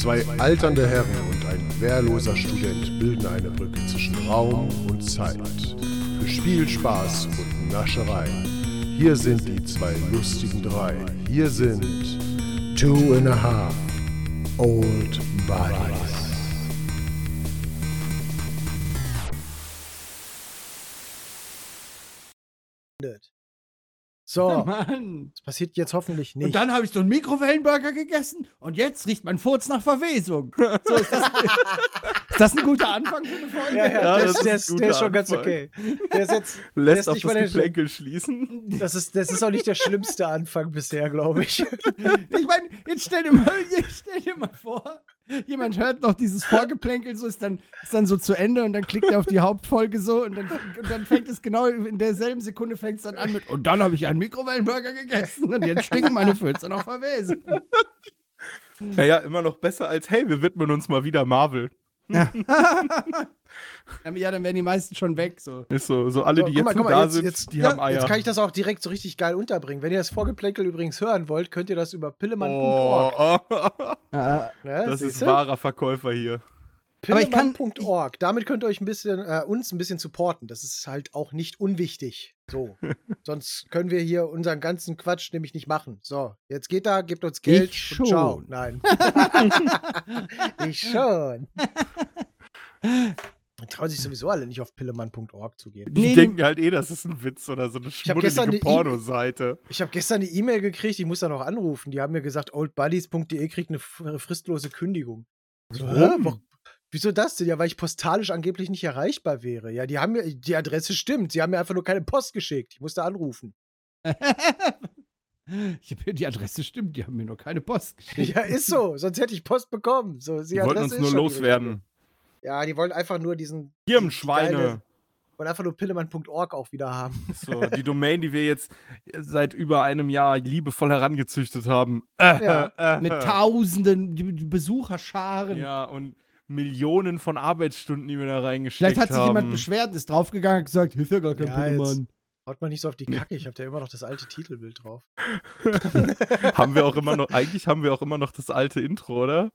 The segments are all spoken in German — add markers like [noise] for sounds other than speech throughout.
Zwei alternde Herren und ein wehrloser Student bilden eine Brücke zwischen Raum und Zeit. Für Spielspaß und Nascherei. Hier sind die zwei lustigen drei. Hier sind Two and a Half Old Buddies. So, [laughs] Mann. das passiert jetzt hoffentlich nicht. Und dann habe ich so einen Mikrowellenburger gegessen und jetzt riecht mein Furz nach Verwesung. [laughs] So, ist, das, ist das ein guter Anfang für eine Folge? ja, ja, Ja, der, das ist, der, ist der ist schon ganz okay. Der ist jetzt, [laughs] der Lässt ist auf das mal der, Geplänkel schließen. das, ist, das ist auch nicht der schlimmste Anfang bisher, glaube ich. Ich meine, jetzt stell dir, mal, jetzt stell dir mal vor, jemand hört noch dieses Vorgeplänkel, so ist dann, ist dann so zu Ende und dann klickt er auf die Hauptfolge so und dann, und dann fängt es genau in derselben Sekunde fängt es dann an mit und dann habe ich einen Mikrowellenburger gegessen und jetzt stinken meine Fürze noch verwesen. Naja, immer noch besser als, hey, wir widmen uns mal wieder Marvel. ja, [laughs] dann wären die meisten schon weg. So. Ist so, so alle, So, die guck jetzt mal, da jetzt- sind, jetzt- die ja, haben Eier. Jetzt kann ich das auch direkt so richtig geil unterbringen. Wenn ihr das Vorgeplänkel übrigens hören wollt, könnt ihr das über oh, pillemann.org. [laughs] oh, Ja, Ne, das siehst ist du? wahrer Verkäufer hier. Pillemann.org. Damit könnt ihr euch ein bisschen, äh, uns ein bisschen supporten. Das ist halt auch nicht unwichtig. So. [laughs] Sonst können wir hier unseren ganzen Quatsch nämlich nicht machen. So, jetzt geht da, gebt uns Geld. Ich und ciao. schon. Nein. [laughs] ich schon. Trauen sich sowieso alle nicht auf pillemann.org zu gehen. Die Nee, denken halt eh, das ist ein Witz oder so eine schmuddelige eine E- Pornoseite. Ich habe gestern eine E-Mail gekriegt, ich muss da noch anrufen. Die haben mir gesagt, oldbuddies.de kriegt eine f- fristlose Kündigung. So? Warum? Wieso das denn? Ja, weil ich postalisch angeblich nicht erreichbar wäre. Ja, die haben mir, die Adresse stimmt. Sie haben mir einfach nur keine Post geschickt. Ich musste anrufen. [laughs] Ich hab, die Adresse stimmt, die haben mir nur keine Post [laughs] geschickt. Ja, ist so. Sonst hätte ich Post bekommen. So, Die wollten uns nur loswerden. Ja, die wollen einfach nur diesen. Hirnschweine. Wollen einfach nur pillemann.org auch wieder haben. [laughs] So, die Domain, die wir jetzt seit über einem Jahr liebevoll herangezüchtet haben. Ja, [laughs] Mit tausenden Besucherscharen. Ja, und Millionen von Arbeitsstunden, die wir da reingesteckt Vielleicht hat sich haben. jemand beschwert, ist draufgegangen und gesagt, ist ja gar kein Ja, Pillemann. Haut mal nicht so auf die Kacke. Ich habe da immer noch das alte Titelbild drauf. [laughs] haben wir auch immer noch, eigentlich haben wir auch immer noch das alte Intro, oder?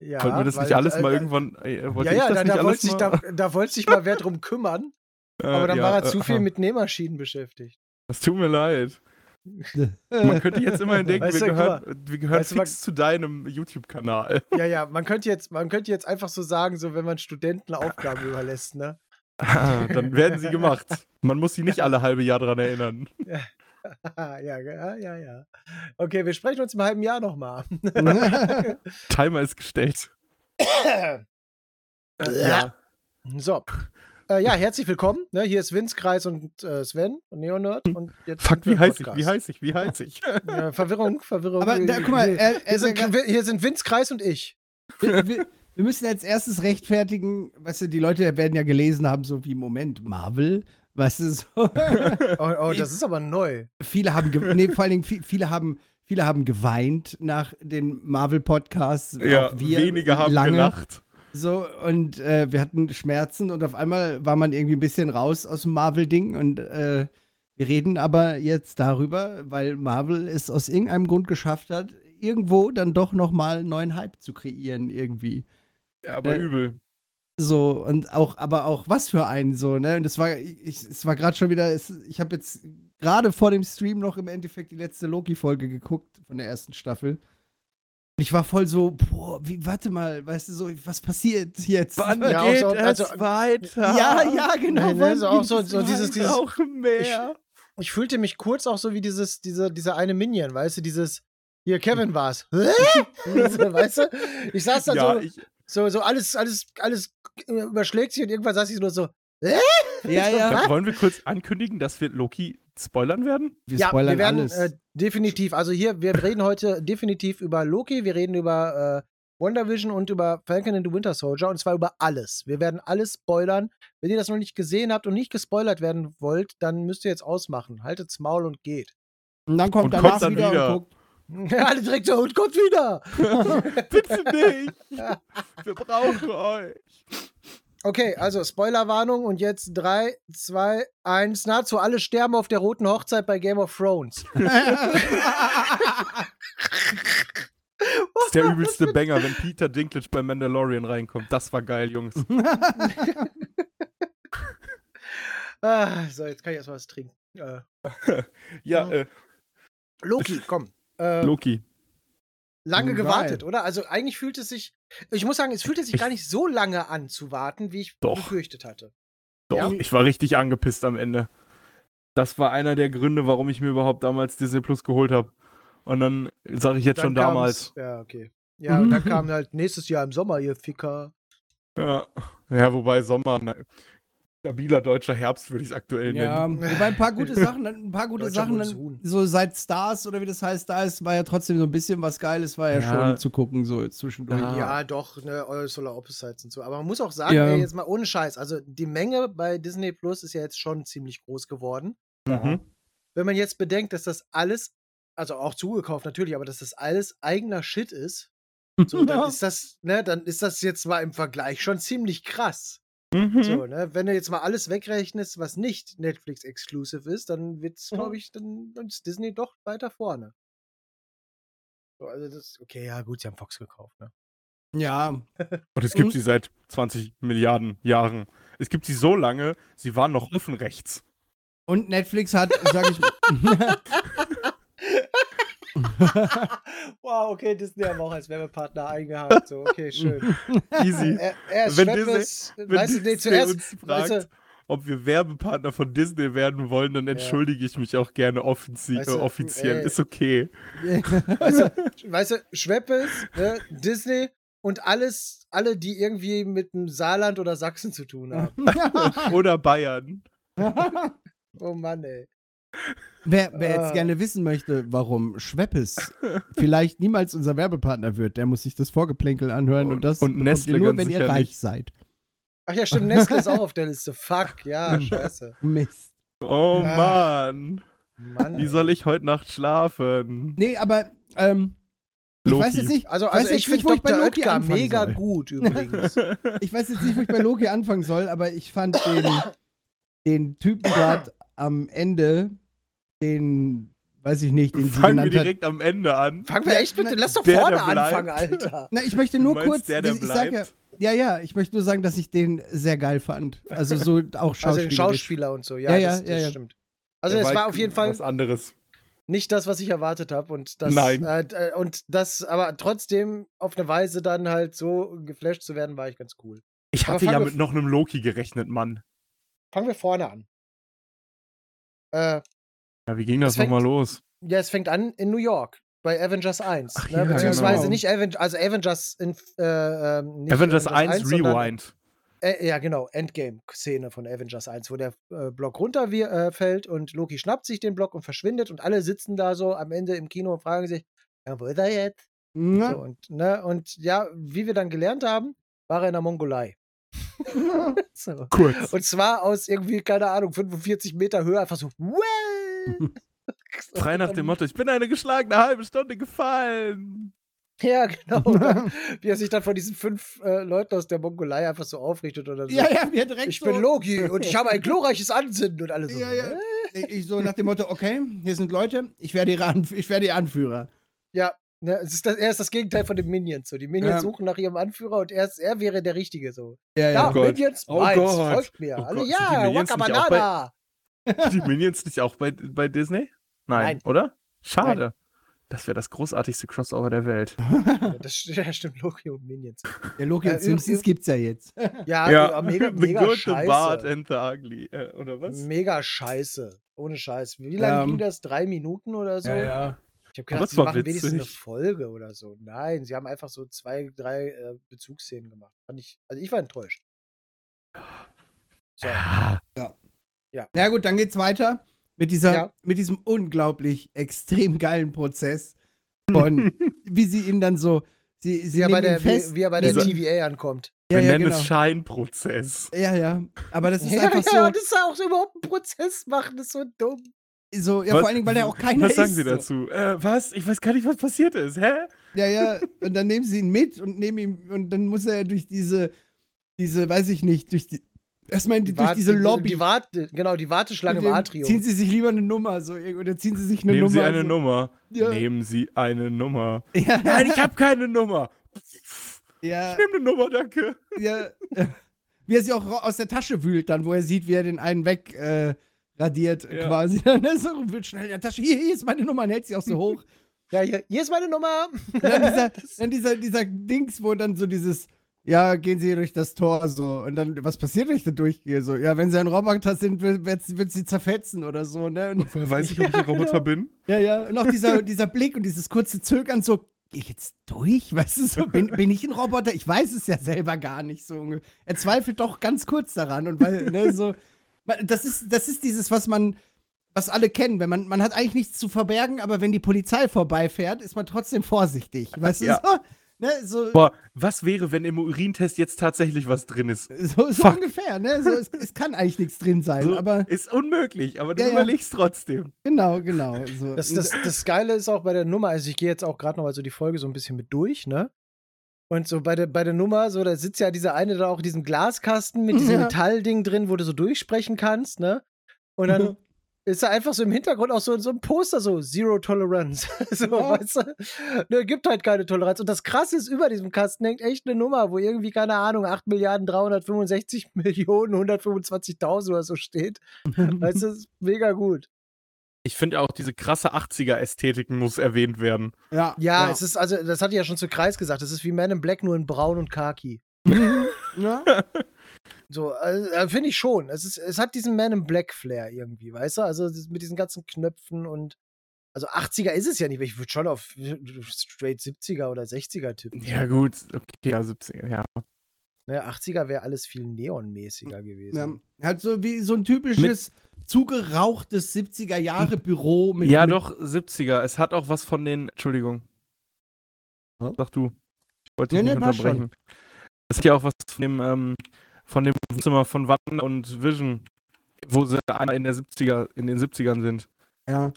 Ja, Wollten wir das weil- nicht alles äh, mal äh, irgendwann, äh, wollte Ja, ja, da, da wollte sich, mal? da, da wollte sich mal wer drum kümmern, [laughs] Äh, aber dann ja, war er zu äh, viel äh, mit Nähmaschinen beschäftigt. Das tut mir leid. [laughs] Man könnte jetzt immerhin denken, Weißt wir gehören, wir gehören weißt fix zu deinem YouTube-Kanal. Ja, ja, man könnte jetzt, man könnte jetzt einfach so sagen, so wenn man Studenten Aufgaben [laughs] überlässt, ne? Dann werden sie gemacht. Man muss sie nicht alle halbe Jahr dran erinnern. ja, [laughs] ja, ja, ja. Okay, wir sprechen uns im halben Jahr nochmal. [laughs] Timer ist gestellt. ja. So. Äh, ja, herzlich willkommen. Ne, hier ist Vince, Kreis und äh, Sven und Neonerd. Und jetzt Fuck, wie heiß ich, wie heiß ich, wie heiß ich? Ja, Verwirrung, Verwirrung. Aber da, guck mal, hier, er, hier, sind, er, hier sind Vince, Kreis und ich. wir, wir, wir müssen als erstes rechtfertigen, weißt du, die Leute werden ja gelesen haben, so wie Moment, Marvel, weißt du, so. [laughs] Oh, oh das ist aber neu. viele haben, nee, vor allen Dingen, vi- viele haben, viele haben geweint nach den Marvel-Podcasts. Ja, wir wenige haben lange. gelacht. So, und äh, wir hatten Schmerzen und auf einmal war man irgendwie ein bisschen raus aus dem Marvel-Ding und äh, wir reden aber jetzt darüber, weil Marvel es aus irgendeinem Grund geschafft hat, irgendwo dann doch nochmal einen neuen Hype zu kreieren irgendwie. Ja, aber Äh, übel. So, und auch, aber auch was für einen so, ne? Und es war, ich, es war gerade schon wieder, es, ich habe jetzt gerade vor dem Stream noch im Endeffekt die letzte Loki-Folge geguckt von der ersten Staffel. Und ich war voll so, boah, wie, warte mal, weißt du, so, was passiert jetzt? Wann Ja, geht so- es also- weiter? ja, ja, genau. Ne, wann so auch so- es so dieses- dieses- auch mehr. Ich fühlte mich kurz auch so wie dieses, diese, dieser eine Minion, weißt du, dieses, hier, Kevin war's. Hä? [laughs] weißt du? Ich saß da ja, so, ich, so, so alles, alles, alles überschlägt sich und irgendwann saß ich nur so, Ja, ja. wollen wir kurz ankündigen, dass wir Loki spoilern werden? Wir ja, spoilern wir werden alles. äh, definitiv, also hier, wir reden heute definitiv über Loki, wir reden über äh, WandaVision und über Falcon and the Winter Soldier und zwar über alles. Wir werden alles spoilern. Wenn ihr das noch nicht gesehen habt und nicht gespoilert werden wollt, dann müsst ihr jetzt ausmachen. Haltet's Maul und geht. und dann kommt und danach kommt dann wieder, wieder. und guckt. [laughs] Alle direkt so, und kommt wieder. [laughs] Bitte nicht! Wir brauchen euch! Okay, also Spoilerwarnung und jetzt 3, 2, 1. Nahezu alle sterben auf der roten Hochzeit bei Game of Thrones. [laughs] der übelste Banger, wenn Peter Dinklage bei Mandalorian reinkommt. Das war geil, Jungs. Ah, so, jetzt kann ich erstmal was trinken. Äh, Ja, äh, Loki, komm. Äh, Loki. lange Geil. gewartet, oder? Also eigentlich fühlt es sich, ich muss sagen, es fühlte sich gar nicht so lange an zu warten, wie ich Doch. befürchtet hatte. Doch, Ja. ich war richtig angepisst am Ende. Das war einer der Gründe, warum ich mir überhaupt damals Disney Plus geholt habe. Und dann sage ich jetzt Dann schon damals. Ja, okay. Ja, und dann [laughs] kam halt nächstes Jahr im Sommer, ihr Ficker. Ja, ja wobei Sommer, na, stabiler deutscher Herbst würde ich es aktuell Ja, nennen. wobei ein paar gute [laughs] Sachen, ein paar gute Sachen, dann, so seit Stars oder wie das heißt, da ist, war ja trotzdem so ein bisschen was Geiles, war ja, Ja. schon zu gucken, so zwischendurch. Ja. Ja, doch, ne, All Solar Opposites und so. Aber man muss auch sagen, Ja. ey, jetzt mal ohne Scheiß, also die Menge bei Disney Plus ist ja jetzt schon ziemlich groß geworden. Mhm. Wenn man jetzt bedenkt, dass das alles, also auch zugekauft natürlich, aber dass das alles eigener Shit ist, so, dann [laughs] ist das, ne, dann ist das jetzt mal im Vergleich schon ziemlich krass. Mhm. So, ne? Wenn du jetzt mal alles wegrechnest, was nicht Netflix-exclusive ist, dann wird's, Mhm. glaube ich, dann, dann ist Disney doch weiter vorne. So, also das, okay, ja gut, sie haben Fox gekauft, ne? ja, Und es gibt sie seit 20 Milliarden Jahren. Es gibt sie so lange, sie waren noch offen rechts. und Netflix hat, sag ich [laughs] [laughs] [laughs] wow, okay, Disney haben auch als Werbepartner eingehakt. So, okay, schön. Easy. Er, er ist Wenn Schweppes, Wenn weißt du, nee, Disney zuerst, uns weißt fragt, du, ob wir Werbepartner von Disney werden wollen, dann entschuldige ich mich auch gerne Weißt äh, du, offiziell. ey. Ist okay. [laughs] weißt du, weißt du Schweppes, ne, Disney und alles, alle, die irgendwie mit dem Saarland oder Sachsen zu tun haben. [laughs] Oder Bayern. Oh Mann, ey. Wer, wer jetzt Ah. gerne wissen möchte, warum Schweppes vielleicht niemals unser Werbepartner wird, der muss sich das Vorgeplänkel anhören und, Und- das und Nestle ihr nur, wenn ihr reich nicht. seid. Ach ja, stimmt, Nestle ist auch auf der Liste. Fuck, ja, [laughs] scheiße. Mist. Oh Ah. Mann. Mann. Wie soll ich heute Nacht schlafen? Nee, aber ähm, ich Loki. weiß jetzt nicht, Also, also ich finde wo ich bei Dr. Loki Oetker anfangen mega soll. gut [laughs] übrigens. Ich weiß jetzt nicht, wo ich bei Loki anfangen soll, aber ich fand den, den Typen gerade am Ende, den, weiß ich nicht, den sie Fangen wir genannt hat. direkt am Ende an. Fangen wir echt bitte, lass doch Der, vorne der anfangen, Alter. [laughs] Na, ich möchte nur meinst kurz, der, der ich sag ja, bleibt? ja, ja, ich möchte nur sagen, dass ich den sehr geil fand. Also so [laughs] auch Also Schauspieler. den Schauspieler und so, ja, Ja, ja, das, das ja, ja. stimmt. Also es war auf jeden Fall was anderes. nicht das, was ich erwartet habe und das Nein. Äh, d- und das aber trotzdem auf eine Weise dann halt so geflasht zu werden, war ich ganz cool. Ich hatte ja mit noch einem Loki gerechnet, Mann. Fangen wir vorne an. Äh, Ja, wie ging das nochmal los? ja, es fängt an in New York bei Avengers 1, Ach ne? ja, beziehungsweise genau. nicht Avengers, also Avengers in äh, ähm, nicht Avengers 1 sondern- Rewind. Äh, ja, genau, Endgame-Szene von Avengers 1, wo der äh, Block runterfällt äh, fällt und Loki schnappt sich den Block und verschwindet und alle sitzen da so am Ende im Kino und fragen sich, ja, wo ist er jetzt? Na, So, und, ne, und ja, wie wir dann gelernt haben, war er in der Mongolei. [laughs] [laughs] so. Kurz. Und zwar aus irgendwie, keine Ahnung, 45 Meter Höhe, einfach so, "Well!" [laughs] Frei nach dem Motto, ich bin eine geschlagene halbe Stunde gefallen. Ja, genau. Dann, [laughs] wie er sich dann von diesen fünf äh, Leuten aus der Mongolei einfach so aufrichtet oder so. ja, ja, wir direkt ich so, bin Loki und ich habe ein glorreiches Ansinnen und alles so. Ja, ja. "Äh?" Ich so nach dem Motto, okay, hier sind Leute, ich werde ihre Anf ich werde ihr Anführer. Ja, ne, es ist das, er ist das Gegenteil von den Minions. So. Die Minions Ja. suchen nach ihrem Anführer und er, ist, er wäre der Richtige. So. Ja, Ja, Oh Gott. Minions, Oh meins, Gott. folgt mir. Oh Alle, Gott, ja, Waka Banana. [laughs] Die Minions nicht auch bei, bei Disney? Nein, Nein. oder? Schade. Das wäre das großartigste Crossover der Welt. [laughs] Ja, das [laughs] ja, stimmt, Loki und Minions. Der Loki Äh, und Simpsons üb- gibt's ja jetzt. Ja, ja. mega, the mega good, the bad scheiße. and the ugly. Äh, oder was? Mega scheiße. Ohne Scheiß. Wie lange Ja. ging das? Drei Minuten oder so? ja. Ich habe gedacht, es sie machen wenigstens eine witzig. Folge oder so. Nein, sie haben einfach so zwei, drei äh, Bezugsszenen gemacht. Fand ich, also ich war enttäuscht. So. Ja. Ja gut, dann geht's weiter mit dieser, Ja. mit diesem unglaublich extrem geilen Prozess von, [laughs] wie sie ihn dann so, sie, sie Wie er bei der, fest. wie, wie er bei der Dieser- TVA ankommt. ja, Wir ja, nennen genau. es Scheinprozess. Ja, ja. Aber das ist Ja, einfach ja, so, das ist auch so überhaupt ein Prozess machen, das ist so dumm. so, ja, Was- vor allen Dingen, weil er auch keiner Was ist. sagen Sie so. dazu? Äh, was? Ich weiß gar nicht, was passiert ist. Hä? Ja, ja. Und dann nehmen sie ihn mit und nehmen ihn, und dann muss er durch diese, diese, weiß ich nicht, durch die, Erstmal die, Die durch diese die- Lobby. Die Warte, genau, die Warteschlange im Atrium. Ziehen Sie sich lieber eine Nummer, so, oder ziehen Sie sich eine Nehmen Nummer. Sie eine so. Nummer. Ja. Nehmen Sie eine Nummer. Ja, Nein, ich habe keine Nummer. ja, Ich nehme eine Nummer, danke. ja. Wie er sie auch aus der Tasche wühlt, dann, wo er sieht, wie er den einen weg äh, radiert, Ja. quasi. [laughs] Dann ist er wühlt schnell in der Tasche. Hier, hier ist meine Nummer, und hält sie auch so [laughs] hoch. ja, hier, hier ist meine Nummer. Und dann dieser, [laughs] dann dieser, dieser Dings, wo dann so dieses, ja, gehen Sie durch das Tor so. Und dann, was passiert, wenn ich da durchgehe? So, ja, wenn Sie ein Roboter sind, wird, wird, sie zerfetzen oder so, ne? Und, Woher weiß ich, ob ich ein Roboter [laughs] bin? ja, ja. Und auch dieser, dieser Blick und dieses kurze Zögern, so, geh ich jetzt durch? Weißt du, so, bin, bin ich ein Roboter? Ich weiß es ja selber gar nicht so. Er zweifelt doch ganz kurz daran und weil, ne, so, das ist, das ist dieses, was man, was alle kennen. Wenn man, man hat eigentlich nichts zu verbergen, aber wenn die Polizei vorbeifährt, ist man trotzdem vorsichtig. Weißt Ja. du, so, ne, so, Boah, was wäre, wenn im Urintest jetzt tatsächlich was drin ist? [laughs] So, so ungefähr, ne? So, es, es kann eigentlich nichts drin sein, So, aber ist unmöglich, aber du Ja, ja. überlegst trotzdem. genau, genau. So. Das, das, das Geile ist auch bei der Nummer, also ich gehe jetzt auch gerade noch mal so die Folge so ein bisschen mit durch, ne? Und so bei der, bei der Nummer, so, da sitzt ja dieser eine da auch in diesem Glaskasten mit diesem [laughs] Ja. Metallding drin, wo du so durchsprechen kannst, ne? Und dann [laughs] ist da einfach so im Hintergrund auch so, so ein Poster, so Zero Tolerance. [laughs] so, Ja. weißt du? Ne, gibt halt keine Toleranz. Und das Krasse ist, über diesem Kasten hängt echt eine Nummer, wo irgendwie, keine Ahnung, 8 Milliarden 365 [laughs] Millionen 125.000 oder so steht. weißt du, das [laughs] ist mega gut. Ich finde auch, diese krasse 80er-Ästhetik muss erwähnt werden. ja, Ja, es ist, also, das hatte ich ja schon zu Kreis gesagt, es ist wie Man in Black, nur in Braun und Khaki. ja. So, also, finde ich schon. Es, ist, es hat diesen Man in Black Flair irgendwie, weißt du? Also mit diesen ganzen Knöpfen und. Also 80er ist es ja nicht, aber ich würde schon auf straight 70er oder 60er tippen. Ja, gut, okay, ja, 70er, ja. Ne, 80er wäre alles viel neonmäßiger gewesen. ja. Halt so wie so ein typisches zugerauchtes 70er Jahre Büro mit ja, mit, doch, 70er. Es hat auch was von den. Entschuldigung. Sag du. Ich wollte Nee, dich nee, nicht schon. unterbrechen. Es hat ja auch was von dem, ähm, von dem Wohnzimmer von Watten und Vision, wo sie einmal in der 70er, in den 70ern sind. Ja.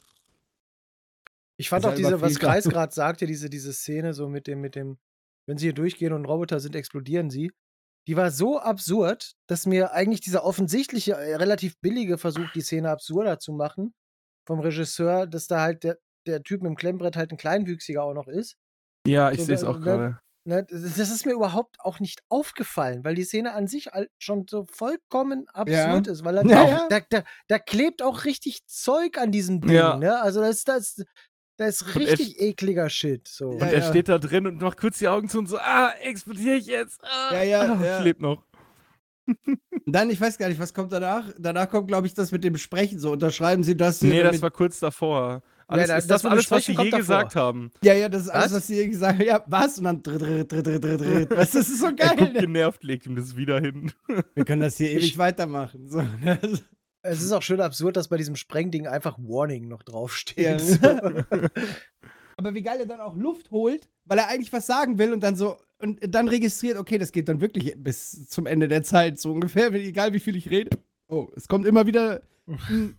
Ich fand auch diese, was. Kreis gerade [laughs] sagte, diese, diese Szene so mit dem, mit dem, wenn sie hier durchgehen und Roboter sind, explodieren sie. Die war so absurd, dass mir eigentlich dieser offensichtliche, äh, relativ billige Versuch, die Szene absurder zu machen, vom Regisseur, dass da halt der, der Typ mit dem Klemmbrett halt ein Kleinwüchsiger auch noch ist. Ja, ich So, sehe es da- auch da- gerade. Ne, das ist mir überhaupt auch nicht aufgefallen, weil die Szene an sich halt schon so vollkommen absurd ist, weil er [laughs] Ja, auch, ja. Da, da, da klebt auch richtig Zeug an diesem Ding, Ja. ne? Also das, das, das ist Und er richtig ekliger Shit. So. Und Ja, er ja. steht da drin und macht kurz die Augen zu und so, ah, explodiere ich jetzt. Ah, Ja, ja, ah, ja. Ich lebe noch. [laughs] Dann, ich weiß gar nicht, was kommt danach? Danach kommt, glaube ich, das mit dem Sprechen. So, unterschreiben Sie das? Nee, das war kurz davor. Alles, da- ist das das, alles, was sie je davor. gesagt haben. Ja, ja, das ist alles, Was? was Sie gesagt haben. Ja, was? Und dann dritt, dritt, dritt, dritt, dritt, dritt. Was, das ist so Er guckt geil. ne? genervt, legt ihm das wieder hin. [laughs] Wir können das hier ewig weitermachen. So, ne? Es ist auch schön absurd, dass bei diesem Sprengding einfach Warning noch draufsteht. Ja. [laughs] Aber wie geil er dann auch Luft holt, weil er eigentlich was sagen will und dann so und dann registriert, okay, das geht dann wirklich bis zum Ende der Zeit, so ungefähr, egal wie viel ich rede. Oh, es kommt immer wieder. Hm,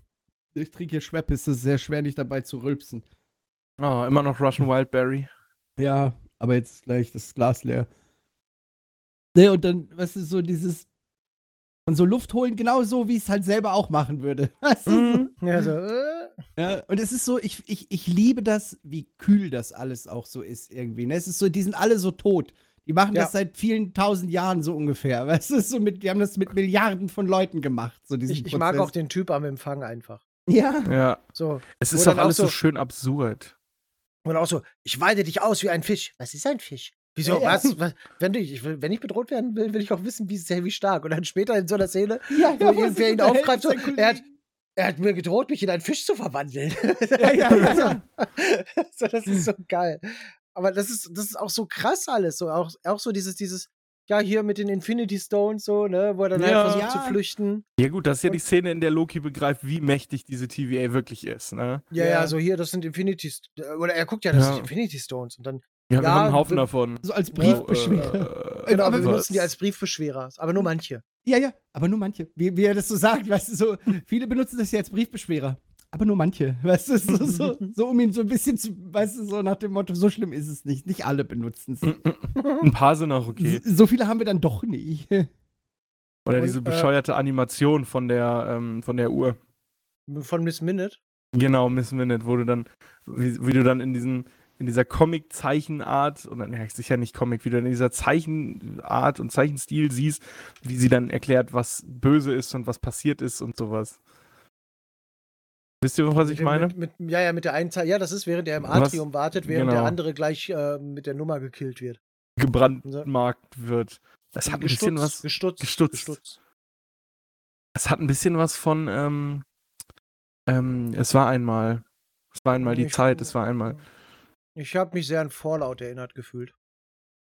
ich trinke hier Schweppes, es ist sehr schwer, nicht dabei zu rülpsen. Oh, immer noch Russian Wildberry. Ja, aber jetzt gleich das Glas leer. Ne, und dann, was ist so dieses. Und so Luft holen, genau so, wie ich es halt selber auch machen würde. [laughs] Weißt du? Mhm. ja, so, äh. Ja, und es ist so, ich, ich, ich liebe das, wie kühl das alles auch so ist irgendwie. Ne? Es ist so, die sind alle so tot. Die machen Ja. das seit vielen tausend Jahren so ungefähr. [laughs] Weißt du, so mit, die haben das mit Milliarden von Leuten gemacht. So diesen Ich, ich mag auch den Typ am Empfang einfach. Ja. Ja, So. es ist doch alles so so- schön absurd. Und auch so, ich weide dich aus wie ein Fisch. Was ist ein Fisch? Wieso? Ja, ja. Was, was? Wenn, du, ich wenn ich bedroht werden will, will ich auch wissen, wie sehr, wie stark. Und dann später in so einer Szene, Ja, Wo irgendwer ihn aufgreift, so, er hat- er hat mir gedroht, mich in einen Fisch zu verwandeln. Ja, ja, ja, [laughs] ja. so, das ist so geil. Aber das ist, das ist auch so krass alles. So, auch, auch so dieses, dieses, ja, hier mit den Infinity Stones, so, ne, wo er dann Ja. halt versucht Ja. zu flüchten. Ja gut, das ist ja die Szene, in der Loki begreift, wie mächtig diese TVA wirklich ist, ne? Ja, Ja. ja, so hier, das sind Infinity St- Oder er guckt ja, das Ja. sind Infinity Stones. Und dann, Ja, wir Ja, haben einen Haufen wir- davon. So als Oh, Briefbeschwerer. äh, genau, aber wir was- benutzen die als Briefbeschwerer. Aber nur manche. Ja, ja, aber nur manche. Wie, wie er das so sagt, [laughs] weißt du, so, viele benutzen das ja als Briefbeschwerer. Aber nur manche. [laughs] Weißt du, so, so, [laughs] so um ihn so ein bisschen zu, weißt du, so nach dem Motto, so schlimm ist es nicht. Nicht alle benutzen es. Ein paar sind auch okay. So viele haben wir dann doch nicht. [laughs] Oder Und, diese äh, bescheuerte Animation von der, ähm, von der Uhr. Von Miss Minute. Genau, Miss Minute, wo du dann, wie, wie du dann in diesen, in dieser Comic-Zeichenart, oder ne, sicher nicht Comic, wie du in dieser Zeichenart und Zeichenstil siehst, wie sie dann erklärt, was böse ist und was passiert ist und sowas. Wisst ihr, was ich meine? Mit, mit, ja, ja, mit der einen Zeit. Ja, das ist, während er im Was- Atrium wartet, während der genau. andere gleich äh, mit der Nummer gekillt wird. Gebrandmarkt wird. Das hat ein bisschen was. Gestutzt. gestutzt. gestutzt. Es hat ein bisschen was von, ähm, ähm, es war einmal. Es war einmal die Ich- Zeit, es war einmal. Ich habe mich sehr an Fallout erinnert gefühlt.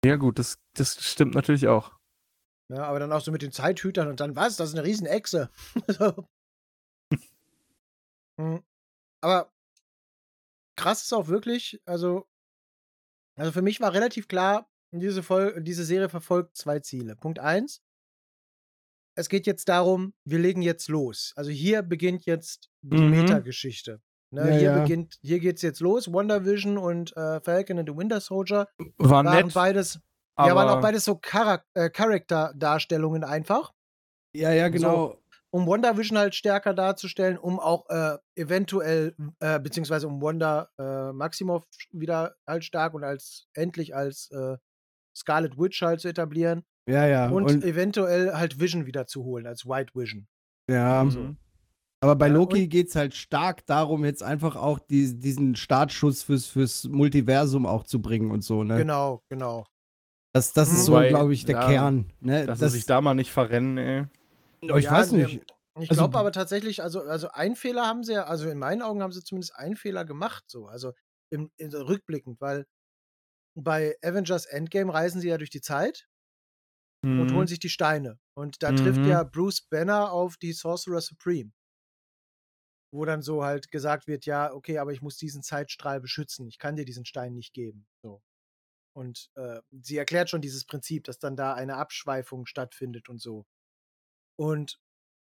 Ja, gut, das, das stimmt natürlich auch. Ja, aber dann auch so mit den Zeithütern und dann, was? Das ist eine Riesenechse. [laughs] So. Hm. aber krass ist auch wirklich, also, also für mich war relativ klar, diese, diese Serie verfolgt zwei Ziele. Punkt eins, es geht jetzt darum, wir legen jetzt los. Also hier beginnt jetzt die Mhm. Metageschichte. Ne, Ja, hier ja. beginnt, hier geht's jetzt los. Wonder Vision und äh, Falcon and the Winter Soldier War waren nett, beides, ja, waren auch beides so Charak äh, Charakterdarstellungen einfach Ja, ja, genau. Um Wonder Vision halt stärker darzustellen, um auch äh, eventuell, äh, beziehungsweise um Wanda äh, Maximoff wieder halt stark und als endlich als äh, Scarlet Witch halt zu etablieren Ja, ja. und, Und, eventuell halt Vision wieder zu holen, als White Vision. ja. Mhm. Aber bei Ja, Loki geht es halt stark darum, jetzt einfach auch die, diesen Startschuss fürs, fürs Multiversum auch zu bringen und so, ne? Genau, genau. Das, das ist so, Wobei, glaube ich, der ja, Kern. Ne? dass das, sie sich da mal nicht verrennen, ey. Ich Ja, weiß nicht. Ich Also- glaube aber tatsächlich, also, also einen Fehler haben sie ja, also in meinen Augen haben sie zumindest einen Fehler gemacht, so, also im, in, rückblickend, weil bei Avengers Endgame reisen sie ja durch die Zeit und Mhm. holen sich die Steine. Und da trifft Mhm. ja Bruce Banner auf die Sorcerer Supreme. Wo dann so halt gesagt wird, ja, okay, aber ich muss diesen Zeitstrahl beschützen. Ich kann dir diesen Stein nicht geben. So. Und äh, sie erklärt schon dieses Prinzip, dass dann da eine Abschweifung stattfindet und so. Und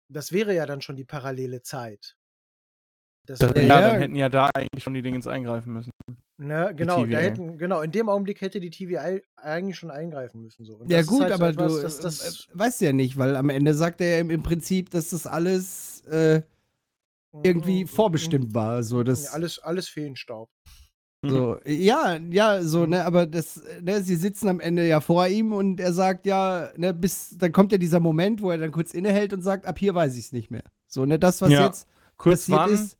das wäre ja dann schon die parallele Zeit. Das Das, wäre- ja, Ja. dann hätten ja da eigentlich schon die Dinge eingreifen müssen. Ne, genau, da hätten, genau, in dem Augenblick hätte die TVA eigentlich schon eingreifen müssen. So. Und Ja gut, halt so aber etwas, du das, das, äh, weißt ja nicht, weil am Ende sagt er ja im, im Prinzip, dass das alles äh, irgendwie Mm, vorbestimmt war. So, das, Ja, alles, alles Feenstaub. So, ja, ja, so, ne, aber das, ne, sie sitzen am Ende ja vor ihm und er sagt ja, ne, bis, dann kommt ja dieser Moment, wo er dann kurz innehält und sagt, ab hier weiß ich es nicht mehr. So, ne, das, was Ja. jetzt Kurz passiert warten ist,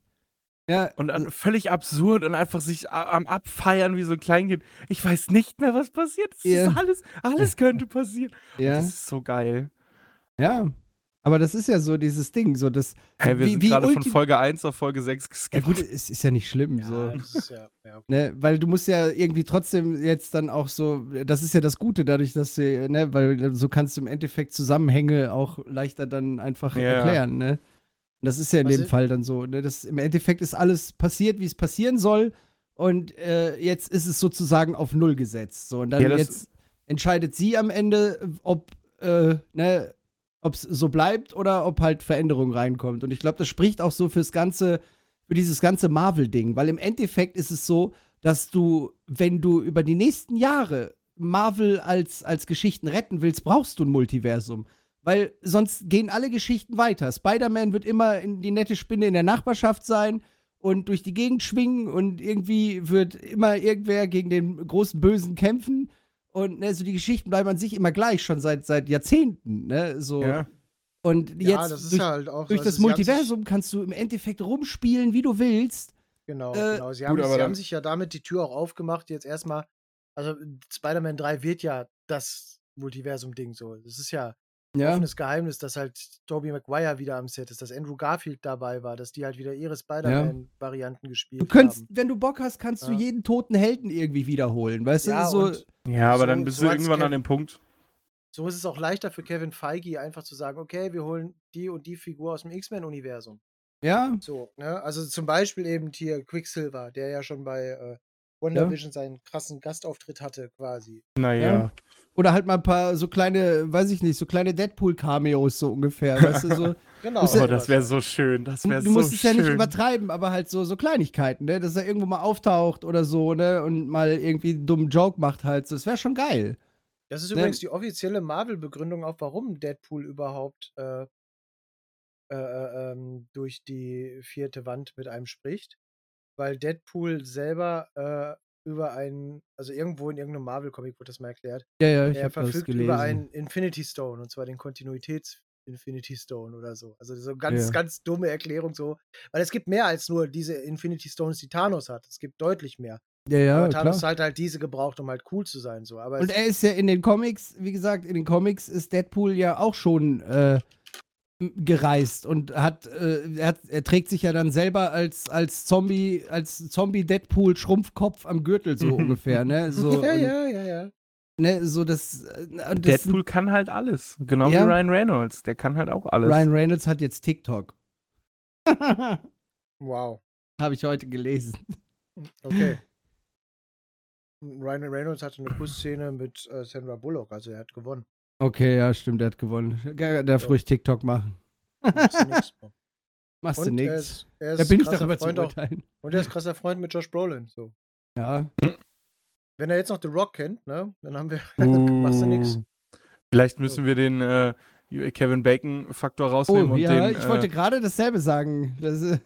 ja, und dann völlig absurd und einfach sich am Abfeiern wie so ein Kleinkind. Ich weiß nicht mehr, was passiert. Es Ja. ist alles, alles [laughs] könnte passieren. ja, Das ist so geil. ja. Aber das ist ja so dieses Ding, so das, Hey, wir Wie- sind wie gerade von Folge 1 auf Folge 6 ja geskippt. gut, es ist ja nicht schlimm, so. Ja, das ist ja, ja. Ne, weil du musst ja irgendwie trotzdem jetzt dann auch so, das ist ja das Gute dadurch, dass du, ne, weil so kannst du im Endeffekt Zusammenhänge auch leichter dann einfach Ja. erklären, ne? Und das ist ja in Was dem i- Fall dann so, ne? Das, Im Endeffekt ist alles passiert, wie es passieren soll und äh, jetzt ist es sozusagen auf Null gesetzt. So, und dann Ja, das- jetzt entscheidet sie am Ende, ob, äh, ne, ob es so bleibt oder ob halt Veränderung reinkommt. Und ich glaube, das spricht auch so fürs ganze, für dieses ganze Marvel-Ding, weil im Endeffekt ist es so, dass du, wenn du über die nächsten Jahre Marvel als, als Geschichten retten willst, brauchst du ein Multiversum. Weil sonst gehen alle Geschichten weiter. Spider-Man wird immer in die nette Spinne in der Nachbarschaft sein und durch die Gegend schwingen und irgendwie wird immer irgendwer gegen den großen Bösen kämpfen. Und ne, so die Geschichten bleiben an sich immer gleich, schon seit, seit Jahrzehnten. Ne? So. Ja. Und jetzt ja, das ist durch, ja halt auch. durch also das haben sich- Multiversum kannst du im Endeffekt rumspielen, wie du willst. Genau, Äh, genau. Sie, gut, haben, sie haben sich ja damit die Tür auch aufgemacht, jetzt erstmal. Also, Spider-Man 3 wird ja das Multiversum-Ding so. Das ist ja Ja. offenes Geheimnis, dass halt Tobey Maguire wieder am Set ist, dass Andrew Garfield dabei war, dass die halt wieder ihre Spider-Man-Varianten gespielt Du könntest, haben. wenn du Bock hast, kannst du Ja. jeden toten Helden irgendwie wiederholen. Weißt Ja, du, so. Ja, aber So- dann bist so du irgendwann Kev- an dem Punkt. so ist es auch leichter für Kevin Feige, einfach zu sagen, okay, wir holen die und die Figur aus dem X-Men-Universum. Ja, So, ne? Also zum Beispiel eben hier Quicksilver, der ja schon bei äh, Wonder Ja. Vision seinen krassen Gastauftritt hatte, quasi. Naja. Ja. Oder halt mal ein paar so kleine, weiß ich nicht, so kleine Deadpool-Cameos so ungefähr. weißt du, so. [laughs] Genau. Ja- Oh, das wäre so schön. Das wäre Du so musst es ja schön. nicht übertreiben, aber halt so, so Kleinigkeiten, ne? Dass er irgendwo mal auftaucht oder so, ne? Und mal irgendwie einen dummen Joke macht halt. so. Das wäre schon geil. Das ist Ne? übrigens die offizielle Marvel-Begründung auch, warum Deadpool überhaupt äh, äh, äh, ähm, durch die vierte Wand mit einem spricht. Weil Deadpool selber äh, über einen, also irgendwo in irgendeinem Marvel-Comic wurde das mal erklärt, Ja, ja, ich habe das verfügt gelesen. über einen Infinity Stone, und zwar den Kontinuitäts-Infinity Stone oder so. Also so ganz, Ja. ganz dumme Erklärung so. Weil es gibt mehr als nur diese Infinity Stones, die Thanos hat. Es gibt deutlich mehr. ja, ja, Aber klar. Thanos hat halt diese gebraucht, um halt cool zu sein. So. Aber Und er ist ja in den Comics, wie gesagt, in den Comics ist Deadpool ja auch schon äh, gereist und hat, äh, er hat, er trägt sich ja dann selber als, als Zombie, als Zombie Deadpool Schrumpfkopf am Gürtel so ungefähr, ne? [laughs] So, ja, ja, ja, ja. Ne, so das, äh, das Deadpool kann halt alles. Genau Ja. wie Ryan Reynolds. Der kann halt auch alles. Ryan Reynolds hat jetzt TikTok. [laughs] Wow. Habe ich heute gelesen. Okay. [laughs] Ryan Reynolds hatte eine Kussszene mit äh, Sandra Bullock, also er hat gewonnen. Okay, ja, stimmt, er hat gewonnen. Er darf Ja. ruhig TikTok machen. Machst du nix. [laughs] Machst du Und er nichts. ist, Da bin ich krasser darüber zu Freund auch, urteilen. Und er ist krasser Freund mit Josh Brolin. So. Ja. Wenn er jetzt noch The Rock kennt, ne, dann haben wir. [laughs] machst du nix. Uh. Vielleicht müssen wir den äh, Kevin Bacon-Faktor rausnehmen Oh, und ja, den. ich äh, wollte gerade dasselbe sagen. Das, äh,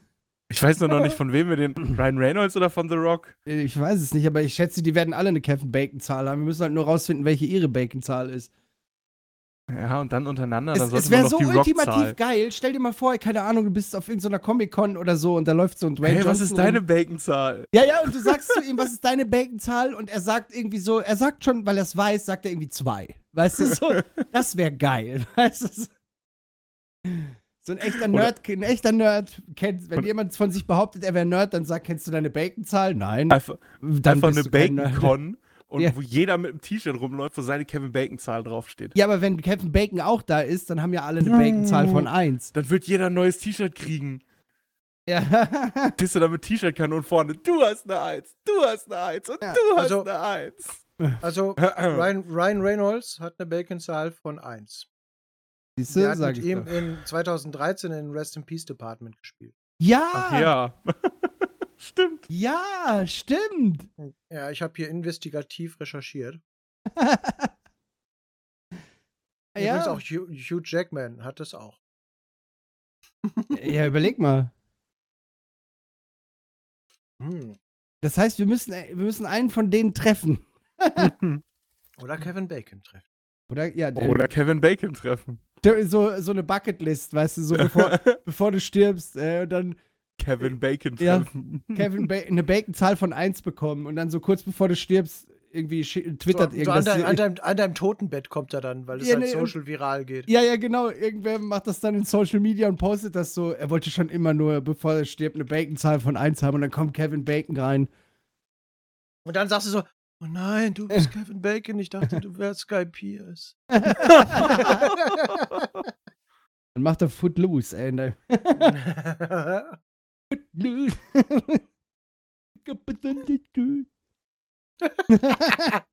ich weiß nur noch nicht, [laughs] von wem wir den. Ryan Reynolds oder von The Rock? ich weiß es nicht, aber ich schätze, die werden alle eine Kevin Bacon-Zahl haben. Wir müssen halt nur rausfinden, welche ihre Bacon-Zahl ist. Ja, und dann untereinander. Es, es wäre so ultimativ geil. Stell dir mal vor, keine Ahnung, du bist auf irgendeiner Comic-Con oder so und da läuft so ein Dwayne Hey, was Johnson ist deine. Bacon-Zahl? Ja, ja, und du sagst zu ihm, was ist deine Bacon-Zahl? Und er sagt irgendwie so, er sagt schon, weil er es weiß, sagt er irgendwie zwei. Weißt du, so, das wäre geil. [laughs] Weißt du, so, ein echter Nerd, ein echter Nerd, kennt, wenn jemand von sich behauptet, er wäre Nerd, dann sagt, kennst du deine Bacon-Zahl? Nein. Einfach, Dann einfach eine. Bacon-Con und Ja. wo jeder mit einem T-Shirt rumläuft, wo seine Kevin Bacon-Zahl draufsteht. Ja, aber wenn Kevin Bacon auch da ist, dann haben ja alle eine Bacon-Zahl von 1. Dann wird jeder ein neues T-Shirt kriegen. Ja. [laughs] Bist du da mit T-Shirt-Kanone vorne? Du hast eine Eins, du hast eine Eins und Ja, du hast also- eine Eins. Also, [laughs] Ryan, Ryan Reynolds hat eine Bacon-Zahl von 1. Siehst du, hat sag mit ich ihm doch. in 2013 in Rest in Peace Department gespielt. Ja, Ach ja. [laughs] Stimmt. ja, stimmt. Ja, ich habe hier investigativ recherchiert. [laughs] Übrigens Ja. auch Hugh, Hugh Jackman hat das auch. ja, überleg mal. Hm. Das heißt, wir müssen, wir müssen einen von denen treffen. [laughs] Oder Kevin Bacon treffen. Oder? Ja, der- Oder Kevin Bacon treffen. so, so eine Bucketlist, weißt du, so bevor, [laughs] bevor du stirbst. Äh, und dann Kevin Bacon Ja. Kevin ba eine Bacon-Zahl von 1 bekommen und dann so kurz bevor du stirbst, irgendwie twittert so, so an, irgendwas. dein, an, deinem, an deinem Totenbett kommt er dann, weil es Ja, halt nee, social viral geht. ja, ja, genau. Irgendwer macht das dann in Social Media und postet das so. Er wollte schon immer nur, bevor er stirbt, eine Bacon-Zahl von 1 haben und dann kommt Kevin Bacon rein. Und dann sagst du so, oh nein, du bist Kevin Bacon, ich dachte, du wärst Sky Pierce. [laughs] [laughs] Dann macht er Footloose, ey. Ne? [laughs] Hm. [laughs]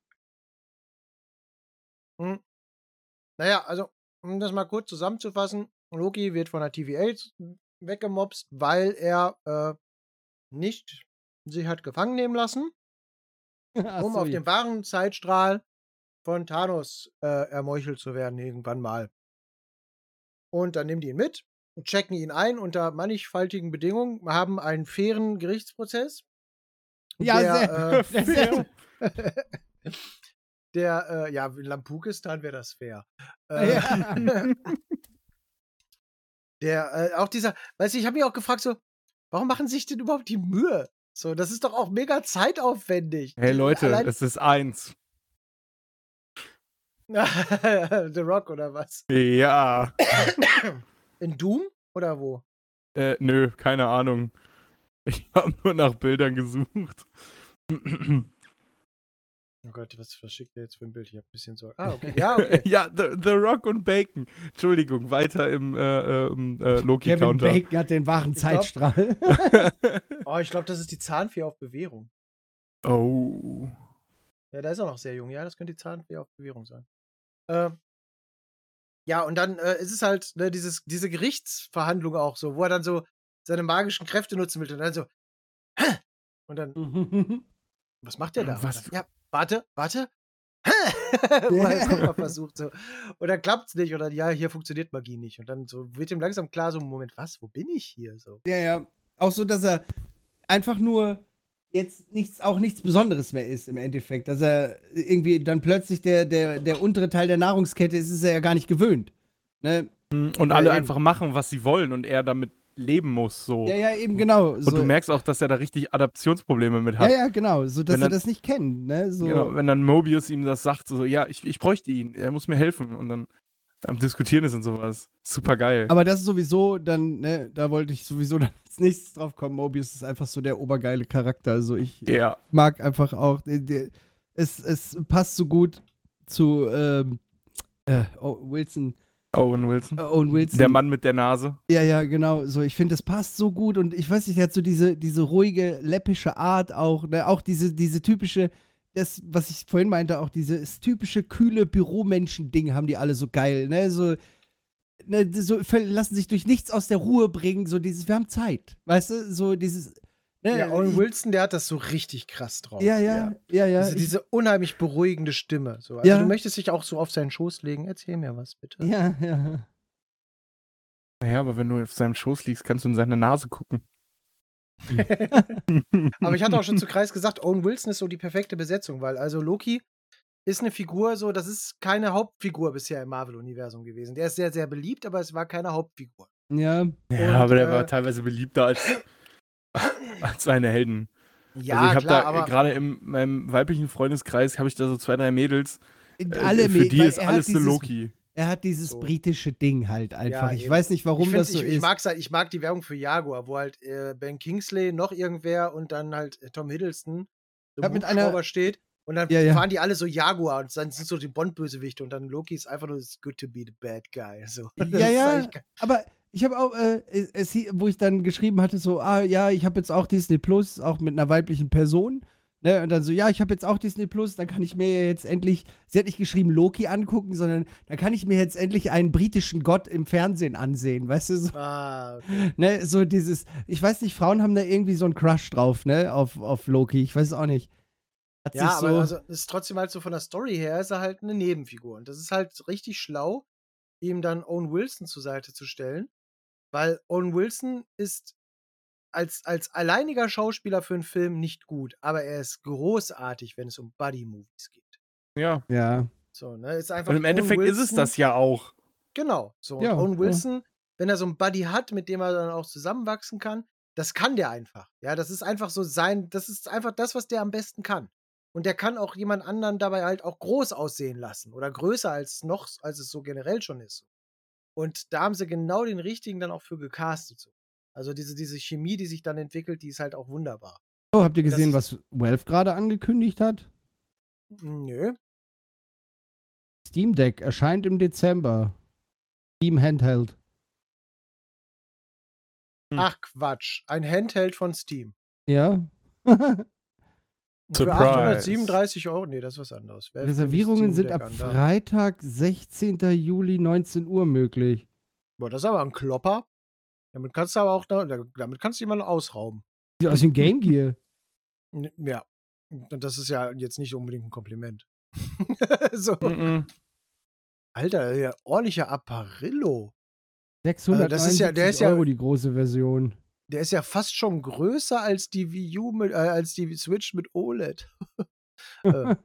Naja, also, um das mal kurz zusammenzufassen, Loki wird von der TVA weggemobst, weil er äh, nicht sich hat gefangen nehmen lassen, Ach um so, auf dem wahren Zeitstrahl von Thanos äh, ermeuchelt zu werden irgendwann mal. Und dann die ihn mit und checken ihn ein unter mannigfaltigen Bedingungen, haben einen fairen Gerichtsprozess. Ja, der, sehr, äh, [laughs] sehr. [laughs] der, äh, ja, in Lampukistan wäre das fair. Ja. Äh, [laughs] der, äh, auch dieser, weißt du, ich habe mich auch gefragt, so, warum machen sich denn überhaupt die Mühe? So, das ist doch auch mega zeitaufwendig. Hey Leute, allein- es ist eins. The Rock oder was? Ja. [coughs] [coughs] In Doom oder wo? Äh, nö, keine Ahnung. Ich [laughs] habe nur nach Bildern gesucht. Oh Gott, was verschickt er jetzt für ein Bild? Ich habe ein bisschen Sorge. Ah, okay. [laughs] Ja, okay. ja, The, The Rock und Bacon. Entschuldigung, weiter im äh, ähm, äh, Kevin Loki-Counter. Bacon hat den wahren Ich glaub- Zeitstrahl. [laughs] Oh, ich glaube, das ist die Zahnfee auf Bewährung. oh. Ja, da ist er noch sehr jung. Ja, das könnte die Zahnfee auf Bewährung sein. Ähm, ja, und dann äh, ist es halt ne, dieses, diese Gerichtsverhandlung auch so, wo er dann so seine magischen Kräfte nutzen will und dann so, Hä? und dann, [laughs] was macht der da? Was- Ja, warte, warte. Wo [laughs] er es nochmal versucht. So. Und dann klappt es nicht. Dann, ja, hier funktioniert Magie nicht. Und dann so wird ihm langsam klar, so, Moment, was, wo bin ich hier? So. Ja, ja. Auch so, dass er einfach nur jetzt nichts, auch nichts Besonderes mehr ist im Endeffekt. Dass er irgendwie dann plötzlich der, der, der untere Teil der Nahrungskette ist, ist er ja gar nicht gewöhnt. Ne? Und Ja, alle einfach machen, was sie wollen und er damit leben muss. So. Ja, ja, eben genau. Und So. du merkst auch, dass er da richtig Adaptionsprobleme mit ja, hat. ja, genau. So, dass Wenn er dann- das nicht kennt. Ne? So. Genau, wenn dann Mobius ihm das sagt, so, ja, ich, ich bräuchte ihn, er muss mir helfen. Und dann am Diskutieren ist und sowas. Super geil. Aber das ist sowieso dann, ne, da wollte ich sowieso [laughs] dann als nächstes drauf kommen. Mobius ist einfach so der obergeile Charakter. Also ich Ja. mag einfach auch, der, der, es, es passt so gut zu ähm, äh, oh, Wilson, Owen Wilson. äh, Owen Wilson. Der Mann mit der Nase. Ja, ja, genau. So, ich finde, das passt so gut und ich weiß nicht, er hat so diese, diese ruhige, läppische Art auch, ne? auch diese, diese typische, das, was ich vorhin meinte, auch dieses typische, kühle Büromenschen-Ding haben die alle so geil, ne, so, ne, so lassen sich durch nichts aus der Ruhe bringen, so dieses, wir haben Zeit, weißt du, so dieses, ne, Ja, Owen Wilson, der hat das so richtig krass drauf. ja, ja, ja, ja, Diese, ich- diese unheimlich beruhigende Stimme. So. Also Ja. du möchtest dich auch so auf seinen Schoß legen. Erzähl mir was, bitte. ja, ja. Naja, aber wenn du auf seinem Schoß liegst, kannst du in seine Nase gucken. [laughs] Aber ich hatte auch schon zu Kreis gesagt, Owen Wilson ist so die perfekte Besetzung, weil also Loki ist eine Figur so, das ist keine Hauptfigur bisher im Marvel-Universum gewesen. Der ist sehr, sehr beliebt, aber es war keine Hauptfigur. Ja, Ja, Und, aber der äh, war teilweise beliebter als, [laughs] als seine Helden. Ja, also ich habe klar, da aber gerade in meinem weiblichen Freundeskreis habe ich da so zwei, drei Mädels. äh, alle für Me- die ist alles eine dieses- Loki. Er hat dieses So. britische Ding halt einfach. ich eben. weiß nicht, warum ich find, das so ich, ist. Ich, mag's halt, ich mag die Werbung für Jaguar, wo halt äh, Ben Kingsley, noch irgendwer und dann halt äh, Tom Hiddleston so Ja, mit einer- steht. Und dann Ja, ja. fahren die alle so Jaguar und dann sind so die Bond-Bösewichte und dann Loki ist einfach nur it's good to be the bad guy. So. [laughs] Ja, ja. Aber ich habe auch, äh, es, wo ich dann geschrieben hatte, so, ah ja, ich habe jetzt auch Disney Plus, auch mit einer weiblichen Person. Ne? Und dann so, ja, ich habe jetzt auch Disney Plus, dann kann ich mir jetzt endlich, sie hat nicht geschrieben Loki angucken, sondern dann kann ich mir jetzt endlich einen britischen Gott im Fernsehen ansehen, weißt du? So, Ah, okay. ne? so dieses, ich weiß nicht, Frauen haben da irgendwie so einen Crush drauf, ne, auf, auf Loki, ich weiß es auch nicht. Hat Ja, so, aber also, es ist trotzdem halt so von der Story her, ist er halt eine Nebenfigur. Und das ist halt richtig schlau, ihm dann Owen Wilson zur Seite zu stellen, weil Owen Wilson ist als, als alleiniger Schauspieler für einen Film nicht gut, aber er ist großartig, wenn es um Buddy-Movies geht. Ja. ja. So, ne, ist einfach Und im Endeffekt ist es Wilson- das ja auch. Genau. So, und Ja, Owen ja. Wilson, wenn er so einen Buddy hat, mit dem er dann auch zusammenwachsen kann, das kann der einfach. Ja, das ist einfach so sein, das ist einfach das, was der am besten kann. Und der kann auch jemand anderen dabei halt auch groß aussehen lassen oder größer als noch, als es so generell schon ist. Und da haben sie genau den richtigen dann auch für gecastet. So. Also diese, diese Chemie, die sich dann entwickelt, die ist halt auch wunderbar. Oh, habt ihr Das gesehen, ist- was Valve gerade angekündigt hat? Nö. Steam Deck erscheint im Dezember. Steam Handheld. Hm. Ach Quatsch. Ein Handheld von Steam. Ja. Für Surprise. 837 Euro. Nee, das ist was anderes. Wer Reservierungen sind ab. Freitag, 16. Juli, 19 Uhr möglich. Boah, das ist aber ein Klopper. Damit kannst du aber auch, da- damit kannst du jemanden ausrauben. Sieht aus ein [laughs] Game Gear. Ja. Und das ist ja jetzt nicht unbedingt ein Kompliment. [laughs] so. Mhm. Alter, ja, ordentlicher Apparillo. 600 das ist ja- der ist ja- Euro die große Version. Der ist ja fast schon größer als die Wii U mit, äh, als die Switch mit OLED. [laughs] Äh,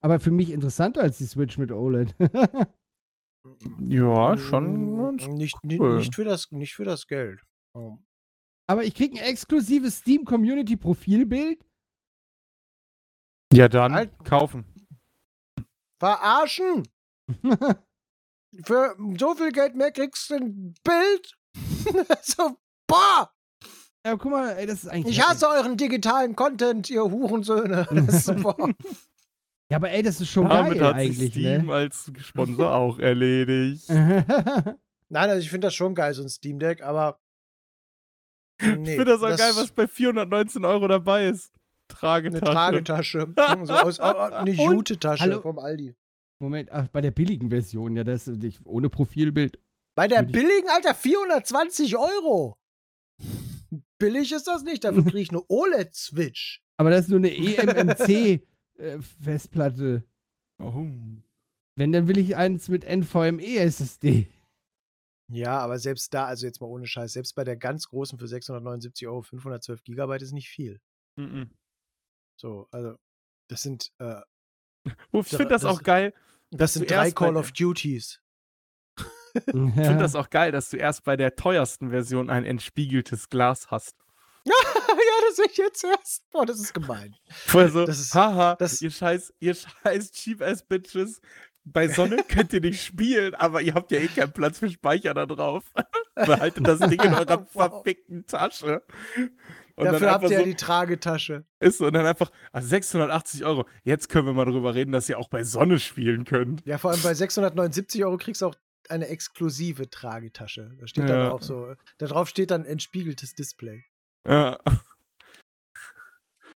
Aber für mich interessanter als die Switch mit OLED. Ja, schon. mm, nicht, ni- cool. nicht, für das, nicht für das Geld. Oh. Aber ich krieg ein exklusives Steam Community Profilbild. Ja, dann Halt. kaufen. Verarschen! [laughs] Für so viel Geld mehr kriegst du ein Bild. [laughs] so, boah! ja, guck mal, ey, das ist eigentlich. Ich hasse euren digitalen Content, ihr Hurensöhne. [laughs] Das ist, boah. Ja, aber ey, das ist schon Damit geil hat sich eigentlich, Steam ne? als Sponsor auch erledigt. [laughs] Nein, also ich finde das schon geil, so ein Steam Deck, aber. Nee, ich finde das auch geil, was bei 419 Euro dabei ist. Eine Tragetasche. Tragetasche. [laughs] so aus, au- au- eine Jute-Tasche vom Aldi. Moment, ach, bei der billigen Version, ja, das ist nicht, ohne Profilbild. Bei der billigen, Alter, 420 Euro. Billig ist das nicht, dafür [laughs] kriege ich eine OLED-Switch. Aber das ist nur eine E eMMC-Festplatte. Oh. Wenn, dann will ich eins mit NVMe SSD. Ja, aber selbst da, also jetzt mal ohne Scheiß, selbst bei der ganz großen für 679 Euro 512 Gigabyte ist nicht viel. Mhm. So, also das sind, äh, Ich finde das, Das- auch geil. das sind drei Call of Duties. Ich finde das auch geil, dass du erst bei der teuersten Version ein entspiegeltes Glas hast. [laughs] das ich jetzt erst. Boah, das ist gemein. Vorher so, Das ist- haha, das- ihr scheiß, ihr scheiß Cheap-Ass-Bitches. Bei Sonne [laughs] könnt ihr nicht spielen, aber ihr habt ja eh keinen Platz für Speicher da drauf. [laughs] Behaltet das Ding in eurer [laughs] Wow. verfickten Tasche. Und Dafür habt ihr ja so, die Tragetasche. ist so, und dann einfach, ah, 680 Euro. Jetzt können wir mal drüber reden, dass ihr auch bei Sonne spielen könnt. Ja, vor allem bei 679 Euro kriegst du auch eine exklusive Tragetasche. Da steht dann Ja. auch so, da drauf steht dann entspiegeltes Display. Ja.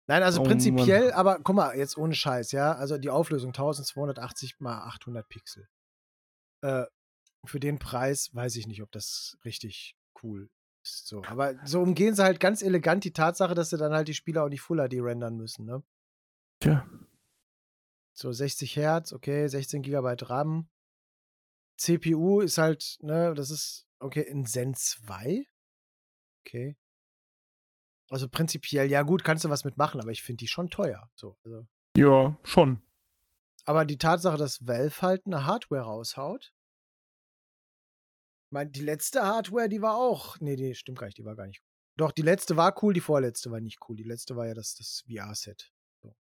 Nein, also Oh, prinzipiell, aber guck mal, jetzt ohne Scheiß, ja. Also die Auflösung 1280 mal 800 Pixel. Äh, für den Preis weiß ich nicht, ob das richtig cool ist. So. Aber so umgehen sie halt ganz elegant die Tatsache, dass sie dann halt die Spieler auch nicht Full HD rendern müssen, ne? Tja. So 60 Hertz, okay, 16 Gigabyte RAM. CPU ist halt, ne, das ist, okay, in Zen 2. Okay. Also prinzipiell, ja gut, kannst du was mitmachen, aber ich finde die schon teuer. So, also. Ja, schon. Aber die Tatsache, dass Valve halt eine Hardware raushaut. Ich meine, die letzte Hardware, die war auch. Nee, die stimmt gar nicht, die war gar nicht. Doch, die letzte war cool, die vorletzte war nicht cool. Die letzte war ja das, das VR-Set. So.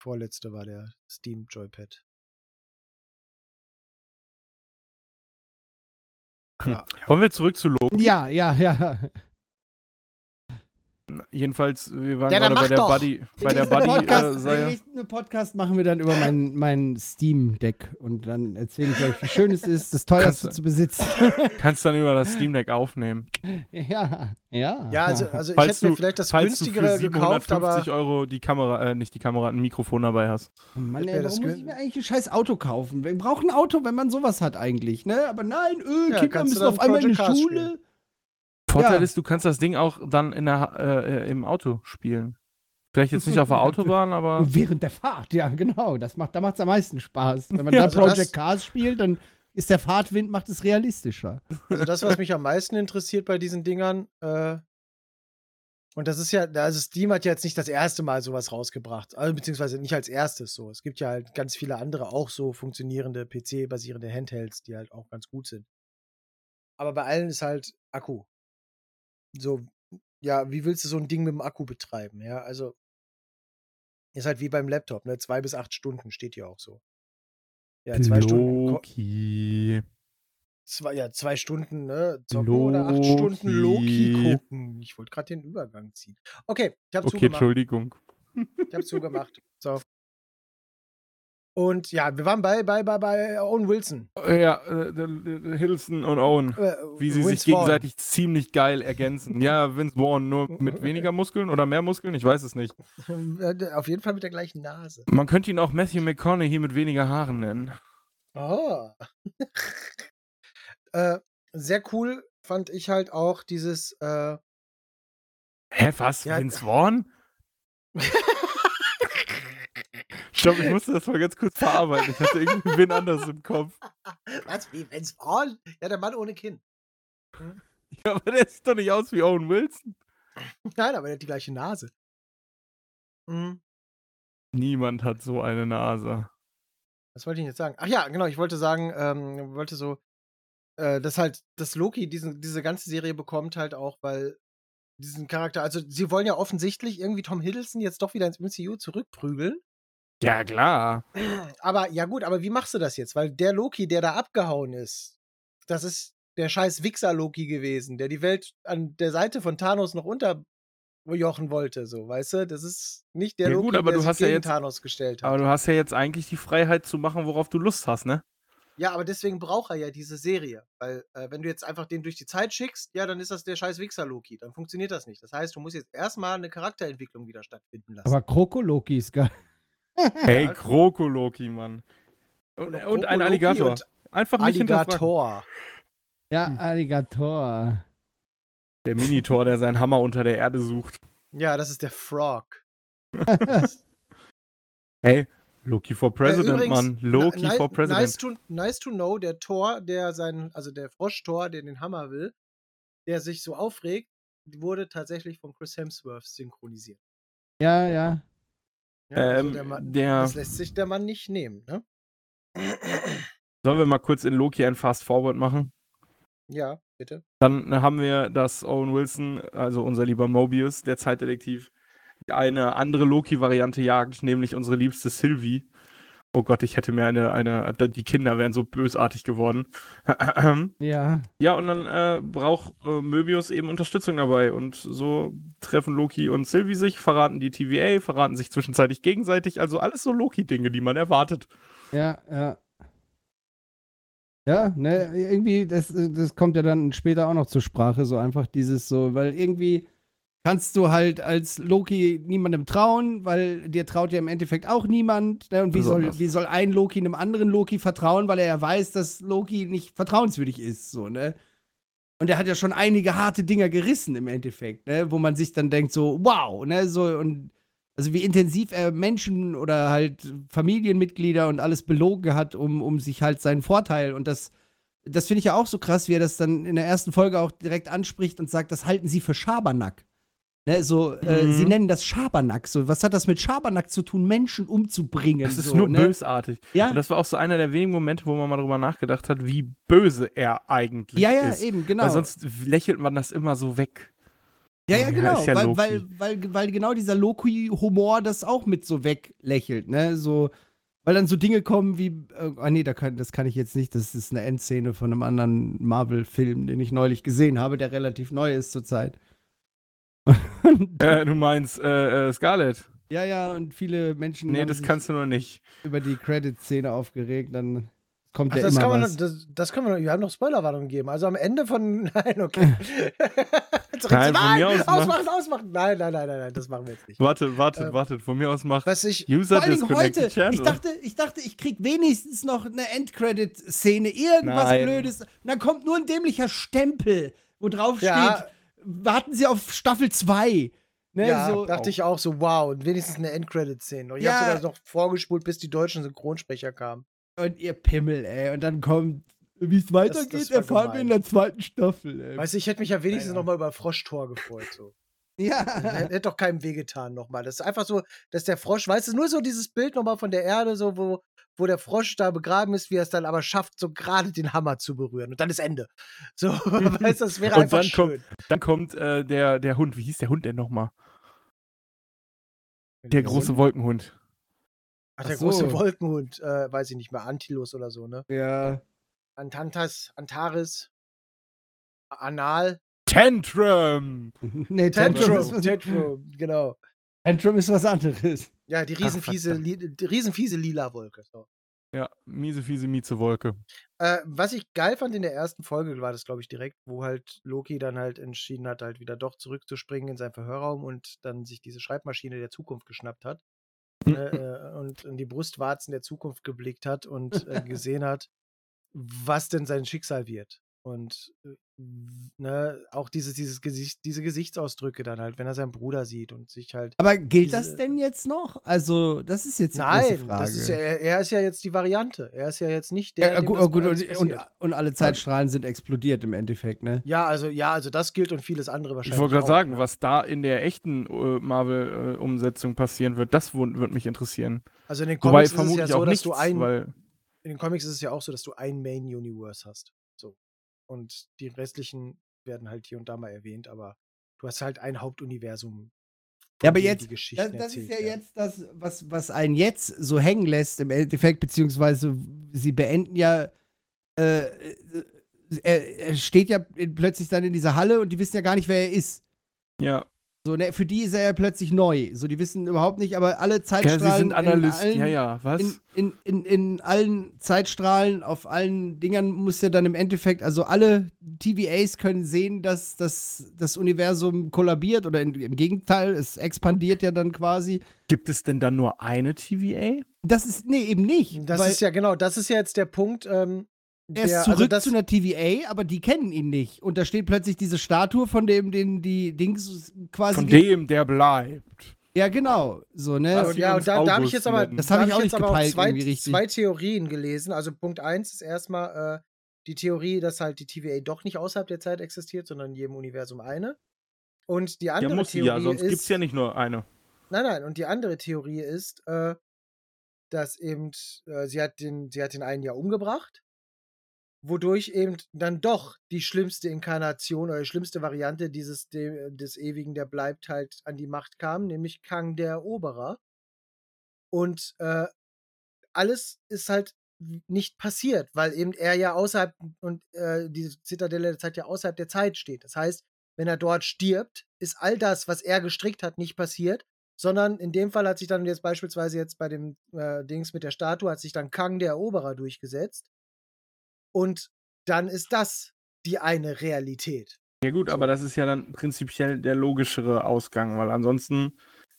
Vorletzte war der Steam Joypad. Ja, Wollen wir zurück zu Loki? Ja, ja, ja. Jedenfalls, wir waren Ja, gerade bei der doch. Buddy, bei der Den nächsten Buddy Podcast, äh, nächsten Podcast machen wir dann über mein, mein Steam-Deck und dann erzähle ich euch, wie schön es ist, das teuerste Kannst zu besitzen. [laughs] Kannst dann über das Steam Deck aufnehmen. ja, ja. ja also, also ich Falls hätte mir du- vielleicht das Falls du günstigere für gekauft, aber 750 Euro die Kamera, äh, nicht die Kamera, ein Mikrofon dabei hast. Mann, Hätte ey, mir das warum muss ich mir eigentlich ein scheiß Auto kaufen? Wir brauchen ein Auto, wenn man sowas hat eigentlich, ne? Aber nein, öh, Ja, Kinder du müssen auf einmal in die Schule. Vorteil Ja. ist, du kannst das Ding auch dann in der, äh, äh, im Auto spielen. Vielleicht jetzt nicht auf der [laughs] Autobahn, aber während der Fahrt, ja, genau. Das macht, da macht es am meisten Spaß. Wenn man [laughs] Ja, da also Project Cars spielt, dann ist der Fahrtwind, macht es realistischer. Also das, was mich am meisten interessiert bei diesen Dingern, äh, und das ist ja, also Steam hat ja jetzt nicht das erste Mal sowas rausgebracht, also beziehungsweise nicht als erstes so. Es gibt ja halt ganz viele andere auch so funktionierende PC-basierende Handhelds, die halt auch ganz gut sind. Aber bei allen ist halt Akku. So, ja, wie willst du so ein Ding mit dem Akku betreiben? Ja, also ist halt wie beim Laptop, ne? Zwei bis acht Stunden steht hier auch so. Ja, zwei Stunden. Loki. Zwei, ja, zwei Stunden, ne? Zocken oder acht Stunden Loki. Loki gucken. Ich wollte gerade den Übergang ziehen. Okay, ich habe Okay, zugemacht. Entschuldigung. Ich habe zugemacht. So. Und ja, wir waren bei, bei, bei, bei Owen Wilson. Ja, äh, äh, Hiddleston und Owen. Äh, Wie sie Vince sich Vaughn. gegenseitig ziemlich geil ergänzen. Ja, Vince Vaughn nur [laughs] mit weniger Muskeln oder mehr Muskeln? Ich weiß es nicht. [laughs] Äh, Auf jeden Fall mit der gleichen Nase. Man könnte ihn auch Matthew McConaughey mit weniger Haaren nennen. Oh. [laughs] äh, sehr cool fand ich halt auch dieses. Äh, Hä, was? Ja. Vince Vaughn? Stopp, ich musste das mal ganz kurz verarbeiten. Ich hatte irgendwie wen anders im Kopf. was? Wie Vince Vaughn? Ja, der Mann ohne Kinn. [laughs] Ja, aber der sieht doch nicht aus wie Owen Wilson. Nein, aber der hat die gleiche Nase. Mhm. Niemand hat so eine Nase. Was wollte ich jetzt sagen? Ach ja, genau, ich wollte sagen, ähm, wollte so, äh, dass halt, dass Loki diesen, diese ganze Serie bekommt halt auch, weil diesen Charakter, also sie wollen ja offensichtlich irgendwie Tom Hiddleston jetzt doch wieder ins MCU zurückprügeln. Ja, klar. Aber ja gut, aber wie machst du das jetzt? Weil der Loki, der da abgehauen ist, das ist der scheiß Wichser-Loki gewesen, der die Welt an der Seite von Thanos noch unterjochen wollte, so, weißt du? Das ist nicht der Ja Loki, gut, aber der du sich hast ja jetzt- Thanos gestellt hat. Aber du hast ja jetzt eigentlich die Freiheit zu machen, worauf du Lust hast, ne? Ja, aber deswegen braucht er ja diese Serie. Weil, äh, wenn du jetzt einfach den durch die Zeit schickst, ja, dann ist das der scheiß Wichser-Loki. Dann funktioniert das nicht. Das heißt, du musst jetzt erstmal eine Charakterentwicklung wieder stattfinden lassen. Aber Krokoloki ist geil. Hey. Krokoloki, Mann. Und, und ein Alligator. und Einfach nicht hinterfragen. Alligator. Ja, Alligator. Der Minitor, der seinen Hammer unter der Erde sucht. Ja, das ist der Frog. [laughs] Hey, Loki for President, Äh, übrigens, Mann. Loki for President. Nice to, nice to know, der Thor, der seinen, also der Frosch-Thor, der den Hammer will, der sich so aufregt, wurde tatsächlich von Chris Hemsworth synchronisiert. Ja, ja. Ja, also Ähm, der Mann, der- Das lässt sich der Mann nicht nehmen, ne? Sollen wir mal kurz in Loki ein Fast Forward machen? Ja, bitte. Dann haben wir, dass Owen Wilson, also unser lieber Mobius, der Zeitdetektiv, eine andere Loki-Variante jagt, nämlich unsere liebste Sylvie. Oh Gott, ich hätte mir eine, eine, die Kinder wären so bösartig geworden. [clears throat] Ja. Ja, und dann äh, braucht äh, Möbius eben Unterstützung dabei. Und so treffen Loki und Sylvie sich, verraten die TVA, verraten sich zwischenzeitlich gegenseitig. Also alles so Loki-Dinge, die man erwartet. Ja, ja. Ja, ne, irgendwie, das, äh, das kommt ja dann später auch noch zur Sprache, so einfach dieses so, weil irgendwie kannst du halt als Loki niemandem trauen, weil dir traut ja im Endeffekt auch niemand. Ne? Und wie soll, wie soll ein Loki einem anderen Loki vertrauen, weil er ja weiß, dass Loki nicht vertrauenswürdig ist, so, ne? Und er hat ja schon einige harte Dinger gerissen im Endeffekt, ne? Wo man sich dann denkt, so, wow, ne? So, und also wie intensiv er Menschen oder halt Familienmitglieder und alles belogen hat, um, um sich halt seinen Vorteil. Und das, das finde ich ja auch so krass, wie er das dann in der ersten Folge auch direkt anspricht und sagt, das halten sie für Schabernack. Ne, so, äh, Mhm. sie nennen das Schabernack. So, was hat das mit Schabernack zu tun, Menschen umzubringen? Das ist so, nur ne? bösartig. Ja, Und das war auch so einer der wenigen Momente, wo man mal drüber nachgedacht hat, wie böse er eigentlich ja, ja, ist. eben, genau. Weil sonst lächelt man das immer so weg. Ja, ja, [laughs] Ja, genau. ja weil, weil, weil, weil genau dieser Loki-Humor das auch mit so weglächelt, ne? So, weil dann so Dinge kommen wie, äh, ah nee, da kann, das kann ich jetzt nicht, das ist eine Endszene von einem anderen Marvel-Film, den ich neulich gesehen habe, der relativ neu ist zurzeit. [laughs] Und, Äh, du meinst äh, äh, Scarlett? ja, ja, und viele Menschen Nee, haben das sich kannst du noch nicht. über die Credit-Szene aufgeregt, dann kommt Ach, ja das, immer kann man, was. noch- das, das können wir noch, wir haben noch Spoilerwarnung gegeben. Also am Ende von, [laughs] nein, okay. Nein, [laughs] nein, von mir nein aus ausmachen, ausmachen. Nein, nein, nein, nein, nein, das machen wir jetzt nicht. Wartet, wartet, Ähm, wartet. Von mir aus macht Was ich, User Vor Disconnected heute. Channel. Ich dachte, ich dachte, ich krieg wenigstens noch eine Endcredit-Szene, irgendwas Nein. Blödes. Und dann kommt nur ein dämlicher Stempel, wo drauf Ja. steht, warten Sie auf Staffel 2. Ne, ja, so, dachte ich auch so, wow, und wenigstens eine Endcredit-Szene. Ich Ja. habe sogar noch vorgespult, bis die deutschen Synchronsprecher kamen. und ihr Pimmel, ey. Und dann kommt, wie es weitergeht, das war erfahren wir gemein. in der zweiten Staffel, ey. Weißt du, ich hätte mich ja wenigstens Ja, ja. noch mal über Froschtor gefreut. So. [laughs] ja. Hätte hätte doch keinem wehgetan nochmal. Das ist einfach so, dass der Frosch, weißt du, nur so dieses Bild nochmal von der Erde, so wo, wo der Frosch da begraben ist, wie er es dann aber schafft, so gerade den Hammer zu berühren. Und dann ist Ende. [laughs] So, [laughs] weißt du, das wäre einfach dann kommt- schön. Dann kommt äh, der, der Hund. Wie hieß der Hund denn nochmal? Der große Wolkenhund. Ach, der Ach so. große Wolkenhund, äh, weiß ich nicht mehr, Antilos oder so, ne? ja. Antantas, Antares, Anal, Tantrum! [laughs] nee, Tantrum, Tantrum, Tantrum, genau. Tantrum ist was anderes. Ja, die riesenfiese, li die riesenfiese lila Wolke. So. Ja, miese, fiese, mieze Wolke. Äh, was ich geil fand in der ersten Folge, war das, glaube ich, direkt, wo halt Loki dann halt entschieden hat, halt wieder doch zurückzuspringen in seinen Verhörraum und dann sich diese Schreibmaschine der Zukunft geschnappt hat ne, [laughs] äh, und in die Brustwarzen der Zukunft geblickt hat und äh, [laughs] gesehen hat, was denn sein Schicksal wird. Und äh, ne, auch dieses, dieses Gesicht, diese Gesichtsausdrücke dann halt, wenn er seinen Bruder sieht und sich halt. Aber gilt Diese- das denn jetzt noch? Also, das ist jetzt die Nein, Frage. das ist ja, er, er ist ja jetzt die Variante. Er ist ja jetzt nicht der. Ja, gut, oh, gut alles und, und, und alle Zeitstrahlen sind explodiert im Endeffekt, ne? Ja, also ja, also das gilt und vieles andere wahrscheinlich. Ich wollte gerade sagen, ne? was da in der echten äh, Marvel-Umsetzung passieren wird, das wird mich interessieren. Also in den Wobei Comics ist es ja so, auch dass nichts, du ein, weil in den Comics ist es ja auch so, dass du ein Main Universe hast. Und die restlichen werden halt hier und da mal erwähnt, aber du hast halt ein Hauptuniversum. Ja, aber jetzt, die Das, das ist ja werden. jetzt das, was, was einen jetzt so hängen lässt im Endeffekt, beziehungsweise sie beenden ja, äh, äh, er, er steht ja plötzlich dann in dieser Halle und die wissen ja gar nicht, wer er ist. ja, So, ne, für die ist er ja plötzlich neu. So, die wissen überhaupt nicht, aber alle ja Zeitstrahlen. sie sind in Analysten. allen- Ja, ja, was? in, in, in, in allen Zeitstrahlen, auf allen Dingern muss ja dann im Endeffekt, also alle TVAs können sehen, dass, dass das Universum kollabiert oder in, im Gegenteil, es expandiert ja dann quasi. Gibt es denn dann nur eine TVA? Das ist, nee, eben nicht. Das weil ist ja genau, das ist ja jetzt der Punkt. Ähm, er ist der, zurück also das, zu einer TVA, aber die kennen ihn nicht. Und da steht plötzlich diese Statue von dem, den die Dings quasi. Von dem, der bleibt. Ja, genau. So, ne? Sie ja, und da, da habe ich jetzt aber. Das da hab ich auch jetzt nicht aber gepeilt zwei, zwei Theorien gelesen. Also Punkt 1 ist erstmal äh, die Theorie, dass halt die TVA doch nicht außerhalb der Zeit existiert, sondern in jedem Universum eine. Und die Ja, andere muss sie Theorie ja, sonst ist, gibt es ja nicht nur eine. Nein, nein, und die andere Theorie ist, äh, dass eben, äh, sie, hat den, sie hat den einen ja umgebracht, wodurch eben dann doch die schlimmste Inkarnation oder die schlimmste Variante dieses de, des Ewigen, der bleibt halt an die Macht kam, nämlich Kang der Eroberer. Und äh, alles ist halt nicht passiert, weil eben er ja außerhalb und äh, die Zitadelle der Zeit ja außerhalb der Zeit steht. Das heißt, wenn er dort stirbt, ist all das, was er gestrickt hat, nicht passiert, sondern in dem Fall hat sich dann jetzt beispielsweise jetzt bei dem äh, Dings mit der Statue hat sich dann Kang der Eroberer durchgesetzt und dann ist das die eine Realität. Ja gut, aber das ist ja dann prinzipiell der logischere Ausgang, weil ansonsten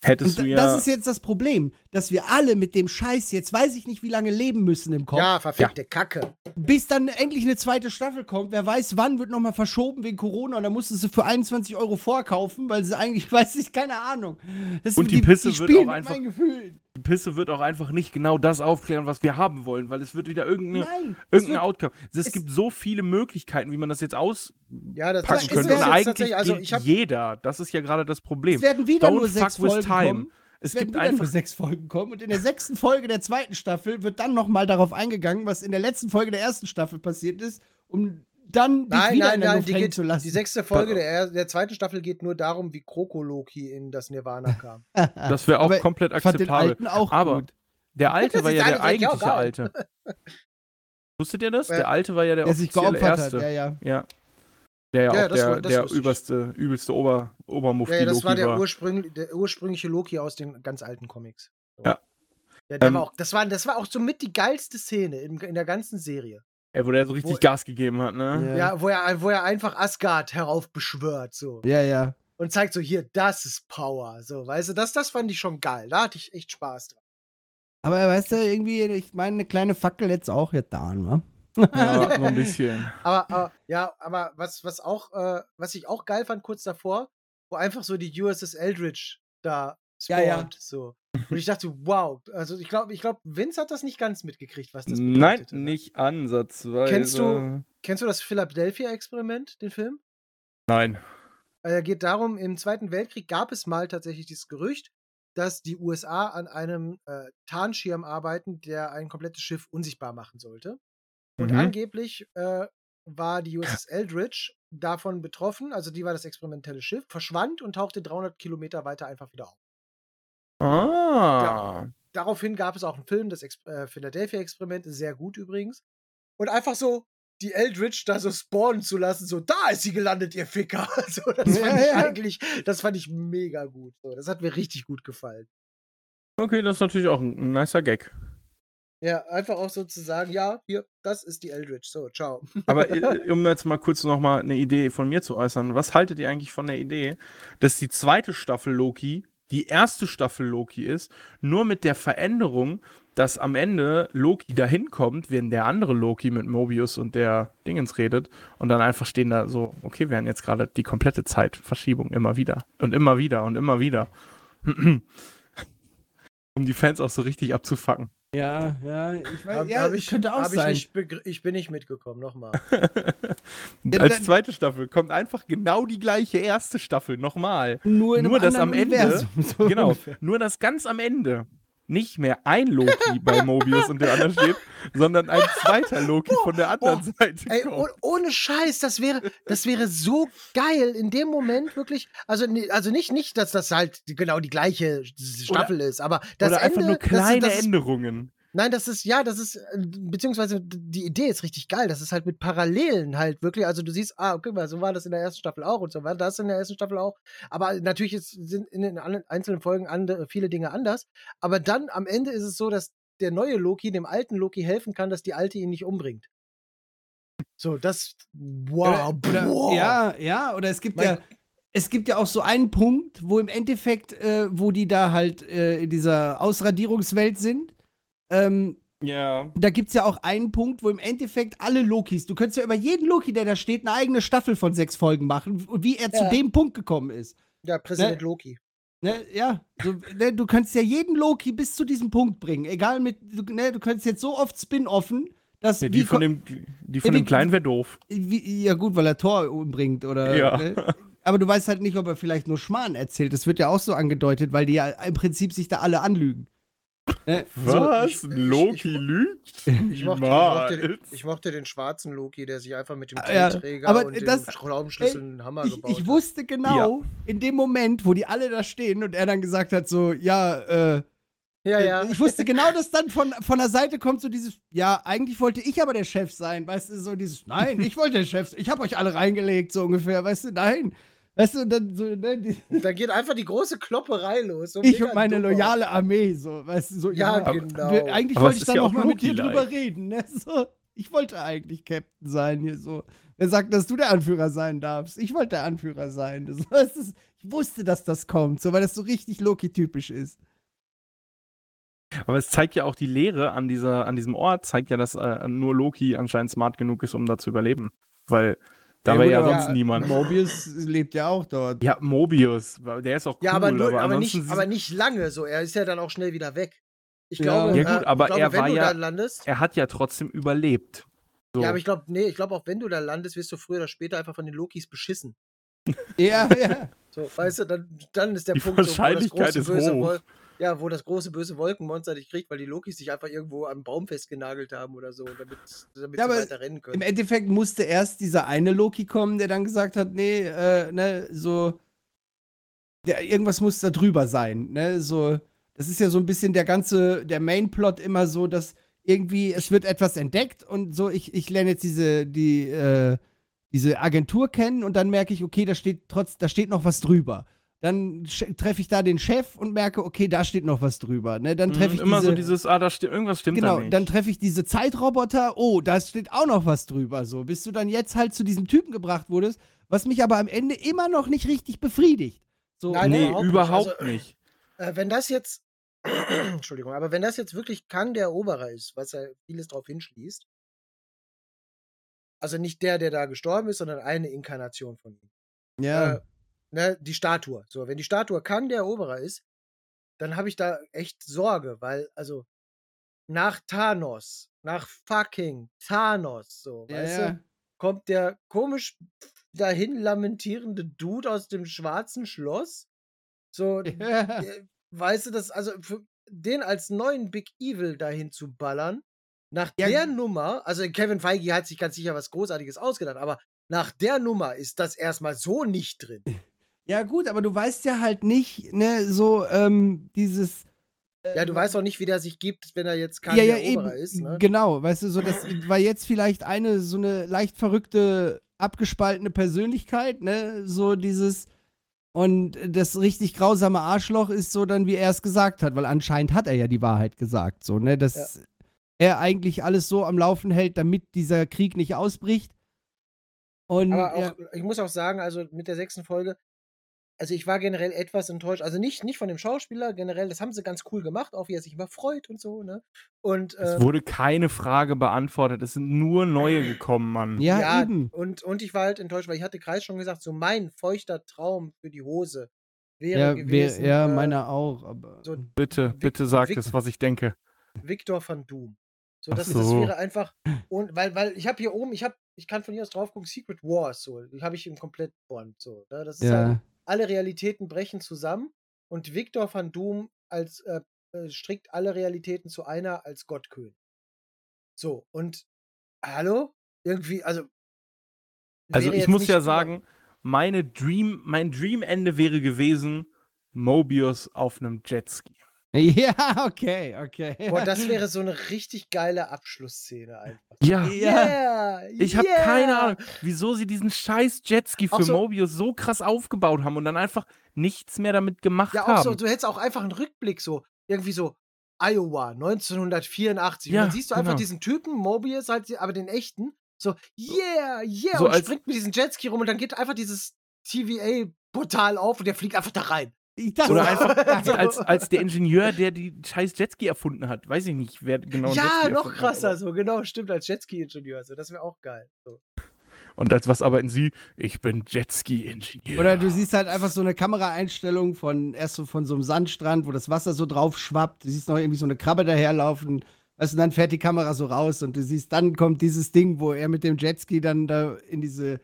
hättest Und du ja. das ist jetzt das Problem, dass wir alle mit dem Scheiß jetzt weiß ich nicht, wie lange leben müssen im Kopf. Ja, verfickte Kacke. Bis dann endlich eine zweite Staffel kommt. Wer weiß, wann wird nochmal verschoben wegen Corona und dann mussten sie für 21 Euro vorkaufen, weil sie eigentlich, [laughs] weiß ich, keine Ahnung. Das, Und die Pisse die wird spielen auch einfach- meinen Gefühlen. Die Pisse wird auch einfach nicht genau das aufklären, was wir haben wollen, weil es wird wieder irgendeine, Nein. es irgendein wird- Outcome. Es, es- gibt so viele Möglichkeiten, wie man das jetzt auspacken Ja, das könnte. Und eigentlich tatsächlich- also hab- jeder. Das ist ja gerade das Problem. Es werden wieder Don't nur sechs fuck with Folgen time. kommen. Es Es werden gibt wieder nur einfach. sechs Folgen kommen und in der sechsten Folge der zweiten Staffel wird dann nochmal darauf eingegangen, was in der letzten Folge der ersten Staffel passiert ist, um dann Nein, wieder nein, in der nein, Luft die, geht, zu lassen. die sechste Folge der, er- der zweiten Staffel geht nur darum, wie Krokoloki in das Nirvana [laughs] kam. Das wäre auch Aber komplett Ich fand den akzeptabel. alten auch Aber gut. der [laughs] alte war ja der eigentliche alte. [laughs] Wusstet ihr das? Ja. Der alte war ja der Der sich offizielle geopfert erste. hat. Ja, ja. Ja. Der ja, Ja, auch das der, war- das der überste, übelste Ober, Obermufti ja, ja, das Loki war der, war. Ursprüng, der ursprüngliche Loki aus den ganz alten Comics. So. Ja. Ja, der Ähm, war auch, das, war, das war auch somit die geilste Szene in, in der ganzen Serie. Ey, wo der so richtig Wo- Gas gegeben hat, ne? Ja. Ja, wo, er, wo er einfach Asgard heraufbeschwört, so. Ja, ja. Und zeigt so, hier, das ist Power, so, weißt du, das, das fand ich schon geil. Da hatte ich echt Spaß dran. Aber weißt du, irgendwie, ich meine, eine kleine Fackel jetzt auch jetzt da, ne? Ja, [laughs] so ein bisschen. Aber, aber ja, aber was, was auch, äh, was ich auch geil fand kurz davor, wo einfach so die USS Eldridge da Ja, spawnt, ja. so. Und ich dachte, wow, also ich glaube, ich glaube, Vince hat das nicht ganz mitgekriegt, was das Nein, bedeutete, ne? nicht ansatzweise. Kennst du- Kennst du das Philadelphia-Experiment, den Film? Nein. Äh, geht darum, im Zweiten Weltkrieg gab es mal tatsächlich dieses Gerücht, dass die USA an einem äh, Tarnschirm arbeiten, der ein komplettes Schiff unsichtbar machen sollte. Und Mhm. angeblich äh, war die USS Eldridge davon betroffen, also die war das experimentelle Schiff, verschwand und tauchte 300 Kilometer weiter einfach wieder auf. Ah. Daraufhin gab es auch einen Film, das Ex äh, Philadelphia-Experiment, sehr gut übrigens. Und einfach so die Eldridge da so spawnen zu lassen, so, da ist sie gelandet, ihr Ficker. [laughs] So, das Ja, fand ich ja. eigentlich, das fand ich mega gut. So, das hat mir richtig gut gefallen. Okay, das ist natürlich auch ein, ein nicer Gag. Ja, einfach auch so zu sagen, ja, hier, das ist die Eldridge. So, ciao. Aber äh, [laughs] um jetzt mal kurz nochmal eine Idee von mir zu äußern, was haltet ihr eigentlich von der Idee, dass die zweite Staffel Loki die erste Staffel Loki ist, nur mit der Veränderung, dass am Ende Loki dahin kommt, während der andere Loki mit Mobius und der Dingens redet und dann einfach stehen da so, okay, wir haben jetzt gerade die komplette Zeitverschiebung immer wieder und immer wieder und immer wieder. [clears throat] um die Fans auch so richtig abzufacken. Ja, ja, ich weiß, Hab- ja, hab das könnte auch hab sein. Ich, ich bin nicht mitgekommen, nochmal. [laughs] Als zweite Staffel kommt einfach genau die gleiche erste Staffel nochmal. nur in nur einem das am Ende- Universum, [laughs] so Genau, ungefähr. nur dass ganz am Ende nicht mehr ein Loki bei Mobius und der anderen steht, sondern ein zweiter Loki von der anderen Seite Ey, kommt. oh, ohne Scheiß, das wäre, das wäre so geil in dem Moment wirklich. Also, also nicht, nicht, dass das halt genau die gleiche Staffel ist, aber das Oder Ende, einfach nur das- kleine das ist, Änderungen. Nein, das ist, ja, das ist, äh, beziehungsweise die Idee ist richtig geil. Das ist halt mit Parallelen halt wirklich. Also du siehst, ah, mal, so war das in der ersten Staffel auch und so war das in der ersten Staffel auch. Aber natürlich ist, sind in den einzelnen Folgen andere, viele Dinge anders. Aber dann am Ende ist es so, dass der neue Loki dem alten Loki helfen kann, dass die alte ihn nicht umbringt. So, das, wow, Oder, boah. ja, ja, oder es gibt Mein- ja, es gibt ja auch so einen Punkt, wo im Endeffekt, äh, wo die da halt äh, in dieser Ausradierungswelt sind. Ähm, Ja. da gibt es ja auch einen Punkt, wo im Endeffekt alle Lokis, du könntest ja über jeden Loki, der da steht, eine eigene Staffel von sechs Folgen machen und wie er zu Ja. dem Punkt gekommen ist. Ja, Präsident Loki. Ne, ja, so, ne, du kannst ja jeden Loki bis zu diesem Punkt bringen. Egal mit, du, ne, du kannst jetzt so oft Spin-offen, dass. Ja, wie die von dem, die von Ja, dem Kleinen wäre doof. wie, ja, gut, weil er Thor umbringt oder. Ja. Ne? Aber du weißt halt nicht, ob er vielleicht nur Schmarrn erzählt. Das wird ja auch so angedeutet, weil die ja im Prinzip sich da alle anlügen. Was? ich- Loki lügt? Ich mochte, ich, mochte den, ich mochte den schwarzen Loki, der sich einfach mit dem Ja, Träger aber und das- dem Schraubenschlüssel einen Hammer Ich, gebaut ich wusste genau, in dem Moment, wo die alle da stehen und er dann gesagt hat, so, ja, äh, hat. Ja, ja. ich wusste genau, dass dann von, von der Seite kommt so dieses, ja, eigentlich wollte ich aber der Chef sein, weißt du, so dieses, nein, ich wollte der Chef, ich habe euch alle reingelegt, so ungefähr, weißt du, nein. Weißt du, und dann so, ne, die, Da geht einfach die große Klopperei los. So ich und meine dumm loyale Armee, so, weißt du, so, Ja, ja, genau. wir- Eigentlich Aber wollte ich dann ja noch auch mal mit dir drüber reden, ne, [laughs] so. Ich wollte eigentlich Captain sein hier so. Wer sagt, dass du der Anführer sein darfst? Ich wollte der Anführer sein. Das, [laughs] das ist, ich wusste, dass das kommt, so weil das so richtig Loki-typisch ist. Aber es zeigt ja auch die Lehre an, dieser, an diesem Ort, zeigt ja, dass äh, nur Loki anscheinend smart genug ist, um da zu überleben. Weil da Ja, gut, ja aber- sonst niemand. Mobius lebt ja auch dort. Ja, Mobius, der ist auch cool, Ja, aber, nur, aber, ansonsten nicht, aber nicht lange so. Er ist ja dann auch schnell wieder weg. Ich Ja. glaube, Ja, gut, äh, aber ich glaube, er wenn war du ja- da landest. er hat ja trotzdem überlebt. So. Ja, aber ich glaube, nee, ich glaube auch, wenn du da landest, wirst du früher oder später einfach von den Lokis beschissen. [laughs] Ja, ja. So, weißt du, dann, dann ist der Die Punkt, so, wo das Wahrscheinlichkeit große ist böse hoch. Wol ja, wo das große böse Wolkenmonster dich kriegt, weil die Lokis sich einfach irgendwo am Baum festgenagelt haben oder so, damit, damit Ja, sie weiter rennen Im können. Endeffekt musste erst dieser eine Loki kommen, der dann gesagt hat, nee, äh, ne, so, der, irgendwas muss da drüber sein, ne, so, das ist ja so ein bisschen der ganze, der Mainplot immer so, dass irgendwie, es wird etwas entdeckt und so, ich, ich lerne jetzt diese, die, äh, diese Agentur kennen und dann merke ich, okay, da steht trotz, da steht noch was drüber. Dann treffe ich da den Chef und merke, okay, da steht noch was drüber. Ne? Dann treffe Mhm, ich immer diese, so dieses, ah, da stimmt, irgendwas stimmt Genau, da nicht. dann treffe ich diese Zeitroboter. Oh, da steht auch noch was drüber. So, bis du dann jetzt halt zu diesem Typen gebracht wurdest, was mich aber am Ende immer noch nicht richtig befriedigt. So, Nein, nee, überhaupt überhaupt, nicht. Also, nicht. Äh, wenn das jetzt, [clears throat] Entschuldigung, aber wenn das jetzt wirklich Kang der Eroberer ist, was ja vieles darauf hinschließt, also nicht der, der da gestorben ist, sondern eine Inkarnation von ihm. ja. Äh, ne, die Statue. So, wenn die Statue Kang der Eroberer ist, dann habe ich da echt Sorge, weil, also, nach Thanos, nach fucking Thanos, so, ja, weißt ja. du, kommt der komisch dahin lamentierende Dude aus dem schwarzen Schloss. So, [laughs] ja. äh, weißt du, das, also für den als neuen Big Evil dahin zu ballern, nach Ja, der Nummer, also Kevin Feige hat sich ganz sicher was Großartiges ausgedacht, aber nach der Nummer ist das erstmal so nicht drin. Ja, gut, aber du weißt ja halt nicht, ne, so, ähm, dieses. Ja, du weißt auch nicht, wie der sich gibt, wenn er jetzt kein ja, ja, Eroberer eben. ist. Ne? Genau, weißt du, so, das war jetzt vielleicht eine so eine leicht verrückte, abgespaltene Persönlichkeit, ne, so dieses. Und das richtig grausame Arschloch ist so dann, wie er es gesagt hat, weil anscheinend hat er ja die Wahrheit gesagt, so, ne, dass er eigentlich alles so am Laufen hält, damit dieser Krieg nicht ausbricht. Und Aber ja, auch, ich muss auch sagen, also mit der sechsten Folge, also ich war generell etwas enttäuscht. Also nicht, nicht von dem Schauspieler, generell, das haben sie ganz cool gemacht, auch wie er sich immer freut und so, ne? Und Es ähm, wurde keine Frage beantwortet. Es sind nur neue gekommen, Mann. ja, ja, eben. Und, und ich war halt enttäuscht, weil ich hatte Kreis schon gesagt, so mein feuchter Traum für die Hose wäre Ja, gewesen. wär, ja äh, meiner auch, aber. so Bitte, Vic- bitte sag Vic- es, was ich denke. Victor van Doom. So, das, das so. wäre einfach. Und weil, weil ich habe hier oben, ich habe, ich kann von hier aus drauf gucken, Secret Wars, so, die habe ich im Komplettband. So, ne? Das ist halt, Ja. Alle Realitäten brechen zusammen und Victor van Doom als äh, äh, strickt alle Realitäten zu einer als Gottkönig. So, und hallo? Irgendwie, also. Also ich muss ja sagen, meine Dream, mein Dream-Ende wäre gewesen, Mobius auf einem Jetski. [laughs] Ja, okay, okay. Boah, [laughs] das wäre so eine richtig geile Abschlussszene einfach. Ja. Yeah, Ich habe keine yeah. Ahnung, wieso sie diesen scheiß Jetski für so- Mobius so krass aufgebaut haben und dann einfach nichts mehr damit gemacht Ja, auch haben. so, du hättest auch einfach einen Rückblick so, irgendwie so Iowa 1984. Ja, und dann siehst du einfach genau. diesen Typen, Mobius, halt, aber den echten, so, yeah, yeah, So und springt mit diesem Jetski rum und dann geht einfach dieses TVA-Portal auf und der fliegt einfach da rein. Ich dachte, Oder einfach [laughs] So. als, als der Ingenieur, der die scheiß Jetski erfunden hat. Weiß ich nicht, wer genau ja, noch hat, krasser, aber- so, genau, stimmt, als Jetski-Ingenieur, so, das wäre auch geil. So. Und als was arbeiten Sie? Ich bin Jetski-Ingenieur. Oder du siehst halt einfach so eine Kameraeinstellung von erst so von so einem Sandstrand, wo das Wasser so drauf schwappt. Du siehst noch irgendwie so eine Krabbe daherlaufen. Weißt du, dann fährt die Kamera so raus und du siehst, dann kommt dieses Ding, wo er mit dem Jetski dann da in diese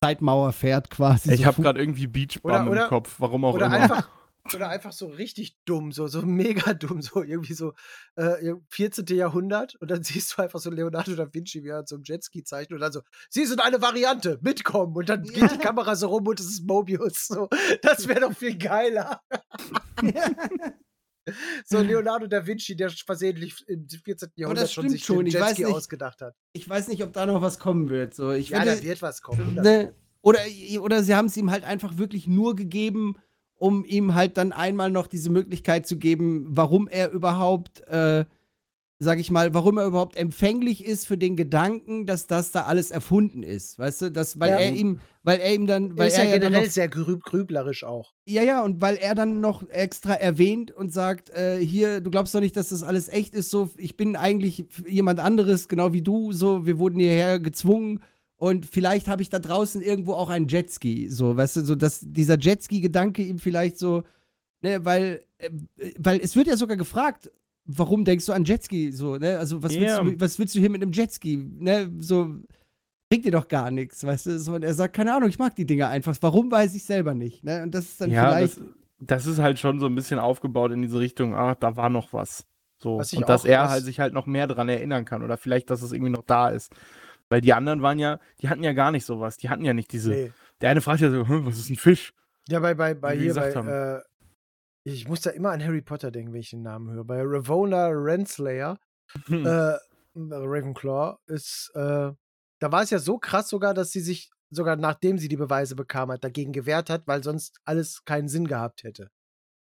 Zeitmauer fährt quasi. Ich so habe gerade irgendwie Beach Bum Oder- im Kopf, warum auch Oder immer. einfach, [laughs] oder einfach so richtig dumm, so, so mega dumm, so irgendwie so äh, 14. Jahrhundert und dann [laughs] siehst du einfach so Leonardo da Vinci, wie er so einem Jetski zeichnet und dann so, sie sind eine Variante, mitkommen und dann geht die Kamera so rum und es ist Mobius. So, das wäre doch viel geiler. [laughs] so Leonardo da Vinci, der versehentlich im 14. Jahrhundert schon stimmt sich schon, den ich weiß Jetski nicht. ausgedacht hat. ich weiß nicht, ob da noch was kommen wird. So, ich Ja, würde, da wird was kommen. Ne, oder, oder sie haben es ihm halt einfach wirklich nur gegeben, um ihm halt dann einmal noch diese Möglichkeit zu geben, warum er überhaupt, äh, sag ich mal, warum er überhaupt empfänglich ist für den Gedanken, dass das da alles erfunden ist. Weißt du, dass, weil Ja. er ihm, weil er ihm dann, weil ist er ja generell noch, sehr grüb grüblerisch auch. ja, ja, und weil er dann noch extra erwähnt und sagt, äh, hier, du glaubst doch nicht, dass das alles echt ist, so, ich bin eigentlich jemand anderes, genau wie du, so, wir wurden hierher gezwungen und vielleicht habe ich da draußen irgendwo auch einen Jetski, so, weißt du, so, dass dieser Jetski-Gedanke ihm vielleicht so, ne, weil, äh, weil es wird ja sogar gefragt, warum denkst du an Jetski, so, ne, also was, Ja. willst, du, was willst du hier mit einem Jetski, ne, so, bringt dir doch gar nichts, weißt du, so, und er sagt, keine Ahnung, ich mag die Dinger einfach, warum weiß ich selber nicht, ne, und das ist dann ja, vielleicht... das, das ist halt schon so ein bisschen aufgebaut in diese Richtung, ah, da war noch was. So. Was Und dass er halt sich halt noch mehr dran erinnern kann. Oder vielleicht, dass es irgendwie noch da ist. Weil die anderen waren ja, die hatten ja gar nicht sowas. Die hatten ja nicht diese. Nee. Der eine fragt ja so, "Hm, was ist ein Fisch? Ja, bei, bei, bei hier, bei, äh, ich muss da immer an Harry Potter denken, wenn ich den Namen höre. Bei Ravona Renslayer, Hm. [laughs] äh, Ravenclaw, ist, äh, da war es ja so krass sogar, dass sie sich, sogar nachdem sie die Beweise bekam hat, dagegen gewehrt hat, weil sonst alles keinen Sinn gehabt hätte.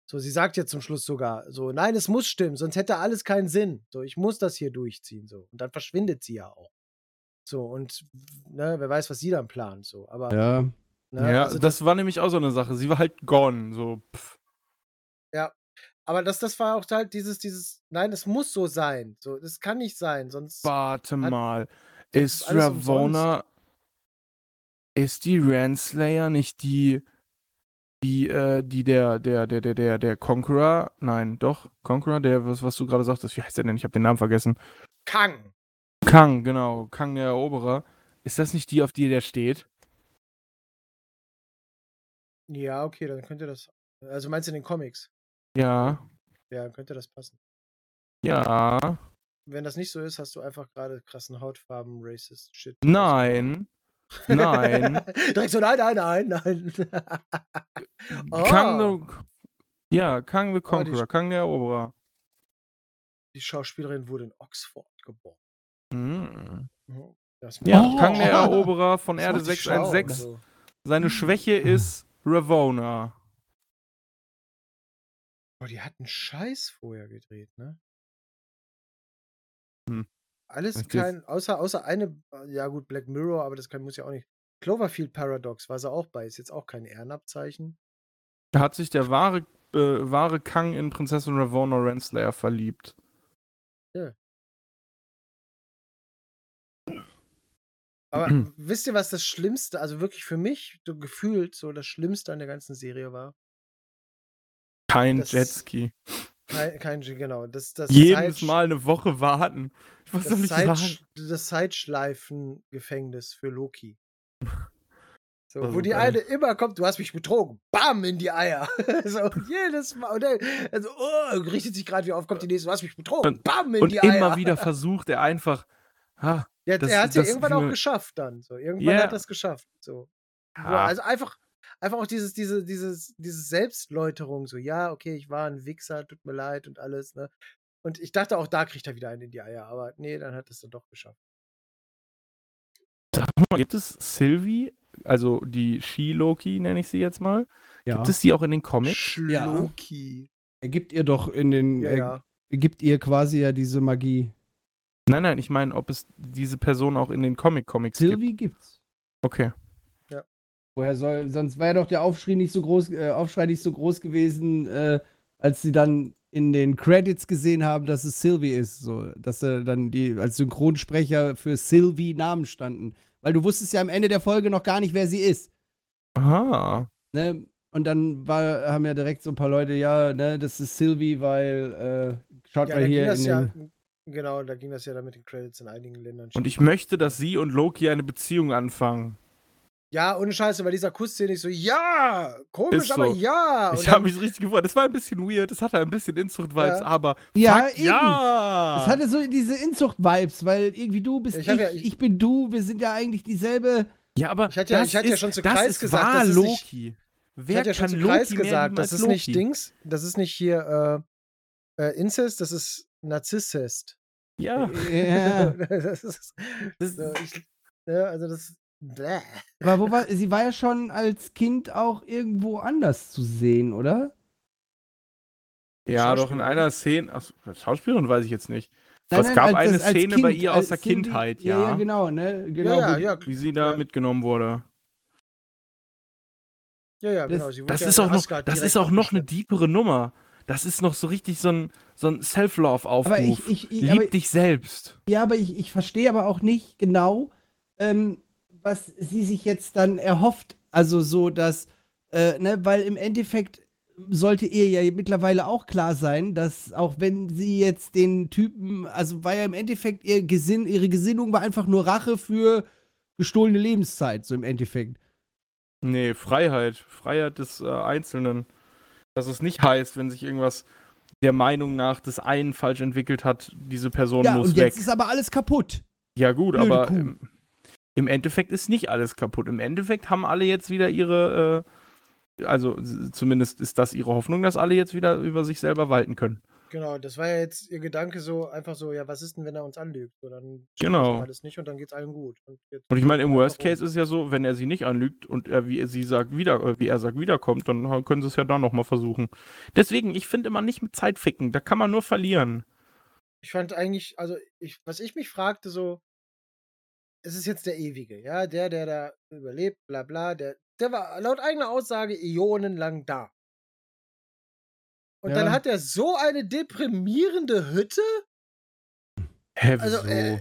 So, sie sagt ja zum Schluss sogar so, nein, es muss stimmen, sonst hätte alles keinen Sinn. So, ich muss das hier durchziehen, so. Und dann verschwindet sie ja auch. So, und, ne, wer weiß, was sie dann plant, so. Aber, Ja. ne, ja, also das, war nämlich auch so eine Sache. Sie war halt gone. So, pff. Aber das, das war auch halt dieses, dieses, nein, es muss so sein. So, das kann nicht sein, sonst. Warte mal. Ist ist Ravona. Ist die Renslayer nicht die. Die, äh, die der, der, der, der, der, der Conqueror, nein, doch, Conqueror, der, was, was du gerade sagtest, wie heißt der denn? Ich habe den Namen vergessen. Kang. Kang, genau, Kang der Eroberer. Ist das nicht die, auf die der steht? Ja, okay, dann könnte das. Also meinst du in den Comics? Ja, Ja, könnte das passen. ja, Wenn das nicht so ist, hast du einfach gerade krassen Hautfarben, Racist Shit. nein, nein. [laughs] Direkt so, nein, nein, nein, nein. Kang Oh. the, ja, Kang the die Conqueror, Kang der Eroberer. Die Schauspielerin wurde in Oxford geboren. Mhm. Mhm. Das Ja, Oh. Kang der Eroberer von Erde macht die schlau, 616. so. Seine Schwäche ist Ravona. Boah, die hat einen Scheiß vorher gedreht, ne? Hm. Alles Das- kein, außer, außer eine, ja gut, Black Mirror, aber das kann, muss ja auch nicht. Cloverfield Paradox war sie auch bei, ist jetzt auch kein Ehrenabzeichen. Da hat sich der wahre, äh, wahre Kang in Prinzessin Ravona Renslayer verliebt. Aber Mhm. [clears throat] wisst ihr, was das Schlimmste, also wirklich für mich, so gefühlt, so das Schlimmste an der ganzen Serie war? Kein Das- Jetski. Kein, kein genau. Das, das Jedes Zeit- Mal eine Woche warten. Was soll das, ich Zeit, sagen? das Zeitschleifen-Gefängnis für Loki. [laughs] So, Das wo die geil. eine immer kommt, du hast mich betrogen. Bam, in die Eier. [laughs] so, und jedes Mal. Und dann, also, oh, richtet sich gerade wieder auf, kommt die nächste, du hast mich betrogen. Und- Bam, in Und die immer Eier. wieder versucht er einfach. [laughs] Ah, Ja, das- er hat ja das- irgendwann auch geschafft dann. So. Irgendwann Ja. hat er es geschafft. So. Ah, Also einfach, einfach auch dieses, diese, dieses, diese Selbstläuterung, so, ja, okay, ich war ein Wichser, tut mir leid und alles, ne? Und ich dachte auch, da kriegt er wieder einen in die Eier, aber nee, dann hat er es dann doch geschafft. sag mal, gibt es Sylvie, also die She-Loki, nenne ich sie jetzt mal? Ja. Gibt es die auch in den Comics? Schloki. Er gibt ihr doch in den, Ja, er ja. gibt ihr quasi ja diese Magie. Nein, nein, ich meine, ob es diese Person auch in den Comic-Comics gibt. Sylvie gibt's. Okay. Woher soll, sonst wäre doch der Aufschrei nicht so groß, äh, Aufschrei nicht so groß gewesen, äh, als sie dann in den Credits gesehen haben, dass es Sylvie ist, so, dass äh, dann die als Synchronsprecher für Sylvie Namen standen. weil du wusstest ja am Ende der Folge noch gar nicht, wer sie ist. Aha. Ne? Und dann war, haben ja direkt so ein paar Leute, ja, ne, das ist Sylvie, weil, äh, schaut Ja, mal hier in ja, den, genau, da ging das ja dann mit den Credits in einigen Ländern. Und ich möchte, dass sie und Loki eine Beziehung anfangen. Ja, ohne Scheiße, bei dieser Kussszene ich so, ja, komisch, Ist aber so. ja. Und ich habe mich richtig gefreut. Das war ein bisschen weird. Das hatte ein bisschen Inzucht-Vibes, Ja. aber. Ja, fuck, eben. ja! Es hatte so diese Inzucht-Vibes, weil irgendwie du bist Ich ich, ja- ich, bin du, wir sind ja eigentlich dieselbe. ja, aber. Ich hatte ja- ich hatte ja ist, schon zu das Kreis ist gesagt, das ist nicht- Loki. ich Wer hatte ja schon zu Kreis gesagt, das ist nicht Loki? Dings, das ist nicht hier äh, äh, Inzest, das ist Narzisst. Ja. Ja. [laughs] das ist, Das, [laughs] so, ich, ja, also das. Bäh. Aber wo war, sie war ja schon als Kind auch irgendwo anders zu sehen, oder? ja, doch in einer Szene. Ach, Schauspielerin weiß ich jetzt nicht. Nein, es nein, gab als eine das- Szene Kind, bei ihr aus der Kindheit, Ja, ja. ja, genau, ne? Genau. ja, ja, Wie sie da Ja. mitgenommen wurde. ja, ja, Das- genau. Das ja ist auch noch, das ist auch noch eine deepere Nummer. Das ist noch so richtig so ein, so ein Self-Love-Aufruf. Ich, ich, ich, Lieb aber, dich selbst. ja, aber ich, ich verstehe aber auch nicht genau, ähm, was sie sich jetzt dann erhofft. Also so, dass, äh, ne, weil im Endeffekt sollte ihr ja mittlerweile auch klar sein, dass auch wenn sie jetzt den Typen, also war ja im Endeffekt ihr Gesinn, ihre Gesinnung war einfach nur Rache für gestohlene Lebenszeit, so im Endeffekt. Nee, Freiheit. Freiheit des äh, Einzelnen. Dass es nicht heißt, wenn sich irgendwas der Meinung nach des einen falsch entwickelt hat, diese Person Ja, muss und weg. jetzt ist aber alles kaputt. Ja, gut, Blöde aber Kuh. Im, Endeffekt ist nicht alles kaputt. Im Endeffekt haben alle jetzt wieder ihre, äh, also zumindest ist das ihre Hoffnung, dass alle jetzt wieder über sich selber walten können. Genau, das war ja jetzt ihr Gedanke so, einfach so, ja, was ist denn, wenn er uns anlügt? So, dann Genau. alles nicht und dann geht's allen gut. Und, Und ich meine, im Worst. Case ist ja so, wenn er sie nicht anlügt und er, wie er sie sagt, wieder, äh, wie er sagt, wiederkommt, dann können sie es ja da nochmal versuchen. Deswegen, ich finde immer nicht mit Zeit ficken. Da kann man nur verlieren. Ich fand eigentlich, also ich, was ich mich fragte, so, es ist jetzt der Ewige, ja, der, der da überlebt, bla bla, der, der war laut eigener Aussage äonenlang da. Und dann Ja. hat er so eine deprimierende Hütte. Hä, Also, äh,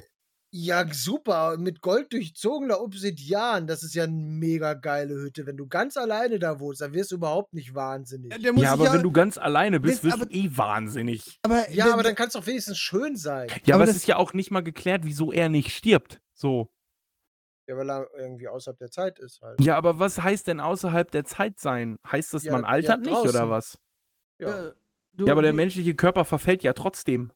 Ja, super. Mit Gold durchzogener Obsidian. Das ist ja eine mega geile Hütte. Wenn du ganz alleine da wohnst, dann wirst du überhaupt nicht wahnsinnig. Ja, sich aber wenn du ganz alleine bist, wirst du eh wahnsinnig. aber, Ja, aber dann kann es doch wenigstens schön sein. Ja, Aber aber es ist ja auch nicht mal geklärt, wieso er nicht stirbt. So. Ja, weil er irgendwie außerhalb der Zeit ist halt. Ja, aber was heißt denn außerhalb der Zeit sein? Heißt das, Ja, man ja, altert nicht oder was? Ja. äh, du- Ja, aber der du- menschliche Körper verfällt ja trotzdem.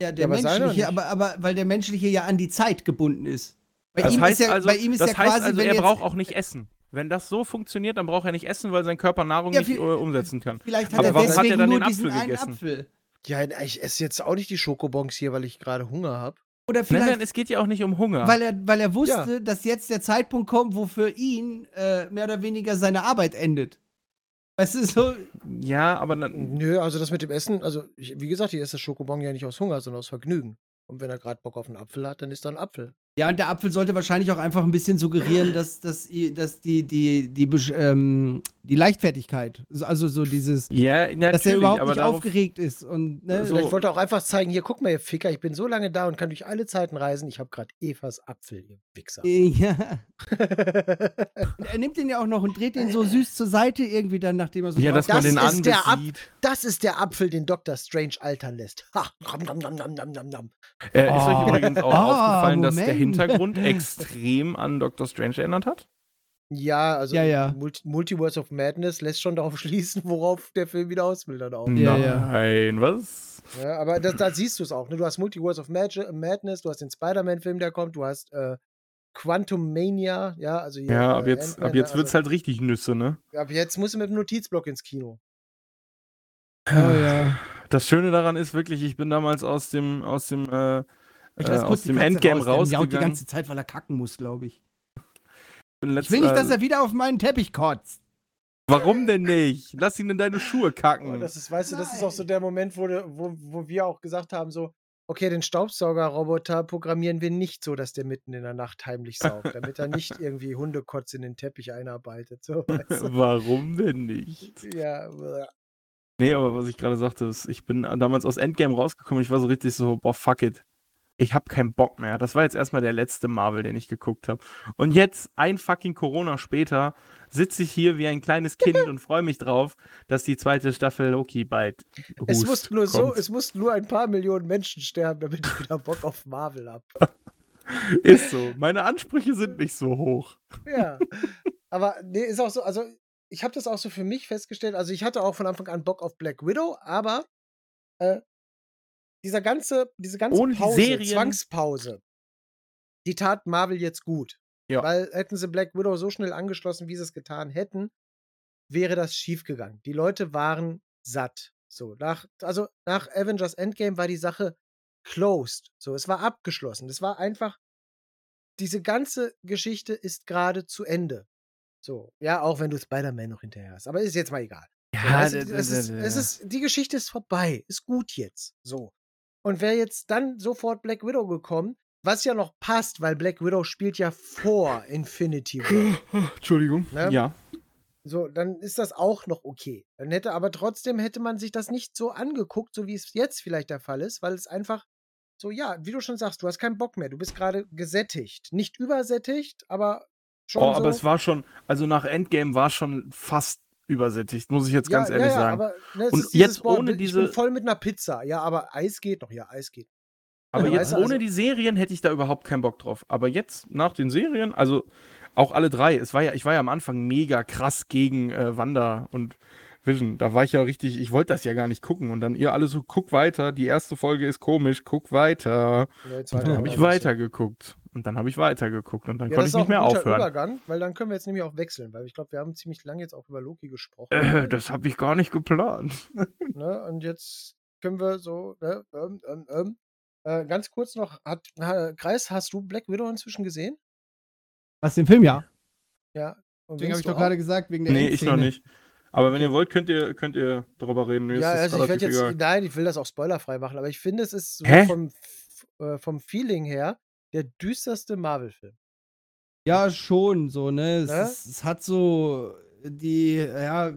Ja, der Ja, aber menschliche, aber, aber weil der menschliche ja an die Zeit gebunden ist. Bei Das ihm heißt ist ja, also, bei ihm ist das ja heißt quasi, also wenn er jetzt, braucht auch nicht essen. Wenn das so funktioniert, dann braucht er nicht essen, weil sein Körper Nahrung Ja, nicht äh, umsetzen kann. vielleicht hat Aber er warum hat er dann nur den diesen Apfel einen gegessen? Apfel. Ja, ich esse jetzt auch nicht die Schokobons hier, weil ich gerade Hunger habe. Oder Nein, vielleicht, nein, es geht ja auch nicht um Hunger. weil, er, weil er wusste, dass jetzt der Zeitpunkt kommt, wo für ihn äh, mehr oder weniger seine Arbeit endet. Weißt du, so, ja, aber dann, Nö, also das mit dem Essen, also ich, wie gesagt, ich esse das Schokobon ja nicht aus Hunger, sondern aus Vergnügen. Und wenn er gerade Bock auf einen Apfel hat, dann ist da ein Apfel. Ja, und der Apfel sollte wahrscheinlich auch einfach ein bisschen suggerieren, dass, dass, dass die, die, die, Besch- ähm, die Leichtfertigkeit, so- also so dieses, ja, dass er überhaupt nicht darauf, aufgeregt ist und ne, So. Vielleicht wollte er auch einfach zeigen, hier, guck mal, ihr Ficker, ich bin so lange da und kann durch alle Zeiten reisen. Ich habe gerade Evas Apfel, ihr Wichser. äh, ja. Und [laughs] er nimmt den ja auch noch und dreht den so süß zur Seite irgendwie dann, nachdem er so ja, dass man Das den ist der Ab- das ist der Apfel, den Dr. Strange altern lässt. Ha, nam, nam, nam, nam, nam, nam, nam. Äh, ist euch Oh. übrigens auch Ah, aufgefallen, dass der Moment. Hintergrund [laughs] extrem an Dr. Strange erinnert hat? Ja, also Ja, ja. Multi Multiverse of Madness lässt schon darauf [laughs] schließen, worauf der Film wieder aus will dann auch. Ja, ja. Nein, was? Ja, aber das, da siehst du es auch. Ne? Du hast Multiverse of Magi Madness, du hast den Spider-Man-Film, der kommt, du hast äh, Quantum Mania, ja, also hier, Ja, ab äh, jetzt, ab jetzt wird's halt richtig Nüsse, ne? Also, ab jetzt musst du mit dem Notizblock ins Kino. Oh ja. Das Schöne daran ist wirklich, ich bin damals aus dem, aus dem, äh, Ich äh, lass aus dem Katze Endgame raus, der die ganze Zeit, weil er kacken muss, glaube ich. bin Ich letzt- will nicht, dass äh, er wieder auf meinen Teppich kotzt. Warum denn nicht? Lass ihn in deine Schuhe kacken. das ist, weißt du, das ist auch so der Moment, wo, wo, wo wir auch gesagt haben, so, okay, den Staubsaugerroboter programmieren wir nicht so, dass der mitten in der Nacht heimlich saugt, damit er nicht [laughs] irgendwie Hundekotz in den Teppich einarbeitet. So, [laughs] weißt du? Warum denn nicht? Ja, bleh. Nee, aber was ich gerade sagte, ist, ich bin damals aus Endgame rausgekommen, ich war so richtig so, boah, fuck it. Ich habe keinen Bock mehr. Das war jetzt erstmal der letzte Marvel, den ich geguckt habe. Und jetzt, ein fucking Corona später, sitze ich hier wie ein kleines Kind und freue mich drauf, dass die zweite Staffel Loki bald. Es mussten nur so, kommt. es mussten nur ein paar Millionen Menschen sterben, damit ich wieder Bock auf Marvel hab. [laughs] Ist so. Meine Ansprüche sind nicht so hoch. Ja. [laughs] Aber nee, ist auch so, also ich habe das auch so für mich festgestellt. Also ich hatte auch von Anfang an Bock auf Black Widow, aber äh, dieser ganze, diese ganze Ohne Pause, Serien- Zwangspause, die tat Marvel jetzt gut. Ja. Weil hätten sie Black Widow so schnell angeschlossen, wie sie es getan hätten, wäre das schiefgegangen. Die Leute waren satt. So, nach, also nach Avengers Endgame war die Sache closed. So, es war abgeschlossen. Es war einfach, diese ganze Geschichte ist gerade zu Ende. So, ja, auch wenn du Spider-Man noch hinterher hast. Aber ist jetzt mal egal. So, weißt du, es, ist, es ist, die Geschichte ist vorbei. Ist gut jetzt. So. Und wäre jetzt dann sofort Black Widow gekommen, was ja noch passt, weil Black Widow spielt ja vor Infinity [laughs] War. Entschuldigung. Ne? Ja. So, dann ist das auch noch okay. Dann hätte aber trotzdem hätte man sich das nicht so angeguckt, so wie es jetzt vielleicht der Fall ist, weil es einfach so, ja, wie du schon sagst, du hast keinen Bock mehr. Du bist gerade gesättigt. Nicht übersättigt, aber schon Oh, so. aber es war schon, also nach Endgame war schon fast übersättigt, muss ich jetzt ja, ganz ehrlich ja, ja, sagen. Aber, ne, Und jetzt boah, ohne ich diese- bin voll mit einer Pizza. Ja, aber Eis geht noch. Ja, Eis geht. Aber Ja, jetzt weißt du, ohne also- die Serien hätte ich da überhaupt keinen Bock drauf. Aber jetzt nach den Serien, also auch alle drei, es war ja, ich war ja am Anfang mega krass gegen äh, Wanda und Vision. Da war ich ja richtig, ich wollte das ja gar nicht gucken. Und dann ihr alle so, guck weiter, die erste Folge ist komisch, guck weiter. Ja, jetzt Und dann habe ich weitergeguckt. Und dann habe ich weitergeguckt. Und dann Ja, konnte das ich ist nicht mehr ein guter aufhören. Übergang, weil dann können wir jetzt nämlich auch wechseln, weil ich glaube, wir haben ziemlich lange jetzt auch über Loki gesprochen. Äh, das habe ich gar nicht geplant. [laughs] ne? Und jetzt können wir so, ne? ähm, ähm, ähm. Äh, ganz kurz noch, hat, ha, Kreis, hast du Black Widow inzwischen gesehen? Was, den Film, ja. Ja. Und Deswegen habe ich du doch gerade gesagt, wegen der Nee, ich noch nicht. Aber wenn ihr wollt, könnt ihr, könnt ihr darüber reden. Mir Ja, ist das also ich werde jetzt, egal. nein, ich will das auch spoilerfrei machen, aber ich finde, es ist so vom, äh, vom Feeling her der düsterste Marvel-Film. Ja, schon, so, ne? Es, Ne? ist, es hat so die, ja,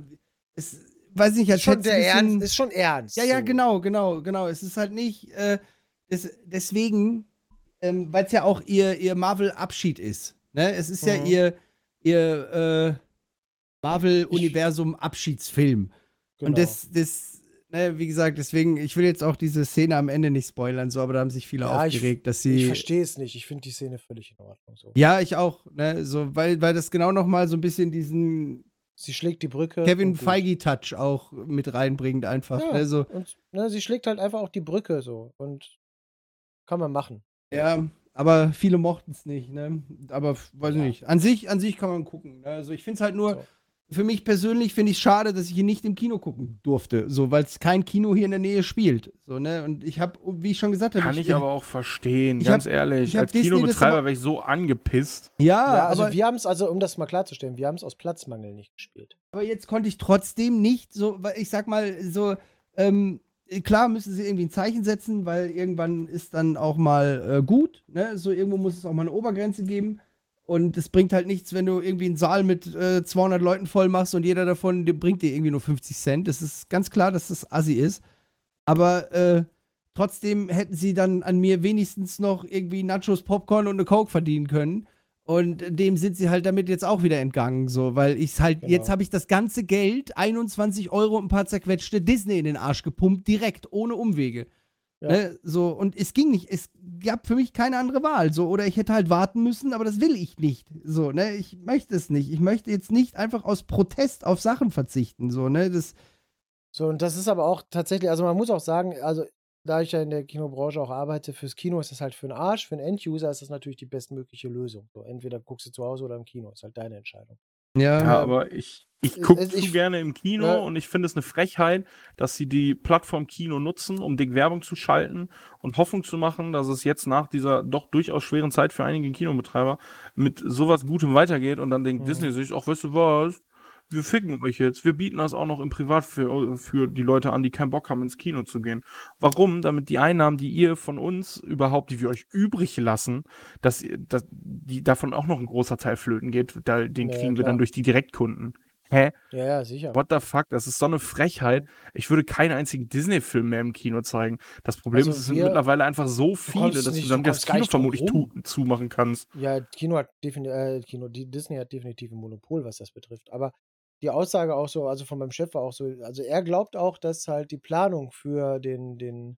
es, weiß nicht, Ist schon, der bisschen- ernst, ist schon ernst. Ja, ja, so. genau, genau, genau. Es ist halt nicht, äh, es, deswegen, ähm, weil es ja auch ihr, ihr Marvel-Abschied ist. Ne? Es ist ja Mhm. ihr, ihr äh, Marvel-Universum-Abschiedsfilm. Genau. Und das, das, ne, wie gesagt, deswegen, ich will jetzt auch diese Szene am Ende nicht spoilern, so, aber da haben sich viele Ja, ich- aufgeregt, dass ich sie. verstehe es nicht. Ich finde die Szene völlig in Ordnung. So. Ja, ich auch, ne, so, weil, weil das genau nochmal so ein bisschen diesen Sie schlägt die Brücke. Kevin. Feige-Touch auch mit reinbringt, einfach. Ja, Ne, so. und ne, sie schlägt halt einfach auch die Brücke so. Und kann man machen. Ja, aber viele mochten es nicht, ne? Aber weiß ich Ja. nicht. An sich, an sich kann man gucken. Ne? Also ich finde es halt nur, So. Für mich persönlich finde ich schade, dass ich ihn nicht im Kino gucken durfte. So, weil es kein Kino hier in der Nähe spielt. So, ne? Und ich habe, wie ich schon gesagt habe, Kann ich aber auch verstehen, ich ganz hab- ehrlich. ich Als Disney Kinobetreiber wäre ich so angepisst. Ja, Ja, also aber, wir haben es, also um das mal klarzustellen, wir haben es aus Platzmangel nicht gespielt. aber jetzt konnte ich trotzdem nicht so, weil ich sag mal, so, ähm, klar müssen sie irgendwie ein Zeichen setzen, weil irgendwann ist dann auch mal äh, gut. Ne? So irgendwo muss es auch mal eine Obergrenze geben. Und es bringt halt nichts, wenn du irgendwie einen Saal mit äh, 200 Leuten voll machst und jeder davon bringt dir irgendwie nur 50 Cent. Das ist ganz klar, dass das assi ist. Aber äh, trotzdem hätten sie dann an mir wenigstens noch irgendwie Nachos, Popcorn und eine Coke verdienen können. Und dem sind sie halt damit jetzt auch wieder entgangen, so, weil ich halt, Genau. jetzt habe ich das ganze Geld, 21 Euro und ein paar zerquetschte Disney in den Arsch gepumpt, direkt, ohne Umwege. Ja. Ne, so, und es ging nicht, es gab für mich keine andere Wahl, so, oder ich hätte halt warten müssen, aber das will ich nicht, so, ne, ich möchte es nicht, ich möchte jetzt nicht einfach aus Protest auf Sachen verzichten, so, ne, das, So, und das ist aber auch tatsächlich, also man muss auch sagen, also da ich ja in der Kinobranche auch arbeite, fürs Kino ist das halt für einen Arsch, für einen Enduser ist das natürlich die bestmögliche Lösung. So, entweder guckst du zu Hause oder im Kino, ist halt deine Entscheidung. Ja, Ja, aber ich, ich gucke zu ich- gerne im Kino Ja. und ich finde es eine Frechheit, dass sie die Plattform Kino nutzen, um dick Werbung zu schalten und Hoffnung zu machen, dass es jetzt nach dieser doch durchaus schweren Zeit für einige Kinobetreiber mit sowas Gutem weitergeht und dann denkt Mhm. Disney sich, ach, weißt du was? Wir ficken euch jetzt. Wir bieten das auch noch im Privat für, für die Leute an, die keinen Bock haben, ins Kino zu gehen. Warum? Damit die Einnahmen, die ihr von uns überhaupt, die wir euch übrig lassen, dass, dass die davon auch noch ein großer Teil flöten geht, da, den Ja, kriegen wir klar. dann durch die Direktkunden. hä? Ja, ja, sicher. What the fuck? Das ist so eine Frechheit. Ich würde keinen einzigen Disney-Film mehr im Kino zeigen. Das Problem Also ist, es sind wir- mittlerweile einfach so viele, dass nicht- du dann das Kino vermutlich tu zumachen kannst. Ja, Kino hat definitiv, äh, Kino, Disney hat definitiv ein Monopol, was das betrifft. Aber die Aussage auch so, also von meinem Chef war auch so, also er glaubt auch, dass halt die Planung für den, den,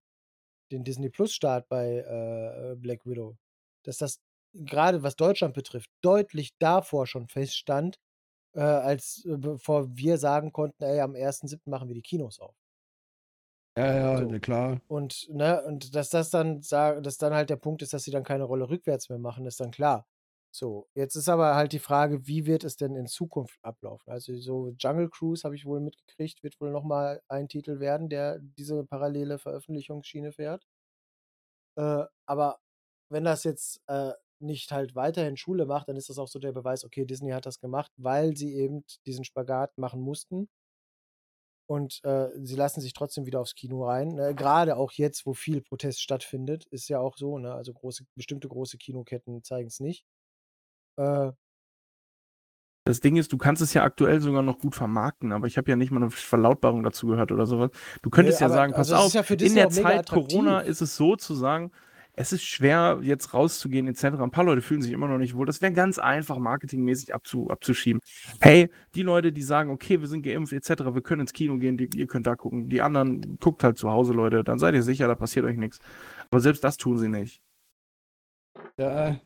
den Disney Plus Start bei äh, Black Widow, dass das gerade was Deutschland betrifft, deutlich davor schon feststand, äh, als äh, bevor wir sagen konnten, ey, am 1.7. machen wir die Kinos auf. Ja, ja, So. na klar. Und, ne, und dass das dann dass dann halt der Punkt ist, dass sie dann keine Rolle rückwärts mehr machen, ist dann klar. So, jetzt ist aber halt die Frage, wie wird es denn in Zukunft ablaufen? Also so Jungle Cruise habe ich wohl mitgekriegt, wird wohl nochmal ein Titel werden, der diese parallele Veröffentlichungsschiene fährt. Äh, aber wenn das jetzt äh, nicht halt weiterhin Schule macht, dann ist das auch so der Beweis, okay, Disney hat das gemacht, weil sie eben diesen Spagat machen mussten. Und äh, sie lassen sich trotzdem wieder aufs Kino rein. Ne? Gerade auch jetzt, wo viel Protest stattfindet, ist ja auch so, ne? Also große, bestimmte große Kinoketten zeigen es nicht. Äh, Das Ding ist, du kannst es ja aktuell sogar noch gut vermarkten, aber ich habe ja nicht mal eine Verlautbarung dazu gehört oder sowas. Du könntest ja aber- sagen, pass also auf, ja in der Zeit Corona ist es so zu sagen, es ist schwer, jetzt rauszugehen, etc. Ein paar Leute fühlen sich immer noch nicht wohl. Das wäre ganz einfach, marketingmäßig abzu, abzuschieben. Hey, die Leute, die sagen, okay, wir sind geimpft, etc., wir können ins Kino gehen, die, ihr könnt da gucken. Die anderen, guckt halt zu Hause, Leute, dann seid ihr sicher, da passiert euch nichts. Aber selbst das tun sie nicht. Ja.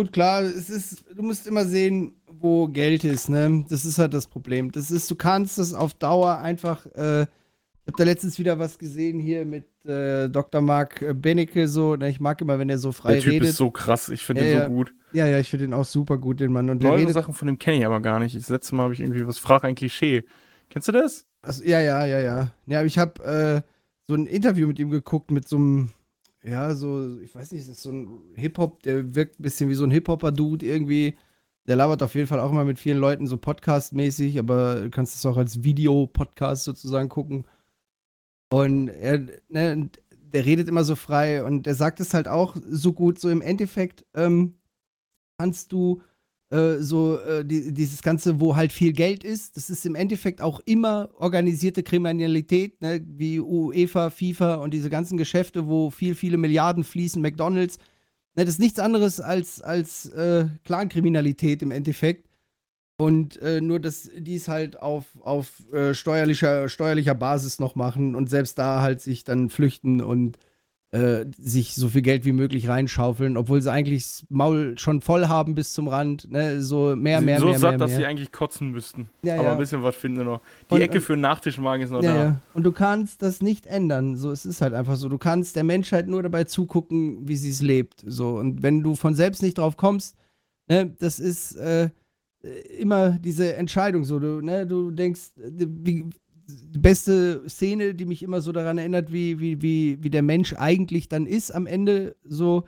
Gut, klar, es ist, du musst immer sehen, wo Geld ist, ne? Das ist halt das Problem. Das ist, du kannst das auf Dauer einfach, äh, ich habe da letztens wieder was gesehen hier mit äh, Dr. Mark äh, Benecke so, ne? Ich mag immer, wenn er so frei Der Typ redet. ist so krass, ich finde ihn ja. so gut. ja, ja, ich finde den auch super gut, den Mann. Und Neue redet, Sachen von dem kenne ich aber gar nicht. Das letzte Mal habe ich irgendwie was, frag ein Klischee. Kennst du das? Also, ja, ja, ja, ja. Ja, ich habe äh, so ein Interview mit ihm geguckt, mit so einem, ja, so, ich weiß nicht, ist so ein Hip-Hop, der wirkt ein bisschen wie so ein Hip-Hopper-Dude irgendwie. Der labert auf jeden Fall auch immer mit vielen Leuten so Podcast-mäßig, aber du kannst es auch als Video-Podcast sozusagen gucken. Und er, ne, der redet immer so frei und der sagt es halt auch so gut, so im Endeffekt ähm, kannst du äh, so äh, die, dieses Ganze, wo halt viel Geld ist, das ist im Endeffekt auch immer organisierte Kriminalität, ne, wie UEFA, FIFA und diese ganzen Geschäfte, wo viel, viele Milliarden fließen, McDonalds. Ne, das ist nichts anderes als, als äh, Clankriminalität im Endeffekt. Und äh, nur, dass die es halt auf, auf äh, steuerlicher, steuerlicher Basis noch machen und selbst da halt sich dann flüchten und äh, sich so viel Geld wie möglich reinschaufeln, obwohl sie eigentlich das Maul schon voll haben bis zum Rand. Ne? So mehr, mehr, so mehr, satt, mehr, dass mehr. sie eigentlich kotzen müssten. Ja, aber ja. ein bisschen was finden noch. Die Und- Ecke und- für einen Nachtischmagen ist noch Ja, da. ja. Und du kannst das nicht ändern. So, es ist halt einfach so. Du kannst der Menschheit nur dabei zugucken, wie sie es lebt. So, und wenn du von selbst nicht drauf kommst, ne, das ist äh, immer diese Entscheidung. So, du, ne, du denkst, äh, wie, die beste Szene, die mich immer so daran erinnert, wie, wie, wie, wie der Mensch eigentlich dann ist am Ende, so,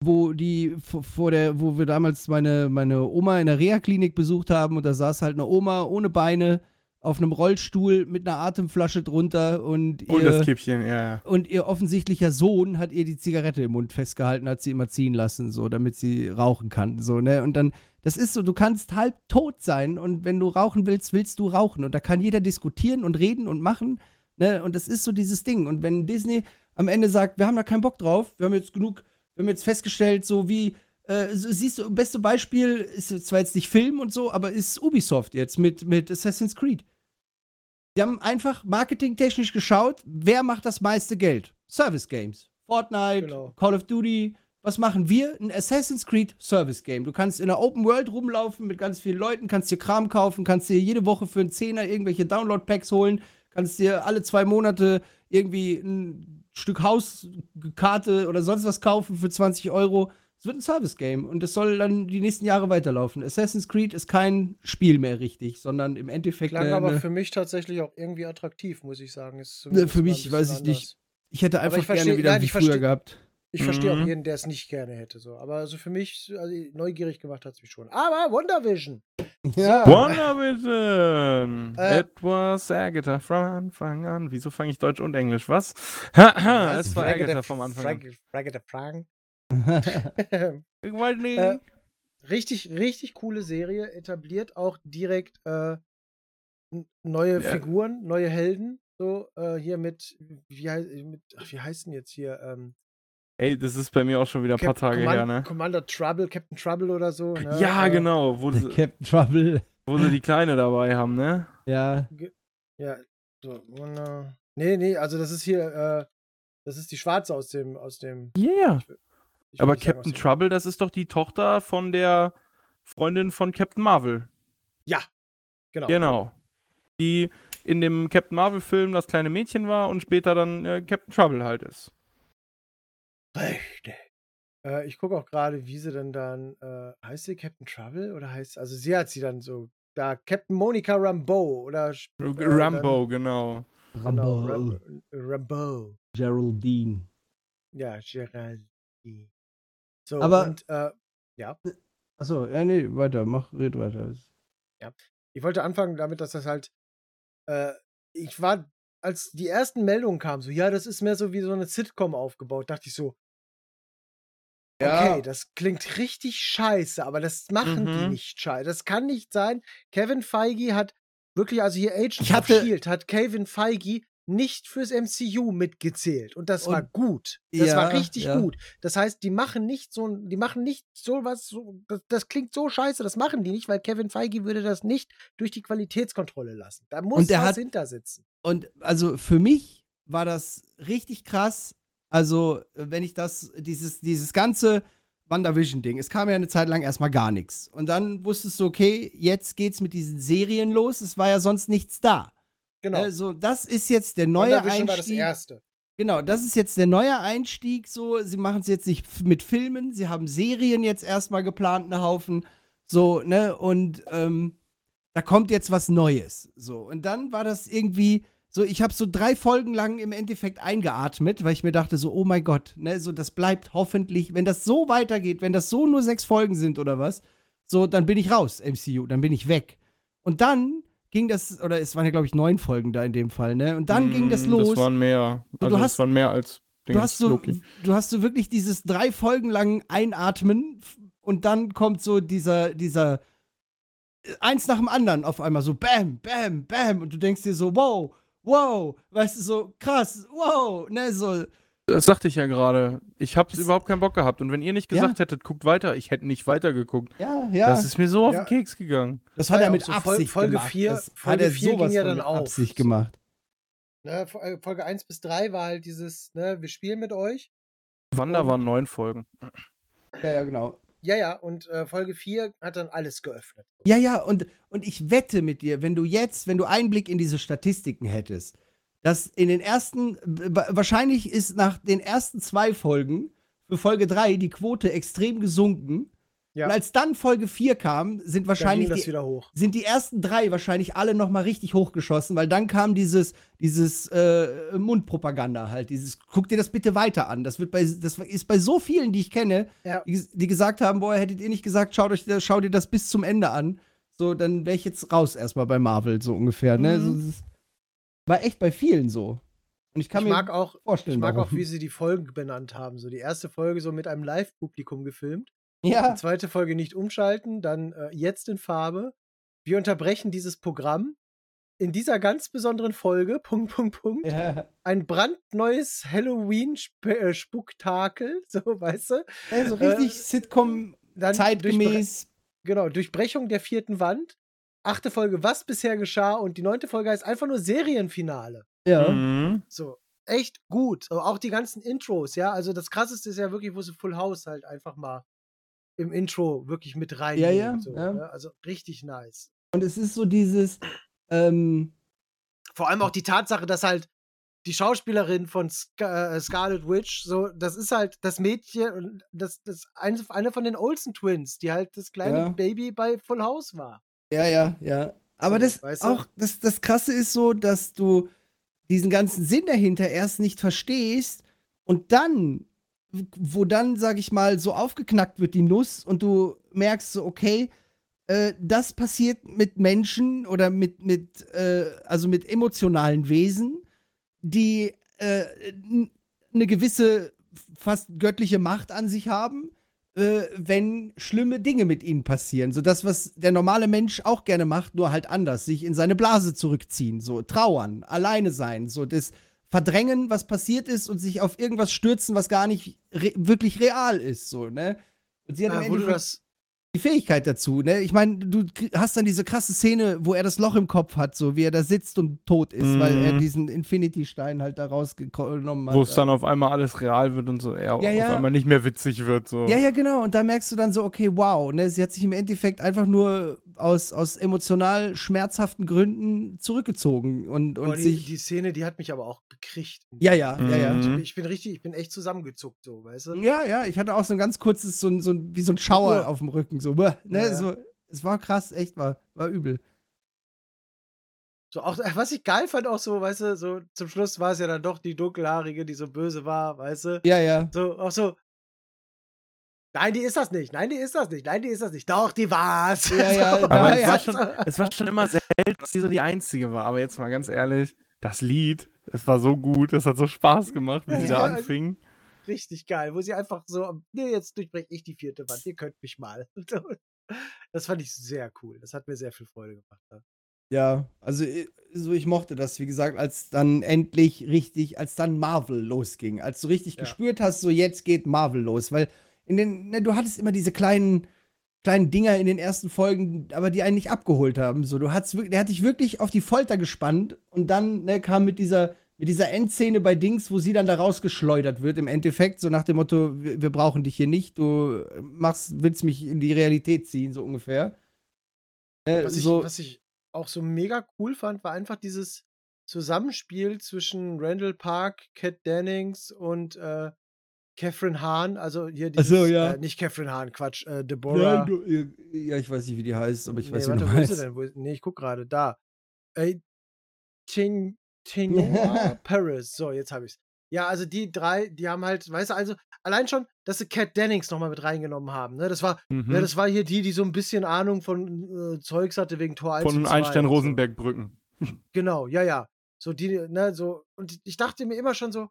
wo die vor der, wo wir damals meine, meine Oma in der Reha-Klinik besucht haben und da saß halt eine Oma ohne Beine auf einem Rollstuhl mit einer Atemflasche drunter und Und das ihr, Kippchen, ja, und ihr offensichtlicher Sohn hat ihr die Zigarette im Mund festgehalten, hat sie immer ziehen lassen, so, damit sie rauchen kann, so, ne, und dann, das ist so, du kannst halb tot sein und wenn du rauchen willst, willst du rauchen und da kann jeder diskutieren und reden und machen, ne, und das ist so dieses Ding und wenn Disney am Ende sagt, wir haben da keinen Bock drauf, wir haben jetzt genug, wir haben jetzt festgestellt, so wie, äh, siehst du, beste Beispiel ist zwar jetzt nicht Film und so, aber ist Ubisoft jetzt mit, mit Assassin's Creed. Die haben einfach marketingtechnisch geschaut, wer macht das meiste Geld? Service Games. Fortnite, Genau. Call of Duty. Was machen wir? Ein Assassin's Creed Service Game. Du kannst in der Open World rumlaufen mit ganz vielen Leuten, kannst dir Kram kaufen, kannst dir jede Woche für einen Zehner irgendwelche Download-Packs holen, kannst dir alle zwei Monate irgendwie ein Stück Hauskarte oder sonst was kaufen für 20 Euro. Es wird ein Service Game und es soll dann die nächsten Jahre weiterlaufen. Assassin's Creed ist kein Spiel mehr richtig, sondern im Endeffekt klang eine, aber für mich tatsächlich auch irgendwie attraktiv, muss ich sagen. Ist Ne, für mich weiß ich nicht. anders. Ich hätte einfach ich gerne wieder nein, wie früher gehabt. Ich verstehe Mhm. auch jeden, der es nicht gerne hätte. So. Aber also für mich, also neugierig gemacht hat es mich schon. Aber WandaVision. Ja. WandaVision! [laughs] Äh. It was Agatha von Anfang an. Wieso fange ich Deutsch und Englisch? Was? Es war Frage Agatha vom Anfang an. Frage, Frage [laughs] [laughs] Ich weiß nicht. Äh, richtig, richtig coole Serie. Etabliert auch direkt äh, neue Ja. Figuren, neue Helden. So, äh, hier mit, wie, hei- mit, ach, wie heißt denn jetzt hier? Ähm, Ey, das ist bei mir auch schon wieder ein paar Tage Command- her, ne? Commander Trouble, Captain Trouble oder so. Ne? Ja, Äh, genau, wo [laughs] sie, Captain Trouble. wo sie die Kleine dabei haben, ne? Ja. Ja, so, Wonder- nee, nee, also das ist hier, äh, das ist die Schwarze aus dem, aus dem. Yeah. ich Aber sagen, Captain dem- Trouble, das ist doch die Tochter von der Freundin von Captain Marvel. Ja, genau. Genau. Die in dem Captain Marvel-Film das kleine Mädchen war und später dann äh, Captain Trouble halt ist. Richtig. Äh, ich gucke auch gerade, wie sie denn dann, äh, heißt sie Captain Trouble oder heißt, also sie hat sie dann so, da Captain Monica Rambeau oder sch- R- dann- Rambo, genau. genau, Rambo. Ram Rambeau. Geraldine. Ja, Geraldine. So, Aber- und äh, ja, Achso, ja, nee, weiter, mach, red weiter. ich wollte anfangen damit, dass das halt, äh, ich war, als die ersten Meldungen kamen, so, ja, das ist mehr so wie so eine Sitcom aufgebaut, dachte ich so, Ja. Okay, das klingt richtig scheiße, aber das machen die Mhm. nicht scheiße. Das kann nicht sein. Kevin Feige hat wirklich, also hier Agents Ich hatte- Shield hat Kevin Feige nicht fürs MCU mitgezählt und das war Und- gut. Das war Ja, richtig ja. gut. Das heißt, die machen nicht so, die machen nicht so was, so, das, das klingt so scheiße, das machen die nicht, weil Kevin Feige würde das nicht durch die Qualitätskontrolle lassen. Da muss der was hat- hinter sitzen. Und also für mich war das richtig krass. Also, wenn ich das, dieses, dieses ganze WandaVision-Ding, es kam ja eine Zeit lang erstmal gar nichts. Und dann wusstest du, okay, jetzt geht's mit diesen Serien los. Es war ja sonst nichts da. Genau. Also, das ist jetzt der neue WandaVision war das Einstieg. erste. Genau, das ist jetzt der neue Einstieg. So, sie machen es jetzt nicht mit Filmen, sie haben Serien jetzt erstmal geplant, einen Haufen. So, ne, und ähm, da kommt jetzt was Neues. So, und dann war das irgendwie so, ich habe so drei Folgen lang im Endeffekt eingeatmet, weil ich mir dachte, so, oh mein Gott, ne, so, das bleibt hoffentlich, wenn das so weitergeht, wenn das so nur sechs Folgen sind oder was, so, dann bin ich raus, MCU, dann bin ich weg. Und dann ging das, oder es waren ja, glaube ich, neun Folgen da in dem Fall, ne, und dann ging das Mm, los. Das waren mehr. du Also, hast- das waren mehr als Du hast, so, Loki. du hast so wirklich dieses drei Folgen lang Einatmen und dann kommt so dieser, dieser eins nach dem anderen auf einmal so Bam, Bam, Bam und du denkst dir so, wow, wow, weißt du, so krass, wow, ne, so, Das sagte ich ja gerade. Ich habe überhaupt keinen Bock gehabt. Und wenn ihr nicht Ja. gesagt hättet, guckt weiter, ich hätte nicht weitergeguckt. ja, ja. Das ist mir so auf Ja. den Keks gegangen. das hat ja er auch mit so Absicht Folge gemacht. vier- das Folge hat er vier ging sowas ja dann auf. Absicht gemacht. Ne, äh, Folge 1 bis 3 war halt dieses, ne, wir spielen mit euch. Wanda waren neun Folgen. Ja, ja, genau. Ja, ja, und äh, Folge 4 hat dann alles geöffnet. Ja, ja, und, und ich wette mit dir, wenn du jetzt, wenn du Einblick in diese Statistiken hättest, dass in den ersten, wa- wahrscheinlich ist nach den ersten zwei Folgen für Folge 3 die Quote extrem gesunken. Ja. Und als dann Folge 4 kam, sind wahrscheinlich die, sind die ersten drei wahrscheinlich alle nochmal richtig hochgeschossen, weil dann kam dieses, dieses äh, Mundpropaganda halt, dieses, guck dir das bitte weiter an. Das wird bei, das ist bei so vielen, die ich kenne, Ja. die, die gesagt haben, boah, hättet ihr nicht gesagt, schaut euch, das- schau dir das bis zum Ende an. So, dann wäre ich jetzt raus erstmal bei Marvel, so ungefähr, ne? Mhm. So, das ist- war echt bei vielen so. Und ich kann Ich mir mag auch, vorstellen, ich mag auch, warum. wie sie die Folgen benannt haben. So die erste Folge so mit einem Live-Publikum gefilmt. ja, Die zweite Folge nicht umschalten, dann äh, jetzt in Farbe. Wir unterbrechen dieses Programm. In dieser ganz besonderen Folge, [laughs] Punkt, Punkt, Punkt, ja. ein brandneues Halloween-Spektakel, [laughs] so, weißt du? Also Äh, richtig Sitcom Dann Durchbre zeitgemäß. genau, Durchbrechung der vierten Wand. Achte Folge, was bisher geschah. Und die neunte Folge heißt einfach nur Serienfinale. Ja. Mhm. So, echt gut. So, auch die ganzen Intros, ja. Also das krasseste ist ja wirklich, wo sie Full House halt einfach mal im Intro wirklich mit rein. Ja, ja, So, ja. ne? Also richtig nice. Und es ist so dieses, ähm, Vor allem auch die Tatsache, dass halt die Schauspielerin von Scar äh, Scarlet Witch, so, das ist halt das Mädchen, und das, das eine, eine von den Olsen Twins, die halt das kleine Ja. Baby bei Full House war. Ja, ja, ja. Aber das weißt du? auch, das, das Krasse ist so, dass du diesen ganzen Sinn dahinter erst nicht verstehst und dann, wo dann, sag ich mal, so aufgeknackt wird die Nuss und du merkst so, okay, äh, das passiert mit Menschen oder mit, mit, äh, also mit emotionalen Wesen, die äh, eine gewisse fast göttliche Macht an sich haben, äh, wenn schlimme Dinge mit ihnen passieren. So das, was der normale Mensch auch gerne macht, nur halt anders. Sich in seine Blase zurückziehen, so trauern, alleine sein, so das verdrängen, was passiert ist und sich auf irgendwas stürzen, was gar nicht re wirklich real ist, so, ne? Und sie hat am Ja, wo du Ende das, die Fähigkeit dazu, ne? Ich meine, du hast dann diese krasse Szene, wo er das Loch im Kopf hat, so wie er da sitzt und tot ist, weil er Mhm. diesen Infinity-Stein halt da rausgenommen hat. Wo es dann auf einmal alles real wird und so eher Ja, ja. auf einmal nicht mehr witzig wird. So. Ja, ja, genau. Und da merkst du dann so, okay, wow, ne, sie hat sich im Endeffekt einfach nur aus, aus emotional schmerzhaften Gründen zurückgezogen und, und boah, die, sich. die Szene, die hat mich aber auch gekriegt. ja, ja, ja, ja. Mhm. Ich bin richtig, ich bin echt zusammengezuckt, so, weißt du? Ja, ja, ich hatte auch so ein ganz kurzes, so, ein- so ein- wie so ein Schauer Ja. auf dem Rücken, so, ne, Ja, so. Es war krass, echt, war, war übel. So, auch, was ich geil fand, auch so, weißt du, so zum Schluss war es ja dann doch die dunkelhaarige, die so böse war, weißt du? Ja, ja. So, auch so. Nein, die ist das nicht. Nein, die ist das nicht. Nein, die ist das nicht. Doch, die war's. Ja, ja, [laughs] so, Aber ja, es, war schon, es war schon immer selten, dass sie so die Einzige war. Aber jetzt mal ganz ehrlich, das Lied, es war so gut, es hat so Spaß gemacht, wie [laughs] sie da Ja. anfing. Richtig geil, wo sie einfach so, nee, jetzt durchbreche ich die vierte Wand, ihr könnt mich mal. [laughs] Das fand ich sehr cool. Das hat mir sehr viel Freude gemacht. Ja. Ja, also i- so ich mochte das, wie gesagt, als dann endlich richtig, als dann Marvel losging, als du richtig Ja. gespürt hast, so jetzt geht Marvel los, weil in den, ne, du hattest immer diese kleinen, kleinen Dinger in den ersten Folgen, aber die einen nicht abgeholt haben. So, du hattest wirklich, der hat dich wirklich auf die Folter gespannt und dann ne, kam mit dieser, mit dieser Endszene bei Dings, wo sie dann da rausgeschleudert wird, im Endeffekt, so nach dem Motto, wir, wir brauchen dich hier nicht, du machst, willst mich in die Realität ziehen, so ungefähr. Äh, Was, so, ich, was ich auch so mega cool fand, war einfach dieses Zusammenspiel zwischen Randall Park, Kat Dennings und äh, Catherine Hahn. Also hier dieses, so, ja. äh, nicht Catherine Hahn, Quatsch, äh, Ja, Deborah. du, ja, ich weiß nicht, wie die heißt, aber ich weiß, nee, du warte, wo ist sie denn? Wo ist, nee, ich guck gerade, da. Äh, Tin, Tinoa [laughs] Paris. So, jetzt habe ich's. Ja, also die drei, die haben halt, weißt du, also allein schon, dass sie Kat Dennings nochmal mit reingenommen haben. Ne? Das war, Mhm. ja, das war hier die, die so ein bisschen Ahnung von äh, Zeugs hatte wegen Tor 1 Von und 2 Einstein und so. Rosenberg-Brücken. [laughs] Genau, ja, ja. So die, ne, so, und ich dachte mir immer schon so,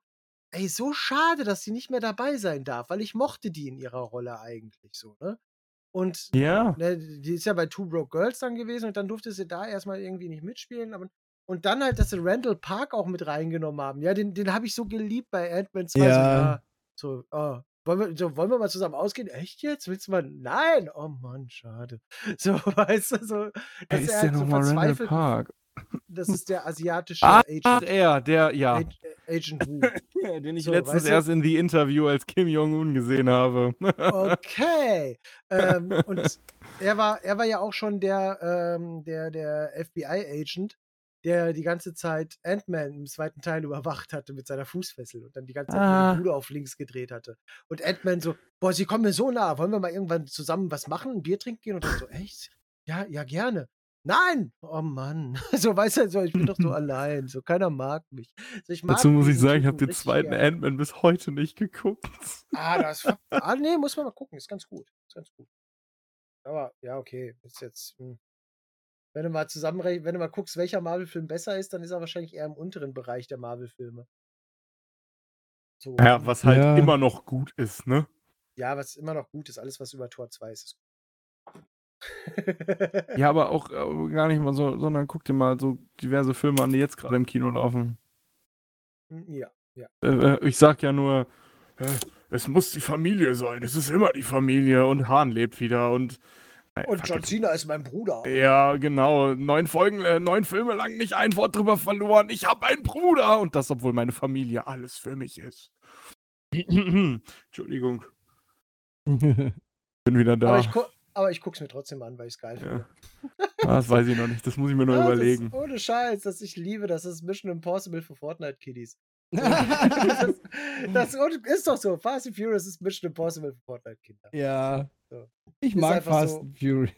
ey, so schade, dass sie nicht mehr dabei sein darf, weil ich mochte die in ihrer Rolle eigentlich so, ne? Und Ja. ne, die ist ja bei Two Broke Girls dann gewesen und dann durfte sie da erstmal irgendwie nicht mitspielen, aber und dann halt, dass sie Randall Park auch mit reingenommen haben. Ja, den, den habe ich so geliebt bei Ant-Man 2. Ja. So, ja, so, ah, wollen wir, so, wollen wir mal zusammen ausgehen? Echt jetzt? Willst du mal? Nein! Oh Mann, schade. [laughs] So, weißt du, so. Dass ist er halt so nochmal Randall Park? Das ist der asiatische Ach, Agent. er, der, ja. Äh, Agent Wu. [laughs] Den ich So, letztens erst in The Interview als Kim Jong-un gesehen habe. [laughs] Okay. ähm, und er war, er war ja auch schon der, ähm, der, der FBI-Agent, der die ganze Zeit Ant-Man im zweiten Teil überwacht hatte mit seiner Fußfessel und dann die ganze Zeit Ah. die Bude auf links gedreht hatte. Und Ant-Man so, boah, sie kommen mir so nah, wollen wir mal irgendwann zusammen was machen, ein Bier trinken gehen? Und dann so, echt? Ja, ja, gerne. Nein! Oh Mann. [laughs] So, weißt du, so, ich bin doch so [laughs] allein. So, keiner mag mich. So, ich mag Dazu muss ich sagen, ich habe den zweiten. Ant-Man bis heute nicht geguckt. Ah, das. [laughs] Ah, nee, muss man mal gucken. Ist ganz gut. Ist ganz gut. Aber, ja, okay. Ist jetzt. Hm. Wenn du mal zusammenrechnen, wenn du mal guckst, welcher Marvel-Film besser ist, dann ist er wahrscheinlich eher im unteren Bereich der Marvel-Filme. So. Ja, was halt Ja. immer noch gut ist, ne? Ja, was immer noch gut ist, alles, was über Tor 2 ist, ist gut. Ja, aber auch äh, gar nicht mal so, sondern guck dir mal so diverse Filme an, die jetzt gerade im Kino laufen. ja, ja. Äh, äh, ich sag ja nur, äh, es muss die Familie sein, es ist immer die Familie und Hahn lebt wieder und. Äh, Und John. Cena ist mein Bruder. Ja, genau. Neun Folgen, äh, neun Filme lang nicht ein Wort drüber verloren. Ich habe einen Bruder. Und das, obwohl meine Familie alles für mich ist. [clears throat] Entschuldigung, [laughs] bin wieder da. Aber, ich aber ich guck's mir trotzdem an, weil ich's geil finde. ja. [laughs] Ah, das weiß ich noch nicht. Das muss ich mir nur Ah, überlegen. Das, ohne Scheiß, dass ich liebe, das ist Mission Impossible für Fortnite-Kiddies. [laughs] das, das ist doch so. Fast and Furious ist Mission Impossible für Fortnite-Kinder. ja. So. Ich Ist mag Fast so- and Fury.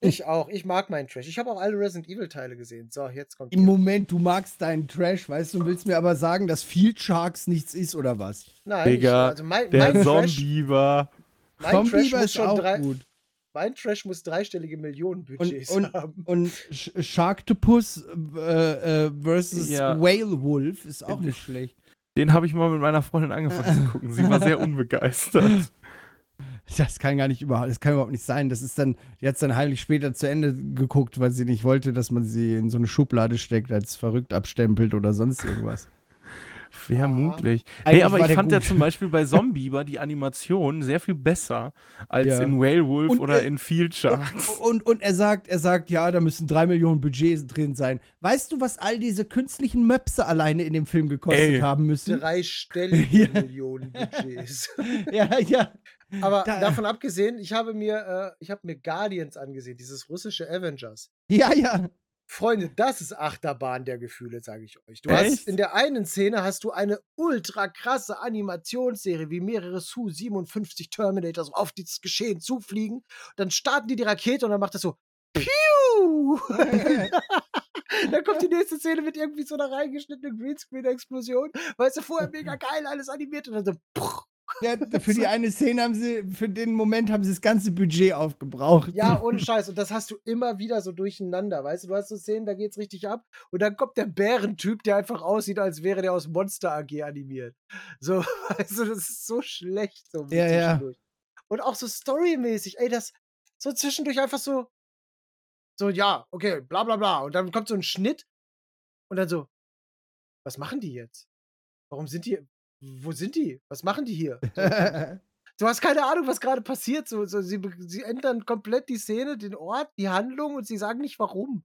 Ich auch. Ich mag meinen Trash. Ich habe auch alle Resident Evil-Teile gesehen. So, jetzt kommt. Im der. Moment, du magst deinen Trash, weißt du, und willst mir aber sagen, dass Field Sharks nichts ist oder was? Nein, Digga, ich, also mein, Der mein Trash, Zombie war. mein Trash Zombieber muss ist schon drei, gut. Mein Trash muss dreistellige Millionenbudgets Und- haben. Und [laughs] Sh Sharktopus äh, äh, versus Ja. Whale Wolf ist auch nicht schlecht. Den habe ich mal mit meiner Freundin angefangen zu [laughs] gucken. Sie war sehr unbegeistert. das kann gar nicht überhaupt, das kann überhaupt nicht sein. Das ist dann, die hat es dann heimlich später zu Ende geguckt, weil sie nicht wollte, dass man sie in so eine Schublade steckt, als verrückt abstempelt oder sonst irgendwas. Vermutlich. Eigentlich Hey, aber ich fand ja gut. zum Beispiel bei [laughs] Zombie war die Animation sehr viel besser als Ja. in Werewolf Und, oder äh, in Field Sharks. [laughs] Und, und er sagt, er sagt, ja, da müssen drei Millionen Budgets drin sein. Weißt du, was all diese künstlichen Möpse alleine in dem Film gekostet Ey. haben müssen? Dreistellige [laughs] Ja. Millionen Budgets. Ja, ja. Aber Da- davon abgesehen, ich habe mir, äh, ich habe mir Guardians angesehen, dieses russische Avengers. Ja, ja. Freunde, das ist Achterbahn der Gefühle, sage ich euch. Du Echt? hast in der einen Szene hast du eine ultra krasse Animationsserie, wie mehrere Su-57 Terminators auf dieses Geschehen zufliegen. Dann starten die die Rakete und dann macht das so Piu! [laughs] [laughs] dann kommt die nächste Szene mit irgendwie so einer reingeschnittenen Greenscreen-Explosion. Weißt du, vorher mega geil, alles animiert und dann so Puch. Ja. [laughs] Für die eine Szene haben sie, für den Moment haben sie das ganze Budget aufgebraucht. Ja, [laughs] ohne Scheiß. Und das hast du immer wieder so durcheinander. Weißt du, du hast so Szenen, da geht's richtig ab. Und dann kommt der Bärentyp, der einfach aussieht, als wäre der aus Monster AG animiert. So, [laughs] weißt du, das ist so schlecht. So Ja, ja. zwischendurch. Und auch so storymäßig. Ey, das so zwischendurch einfach so, so, ja, okay, bla bla bla. Und dann kommt so ein Schnitt. Und dann so, was machen die jetzt? Warum sind die, wo sind die? Was machen die hier? [laughs] Du hast keine Ahnung, was gerade passiert. So, so, sie, sie ändern komplett die Szene, den Ort, die Handlung und sie sagen nicht warum.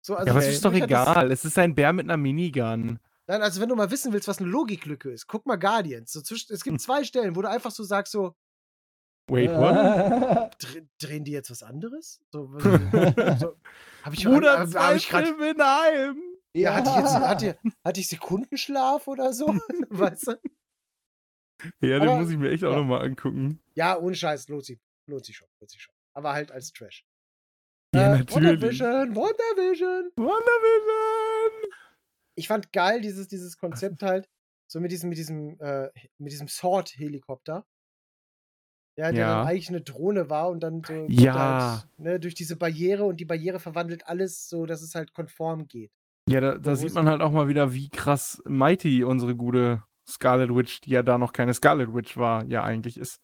So, also ja, aber es ist doch hat das- egal. Es ist ein Bär mit einer Minigun. Nein, also wenn du mal wissen willst, was eine Logiklücke ist, guck mal Guardians. So zwischen, es Hm. gibt zwei Stellen, wo du einfach so sagst, so, Wait, what? [laughs] dre- drehen die jetzt was anderes? So, so, [laughs] hab ich, Bruder, hab, zwei hab ich grad, in einem. Ja, hatte ich jetzt, hatte, [laughs] hatte ich Sekundenschlaf oder so? [laughs] weißt du? Ja, den Aber- muss ich mir echt auch ja. nochmal angucken. Ja, ohne Scheiß, lohnt sich, lohnt sich schon, lohnt sich schon. Aber halt als Trash. Ja, Äh, natürlich. WandaVision, WandaVision. WandaVision! ich fand geil dieses, dieses Konzept halt, so mit diesem, mit diesem, äh, mit diesem Sword-Helikopter. Ja, der Ja. dann eigentlich eine Drohne war und dann so Ja. halt, ne, durch diese Barriere und die Barriere verwandelt alles so, dass es halt konform geht. Ja, da, da sieht man halt auch mal wieder, wie krass mighty unsere gute Scarlet Witch, die ja da noch keine Scarlet Witch war, ja eigentlich ist.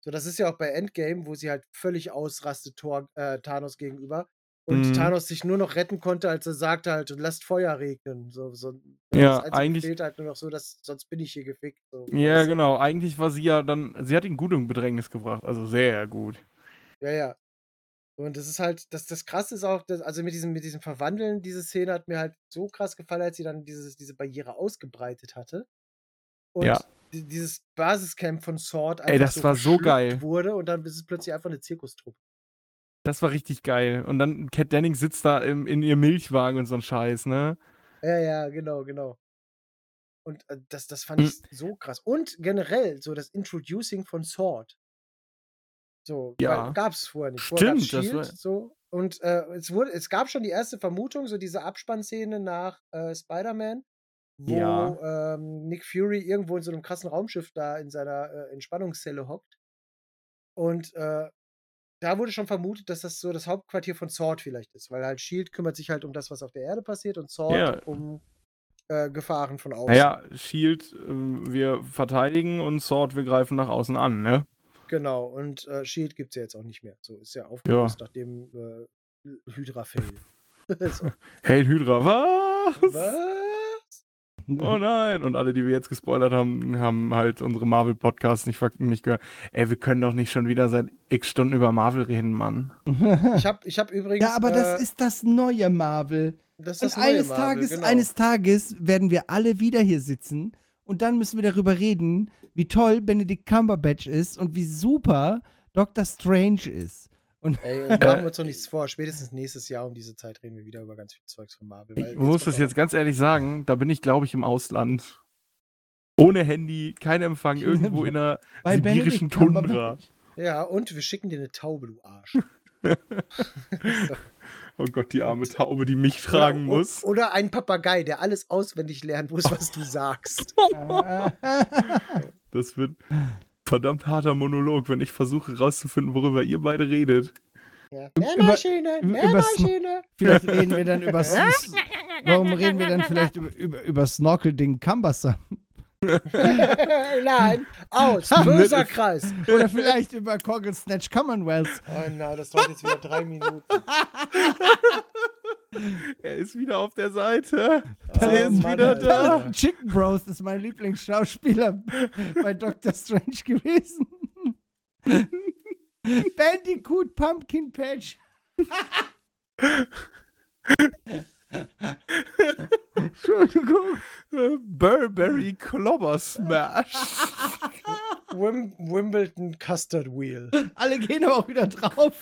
So, das ist ja auch bei Endgame, wo sie halt völlig ausrastet Thor, äh, Thanos gegenüber. Und Mhm. Thanos sich nur noch retten konnte, als er sagte halt, lasst Feuer regnen. So, so, Ja, eigentlich- fehlt halt nur noch so, dass sonst bin ich hier gefickt. So, Ja, genau. Eigentlich war sie ja dann, sie hat ihn gut in Bedrängnis gebracht. Also sehr gut. Ja, ja. Und das ist halt, das, das krasse ist auch, dass, also mit diesem, mit diesem Verwandeln, diese Szene hat mir halt so krass gefallen, als sie dann dieses, diese Barriere ausgebreitet hatte. Und Ja. di- dieses Basiscamp von Sword Ey, das war so geil. wurde und dann ist es plötzlich einfach eine Zirkustruppe. Das war richtig geil. Und dann Cat Dennings sitzt da im, in ihr Milchwagen und so ein Scheiß, ne? Ja, ja, genau, genau. Und äh, das, das fand Mhm. ich so krass. Und generell, so das Introducing von Sword. So, Ja. gab es vorher nicht. Vorher Stimmt, das war- Shield, so. Und äh, es, wurde, es gab schon die erste Vermutung, so diese Abspannszene nach äh, Spider-Man, wo Ja. ähm, Nick Fury irgendwo in so einem krassen Raumschiff da in seiner äh, Entspannungszelle hockt. Und äh, da wurde schon vermutet, dass das so das Hauptquartier von Sword vielleicht ist, weil halt Shield kümmert sich halt um das, was auf der Erde passiert und Sword Ja. um äh, Gefahren von außen. Naja, Shield, äh, wir verteidigen und Sword, wir greifen nach außen an, ne? Genau, und äh, Shield gibt es ja jetzt auch nicht mehr. So ist ja aufgelöst nach dem äh, Hydra-Fail. [laughs] so. [laughs] Hey, Hydra, was? Was? Oh nein! Und alle, die wir jetzt gespoilert haben, haben halt unsere Marvel-Podcasts nicht, nicht gehört. Ey, wir können doch nicht schon wieder seit x Stunden über Marvel reden, Mann. Ich habe ich hab [laughs] übrigens. ja, aber das äh, ist das neue Marvel. das ist Und das neue eines Marvel, Tages, genau. eines Tages werden wir alle wieder hier sitzen und dann müssen wir darüber reden, wie toll Benedict Cumberbatch ist und wie super Doctor Strange ist. Und Ey, und [laughs] machen wir uns doch nichts vor. Spätestens nächstes Jahr um diese Zeit reden wir wieder über ganz viel Zeugs von Marvel. Ich muss das jetzt ganz ehrlich sagen, da bin ich, glaube ich, im Ausland. Ohne Handy, kein Empfang, irgendwo in einer bei sibirischen Tundra. Ja, und wir schicken dir eine Taube, du Arsch. [laughs] [laughs] Oh Gott, die arme Taube, die mich tragen oder, muss. Oder ein Papagei, der alles auswendig lernen muss, was du sagst. [laughs] [laughs] Das wird verdammt harter Monolog, wenn ich versuche rauszufinden, worüber ihr beide redet. Ja. Über- Mehrmaschine. Vielleicht reden wir dann über Warum reden wir dann vielleicht über, über, über Snorkelding Cumberser? [laughs] Nein, aus, böser Kreis. [laughs] Oder vielleicht über Kogel Snatch Commonwealth. Oh nein, das dauert jetzt wieder drei Minuten. [laughs] Er ist wieder auf der Seite. Oh, Er ist Mann, wieder Alter. da. Chicken Bros ist mein Lieblingsschauspieler bei Doctor Strange gewesen. Bandicoot Pumpkin Patch. Entschuldigung. Burberry Clobber Smash. Wim Wimbledon Custard Wheel. Alle gehen aber auch wieder drauf.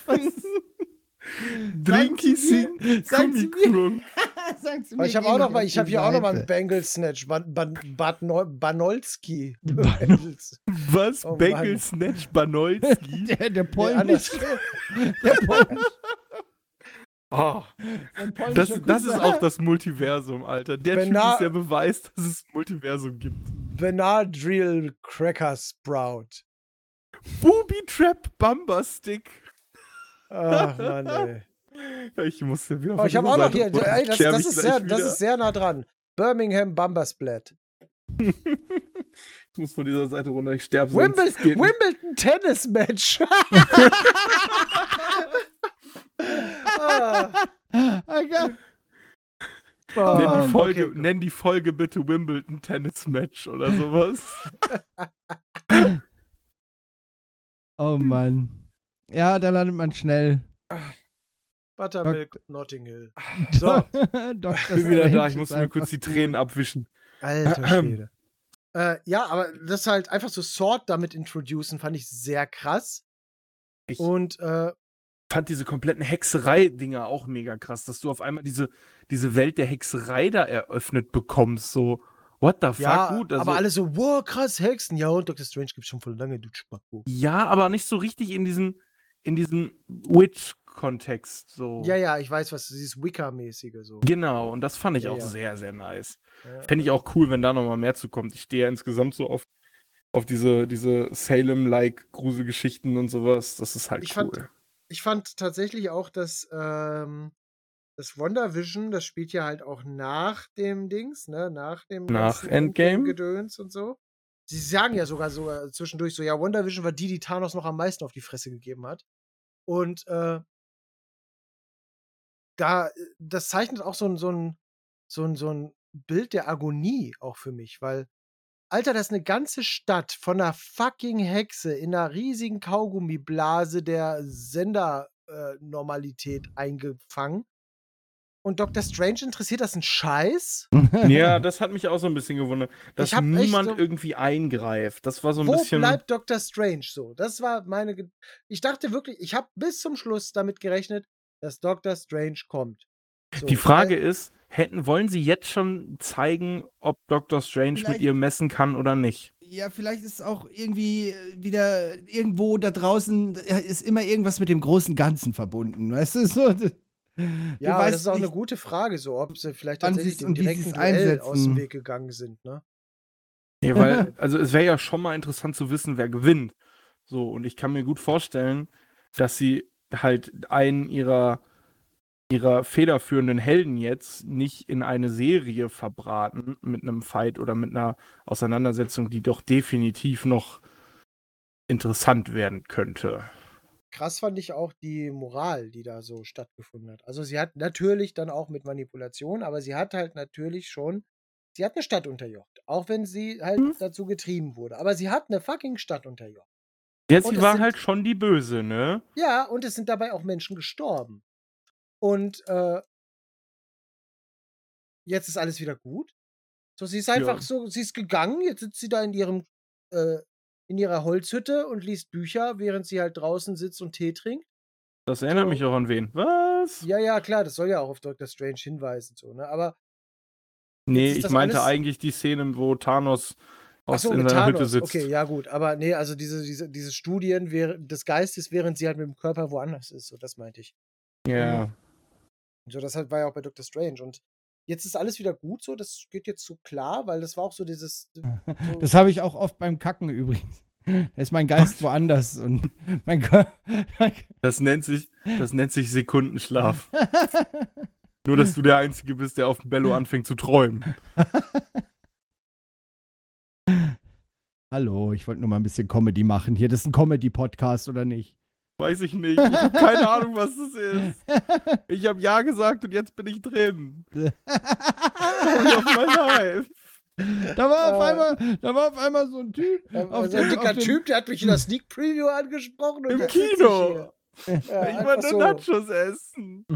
Drinky Sing sagen Sie mir- Gummikrunk. [laughs] Sagen Sie Aber mir, ich habe auch noch mal, ich habe hier auch noch mal einen. Bangle Snatch. Ban, Ban, Bad Neu- Banolski. Was? Oh, Mann. Snatch Banolski? [laughs] Der, der polnische. [laughs] Der polnische. Oh, das, das ist auch das Multiversum, Alter. Der Typ Bena- ist der Beweis, dass es Multiversum gibt. Benadryl Cracker Sprout. Booby Trap Bumper Stick. Ach Mann, [laughs] ey. Ich musste wieder Oh, ich habe auch noch hier, ey, das, das, ist sehr, das ist sehr nah dran. Birmingham Bumpersplat. [laughs] Ich muss von dieser Seite runter, ich sterbe Wimble sonst. Geht nicht. Wimbledon Tennis Match. [laughs] geil. oh, Nenn die, Folge, okay. nenn die Folge bitte Wimbledon Tennis Match oder sowas. [laughs] Oh Mann. Ja, da landet man schnell. Buttermilk Notting Hill. [laughs] So, Doch, Ich bin wieder da, ich muss mir kurz die Tränen abwischen. alter [clears throat] Schwede. äh, ja, aber das halt einfach so Sword damit introducen, fand ich sehr krass. Ich Und äh, fand diese kompletten Hexerei-Dinger auch mega krass, dass du auf einmal diese, diese Welt der Hexerei da eröffnet bekommst. So, what the fuck, ja, gut. Also, aber alle so, wow, krass, Hexen. Ja, und Dr. Strange gibt's schon voll lange, du Spacko. ja, aber nicht so richtig in diesen, in diesen Witch-Kontext. So. Ja, ja, ich weiß, was dieses Wicca-mäßige so. Genau, und das fand ich Ja, auch ja. sehr, sehr nice. Ja. Fände ich auch cool, wenn da nochmal mehr zu kommt. Ich stehe ja insgesamt so auf, auf diese, diese Salem-like Gruselgeschichten und sowas. Das ist halt Ich cool. fand- ich fand tatsächlich auch, dass ähm, das WandaVision, das spielt ja halt auch nach dem Dings, ne? Nach dem Nach Endgame? Gedöns und so. Sie sagen ja sogar so äh, zwischendurch so, ja, WandaVision war die, die Thanos noch am meisten auf die Fresse gegeben hat. Und äh, da, äh, das zeichnet auch so ein, so ein, so ein, so ein Bild der Agonie auch für mich, weil Alter, das ist eine ganze Stadt von einer fucking Hexe in einer riesigen Kaugummiblase der Sendernormalität eingefangen. Und Dr. Strange interessiert das ein Scheiß? [laughs] Ja, [laughs] das hat mich auch so ein bisschen gewundert, dass niemand so- irgendwie eingreift. Das war so ein Wo bisschen. bleibt Dr. Strange so? Das war meine. Ge ich dachte wirklich, ich habe bis zum Schluss damit gerechnet, dass Dr. Strange kommt. So, Die Frage weil- ist, hätten, wollen sie jetzt schon zeigen, ob Dr. Strange mit Vielleicht- ihr messen kann oder nicht? Ja, vielleicht ist auch irgendwie äh, wieder irgendwo da draußen äh, ist immer irgendwas mit dem großen Ganzen verbunden. Weißt du, so. [laughs] Ja, weißt das ist auch eine gute Frage, so ob sie vielleicht tatsächlich dem direkten Duell aus dem. Weg gegangen sind, ne? Ja, weil, [laughs] also es wäre ja schon mal interessant zu wissen, wer gewinnt. So, und ich kann mir gut vorstellen, dass sie halt einen ihrer, ihrer federführenden Helden jetzt nicht in eine Serie verbraten mit einem Fight oder mit einer Auseinandersetzung, die doch definitiv noch interessant werden könnte. krass fand ich auch die Moral, die da so stattgefunden hat. Also sie hat natürlich dann auch mit Manipulation, aber sie hat halt natürlich schon, sie hat eine Stadt unterjocht, auch wenn sie halt Mhm. dazu getrieben wurde. Aber sie hat eine fucking Stadt unterjocht. Jetzt Und sie war halt schon die Böse, ne? Ja, und es sind dabei auch Menschen gestorben. Und äh, jetzt ist alles wieder gut. So, sie ist einfach Ja. so, sie ist gegangen, jetzt sitzt sie da in ihrem, äh, in ihrer Holzhütte und liest Bücher, während sie halt draußen sitzt und Tee trinkt. Das erinnert So. mich auch an wen. Was? Ja, ja, klar, das soll ja auch auf Dr. Strange hinweisen, so, ne? Aber nee, ich meinte alles- eigentlich die Szene, wo Thanos aus so, in seiner Hütte Thanos. sitzt. Okay, ja, gut. Aber nee, also diese, diese, diese Studien des Geistes, während sie halt mit dem Körper woanders ist, so, das meinte ich. Ja. So, das halt war ja auch bei Dr. Strange. Und jetzt ist alles wieder gut so, das geht jetzt so klar, weil das war auch so dieses. So, Das habe ich auch oft beim Kacken übrigens. [laughs] Da ist mein Geist woanders und [laughs] mein Körper. Das nennt sich, das nennt sich Sekundenschlaf. [laughs] Nur, dass du der Einzige bist, der auf dem Bello anfängt zu träumen. Hallo, ich wollte nur mal ein bisschen Comedy machen. Hier, das ist ein Comedy-Podcast, oder nicht? Weiß ich nicht. Ich habe keine [laughs] Ahnung, was das ist. Ich habe Ja gesagt und jetzt bin ich drin. auf mein Live. Da war, auf Äh. einmal, da war auf einmal so ein Typ. auf Also ein dicker auf dem- Typ, der hat mich in der Sneak Preview angesprochen. und Im Kino. Ja, Ich wollte so. Nachos essen. [laughs]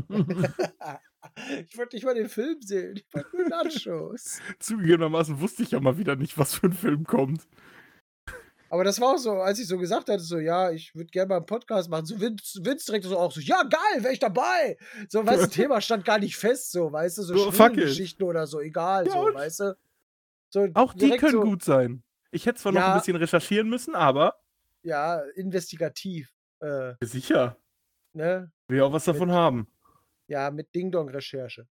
Ich wollte nicht mal den Film sehen. Ich wollte nur Nachos. [laughs] Zugegebenermaßen wusste ich ja mal wieder nicht, was für ein Film kommt. Aber das war auch so, als ich so gesagt hatte, so, ja, ich würde gerne mal einen Podcast machen. So Vince, Vince direkt so auch so, ja, geil, wäre ich dabei. So, weißt du, [laughs] Thema stand gar nicht fest, so, weißt du, so it. Geschichten oder so, egal, Ja, so, und? weißt du. So, Auch die können so, gut sein. Ich hätte zwar noch Ja. ein bisschen recherchieren müssen, aber Ja, investigativ. Äh, sicher. ne? Will ja auch was davon haben. Ja, mit Ding-Dong-Recherche.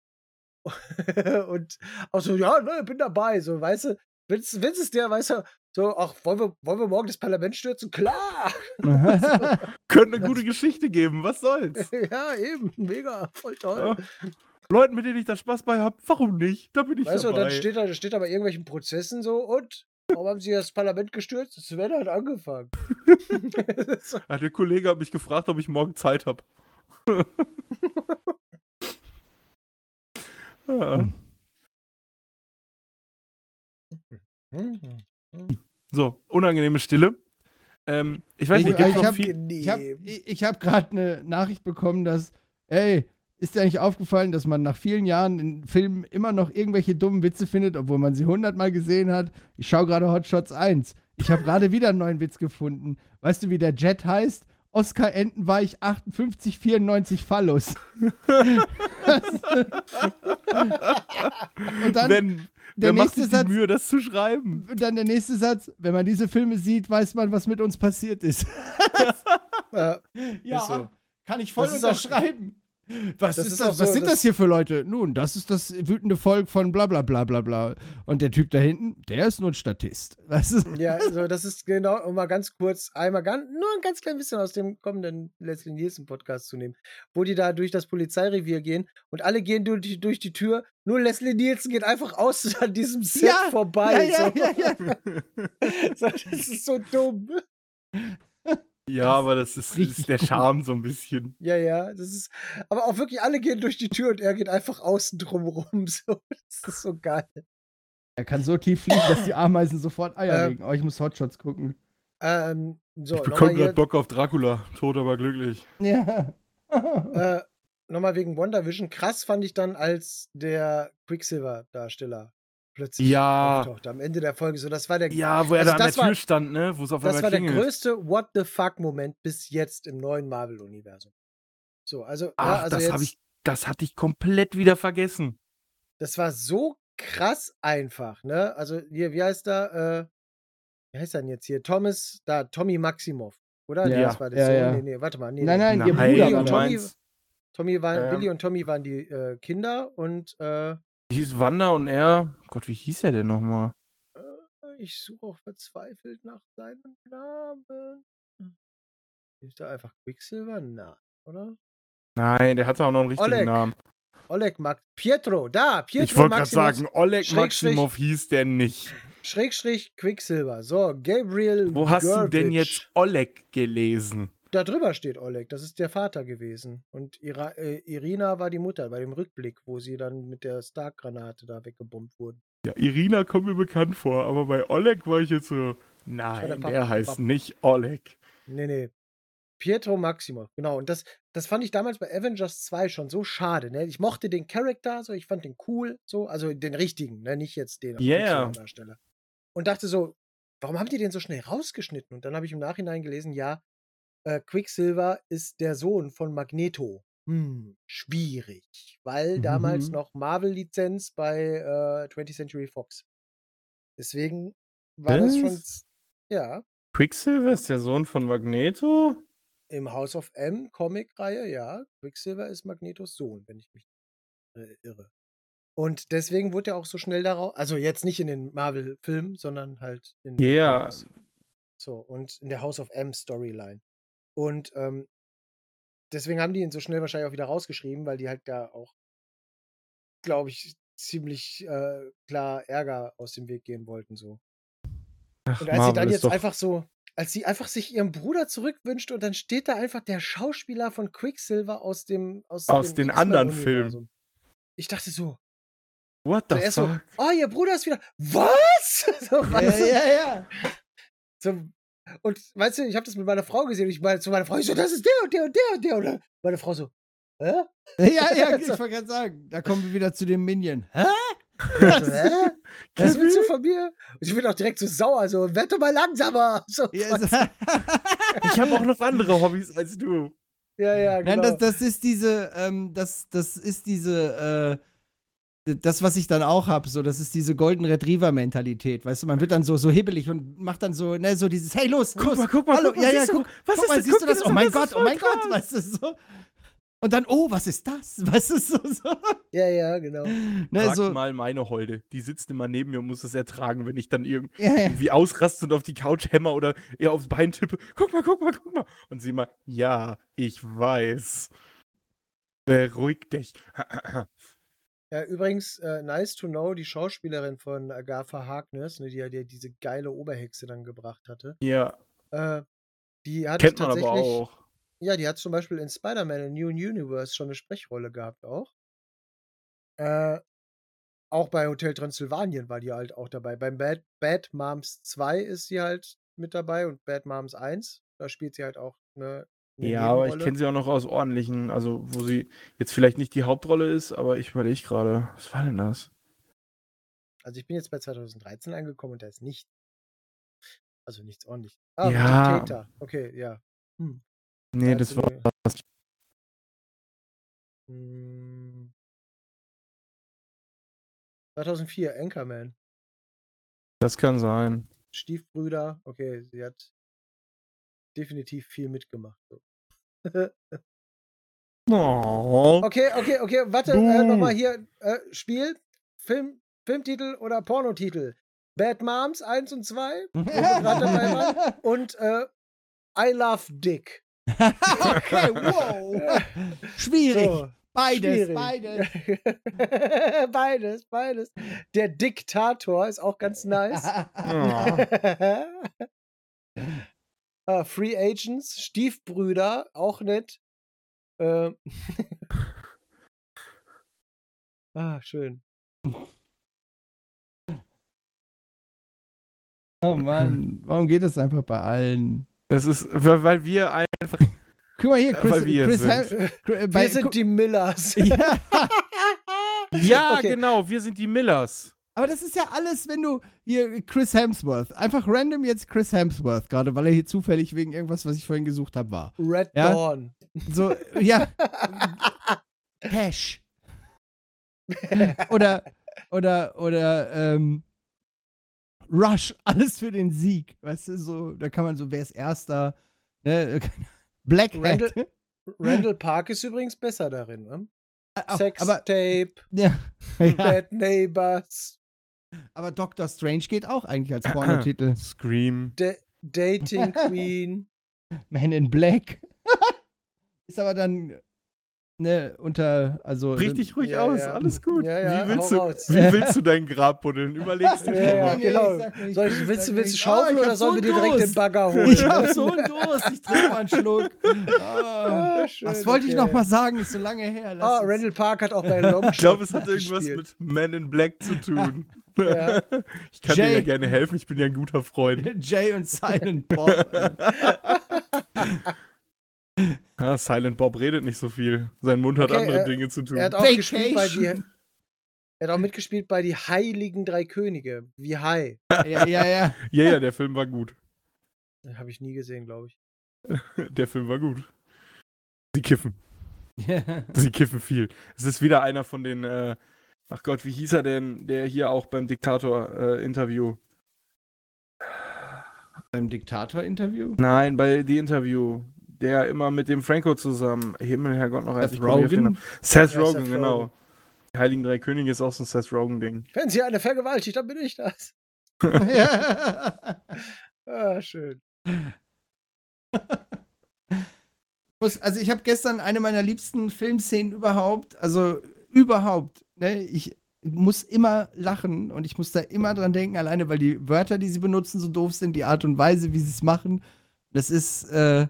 [laughs] und auch so, ja, ne, bin dabei, so, weißt du. Vince, Vince ist der, weißt du, so, ach, wollen wir, wollen wir morgen das Parlament stürzen? Klar! [laughs] Könnte eine gute Geschichte geben, was soll's? [laughs] ja, eben, mega, voll toll. Ja. Leuten, mit denen ich da Spaß bei habe, warum nicht? Da bin ich Weißt du, dabei. dann steht da, steht da bei irgendwelchen Prozessen so, und? Warum haben sie das Parlament gestürzt? Sven hat angefangen. [laughs] Ja, der Kollege hat mich gefragt, ob ich morgen Zeit habe. ja. So, unangenehme Stille. Ähm, ich weiß Ich- nicht, gibt ich noch hab- viel. Ich habe ich, hab gerade eine Nachricht bekommen, dass, ey, ist dir eigentlich aufgefallen, dass man nach vielen Jahren in Filmen immer noch irgendwelche dummen Witze findet, obwohl man sie hundertmal gesehen hat? Ich schaue gerade Hot Shots 1. Ich habe gerade wieder einen neuen Witz gefunden. Weißt du, wie der Jet heißt? Oscar Entenweich 5894 Phallus. Und dann, Wenn, der wer macht nächste Satz- Mühe, das zu schreiben? und dann der nächste Satz, wenn man diese Filme sieht, weiß man, was mit uns passiert ist. äh, [laughs] Ja, Ist so. kann ich voll Das unterschreiben. Was, Das ist ist das, auch was so, sind das- das hier für Leute? Nun, das ist das wütende Volk von bla bla bla bla bla. Und der Typ da hinten, der ist nur ein Statist. [laughs] Weißt du? Ja, also das ist genau, um mal ganz kurz einmal ganz, nur ein ganz klein bisschen aus dem kommenden Leslie Nielsen Podcast zu nehmen, wo die da durch das Polizeirevier gehen und alle gehen durch die, durch die Tür, nur Leslie Nielsen geht einfach aus [laughs] an diesem Set Ja, vorbei. so. ja, ja, [laughs] So, das ist so dumm. Ja, aber das ist, ist der gut. Charme so ein bisschen. [laughs] Ja, ja, das ist, aber auch wirklich alle gehen durch die Tür und er geht einfach außen drum rum. [laughs] So. Das ist so geil. Er kann so tief fliegen, dass die Ameisen sofort Eier Ähm, legen. Oh, ich muss Hotshots gucken. Ähm, so, ich nochmal bekomme gerade Bock auf Dracula. Tot, aber glücklich. Ja. [laughs] äh, nochmal wegen WandaVision. Krass fand ich dann, als der Quicksilver-Darsteller plötzlich Ja. auftauchte am Ende der Folge. So, das war der, Ja, wo er Also da an der das war- Tür stand, ne? Wo es auf das war der größte What the fuck-Moment bis jetzt im neuen Marvel-Universum. So, also, ja, Ach, also das jetzt, habe ich, das hatte ich komplett wieder vergessen. das war so krass einfach, ne? Also, hier, wie heißt er? Äh, wie heißt er denn jetzt hier? Thomas, da, Tommy Maximov, oder? Nee, Ja, das war der ja, Sohn. ja. Nee, nee, warte mal. Nee, Nein, nee. nein, ihr Nein, Bruder und das. Tommy- Tommy waren, Ähm. Billy und Tommy waren die äh, Kinder und äh, hieß Wanda und er. Gott, wie hieß er denn nochmal? ich suche auch verzweifelt nach seinem Namen. Ist da einfach Quicksilver? Na, oder? Nein, der hatte auch noch einen richtigen Oleg. Namen. Oleg Max. Pietro, da, Pietro ich wollte gerade sagen, Oleg Maximov hieß der nicht. Schrägstrich Quicksilver. So, Gabriel. Wo hast du denn jetzt Oleg gelesen? Da drüber steht Oleg, das ist der Vater gewesen. Und Ira, äh, Irina war die Mutter bei dem Rückblick, wo sie dann mit der Stark-Granate da weggebombt wurden. Ja, Irina kommt mir bekannt vor, aber bei Oleg war ich jetzt so. der Nein, Papa- der heißt Papa. nicht Oleg. Nee, nee. Pietro Maximoff, genau. Und das, das fand ich damals bei Avengers 2 schon so schade. Ne? Ich mochte den Charakter, so, ich fand den cool, so, also den richtigen, ne? nicht jetzt den Yeah. Quicksilver-Darsteller. Und dachte so, warum haben die den so schnell rausgeschnitten? Und dann habe ich im Nachhinein gelesen, ja, äh, Quicksilver ist der Sohn von Magneto. Hm, schwierig, weil damals Mhm. noch Marvel-Lizenz bei äh, 20th Century Fox. Deswegen war das schon, Was? ja, Quicksilver ist der Sohn von Magneto? Im House of M Comic-Reihe, ja. Quicksilver ist Magnetos Sohn, wenn ich mich äh, irre. Und deswegen wurde er auch so schnell darauf, also jetzt nicht in den Marvel-Filmen, sondern halt in Ja. Comics. So, und in der House of M Storyline. Und ähm, deswegen haben die ihn so schnell wahrscheinlich auch wieder rausgeschrieben, weil die halt da auch, glaube ich, ziemlich äh, klar Ärger aus dem Weg gehen wollten. So. Ach, Und als sie Marvel dann ist jetzt doch- einfach so, als sie einfach sich ihren Bruder zurückwünscht und dann steht da einfach der Schauspieler von Quicksilver aus dem aus, Aus dem den anderen X-Men-Universum. Ich dachte so, What the ist so, fuck? oh, ihr Bruder ist wieder, was? [laughs] so, Ja, weißt du, ja, ja. so, und weißt du, ich habe das mit meiner Frau gesehen und ich meine zu meiner Frau, ich so, das ist der und der und der und der. Und meine Frau so, hä? [laughs] Ja, ja, [laughs] ich wollte gerade sagen, da kommen wir wieder zu dem Minion. Hä? [laughs] Hä? Was willst du von mir? Und ich bin auch direkt so sauer, so, werd doch mal langsamer. So, was- so- Ich habe auch noch andere Hobbys als du. ja, ja, genau. Nein, das, das ist diese, ähm, das, das ist diese, äh, das, was ich dann auch habe, so, das ist diese Golden Retriever-Mentalität, weißt du, man wird dann so, so hibbelig und macht dann so, ne, so dieses, hey, los, Guck los, mal, guck mal, hallo, guck mal, ja, ja, siehst du, guck, was guck ist mal, das? siehst Guck du das? das Oh an, mein das Gott, ist oh mein Gott, krass. weißt du, so. Und dann, oh, was ist das? [laughs] Weißt du, so, so. ja, ja, genau. Ne, Frag so mal meine Holde. Die sitzt immer neben mir und muss es ertragen, wenn ich dann irg- ja, ja. irgendwie ausraste und auf die Couch hämmer oder ihr aufs Bein tippe. Guck mal, guck mal, guck mal. Und sie mal, ja, ich weiß. Beruhig dich. Ja, übrigens, äh, nice to know, die Schauspielerin von Agatha Harkness, ne, die ja die, diese geile Oberhexe dann gebracht hatte, ja, äh, die hat kennt man aber auch. ja, die hat zum Beispiel in Spider-Man in New Universe schon eine Sprechrolle gehabt auch. Äh, auch bei Hotel Transylvanien war die halt auch dabei. Beim Bad, Bad Moms 2 ist sie halt mit dabei und Bad Moms 1, da spielt sie halt auch eine Ja, aber ich kenne sie auch noch aus ordentlichen, also wo sie jetzt vielleicht nicht die Hauptrolle ist, aber ich überlege gerade, was war denn das? Also ich bin jetzt bei 2013 angekommen und da ist nicht. Also nichts ordentlich. Ah, Ja. Dictator. Okay, ja. Hm. Nee, Ja, das war mir. Hm. 2004, Anchorman. das kann sein. Stiefbrüder. Okay, sie hat definitiv viel mitgemacht. So. [laughs] Oh. Okay, okay, okay. Warte, äh, nochmal hier. Äh, Spiel, Film, Filmtitel oder Pornotitel? Bad Moms 1 und 2 wo wir gerade dabei waren. [laughs] und äh, I Love Dick. okay, [laughs] wow. Schwierig. So, beides, schwierig. beides. beides, beides. Der Diktator ist auch ganz nice. Oh. Ah, Free Agents, Stiefbrüder, auch nett. Ähm. [laughs] ah, schön. Oh Mann, warum geht das einfach bei allen? Das ist, weil wir einfach. Guck mal hier, Ja, Chris, weil wir Chris sind. [laughs] Chris- äh, Wir sind die Millers. [laughs] ja, Ja, Okay. genau, wir sind die Millers. Aber das ist ja alles, wenn du hier Chris Hemsworth, einfach random jetzt Chris Hemsworth, gerade weil er hier zufällig wegen irgendwas, was ich vorhin gesucht habe, war. Red Ja. Dawn. So, ja. [laughs] Cash. oder, oder, oder, ähm, Rush, alles für den Sieg. Weißt du, so, da kann man so, wer ist Erster? Ne? [laughs] Black Randall-. Randall Park ist übrigens besser darin. Ne? Au- Sex aber, Tape, ja, [laughs] ja, Bad Neighbors, aber Doctor Strange geht auch eigentlich als Pornotitel. [clears throat] Scream. Da- Dating [laughs] Queen. Man in Black. [laughs] ist aber dann, ne, unter, also. Richtig ruhig Ja, aus, ja. alles gut. Ja, ja, wie, willst du, raus. wie [laughs] willst du dein Grab buddeln? Überlegst du dir ja, mal. Nee, genau. ich Soll ich ich, willst, du, willst du schaufeln Oh, ich oder sollen so wir dir direkt den Bagger holen? Ich hab so einen Durst, ich trinke mal einen Schluck. Ah, schön, was wollte ich okay. noch mal sagen? Ist so lange her. Lass Ah, Randall Park hat auch bei Longshot Ich glaube, es hat irgendwas gespielt. mit Men in Black zu tun. Ja. [laughs] Ich kann dir Jay. ja gerne helfen, ich bin ja ein guter Freund. [laughs] Jay und Silent Bob. [laughs] Ah, Silent Bob redet nicht so viel. Sein Mund hat Okay, andere er- Dinge zu tun. Er hat auch gespielt bei die, Vacation. er hat auch mitgespielt bei die Heiligen Drei Könige. Wie High. ja, ja, ja. Ja, ja, der Film war gut. Habe ich nie gesehen, glaube ich. Der Film war gut. Sie kiffen. ja. Sie kiffen viel. Es ist wieder einer von den, äh, ach Gott, wie hieß er denn, der hier auch beim Diktator-Interview? Beim Diktator-Interview? Nein, bei The Interview. Der immer mit dem Franco zusammen. Himmel, Herrgott, noch. Seth Rogen? Seth Ja, Rogen, Seth genau. Rogen. Die Heiligen Drei Könige ist auch so ein Seth Rogen-Ding. Wenn sie eine vergewaltigt, dann bin ich das. ja. [laughs] [laughs] Ah, schön. [laughs] Also ich habe gestern eine meiner liebsten Filmszenen überhaupt, also überhaupt, ne, ich, muss immer lachen und ich muss da immer dran denken, alleine weil die Wörter, die sie benutzen, so doof sind, die Art und Weise, wie sie es machen. Das ist äh,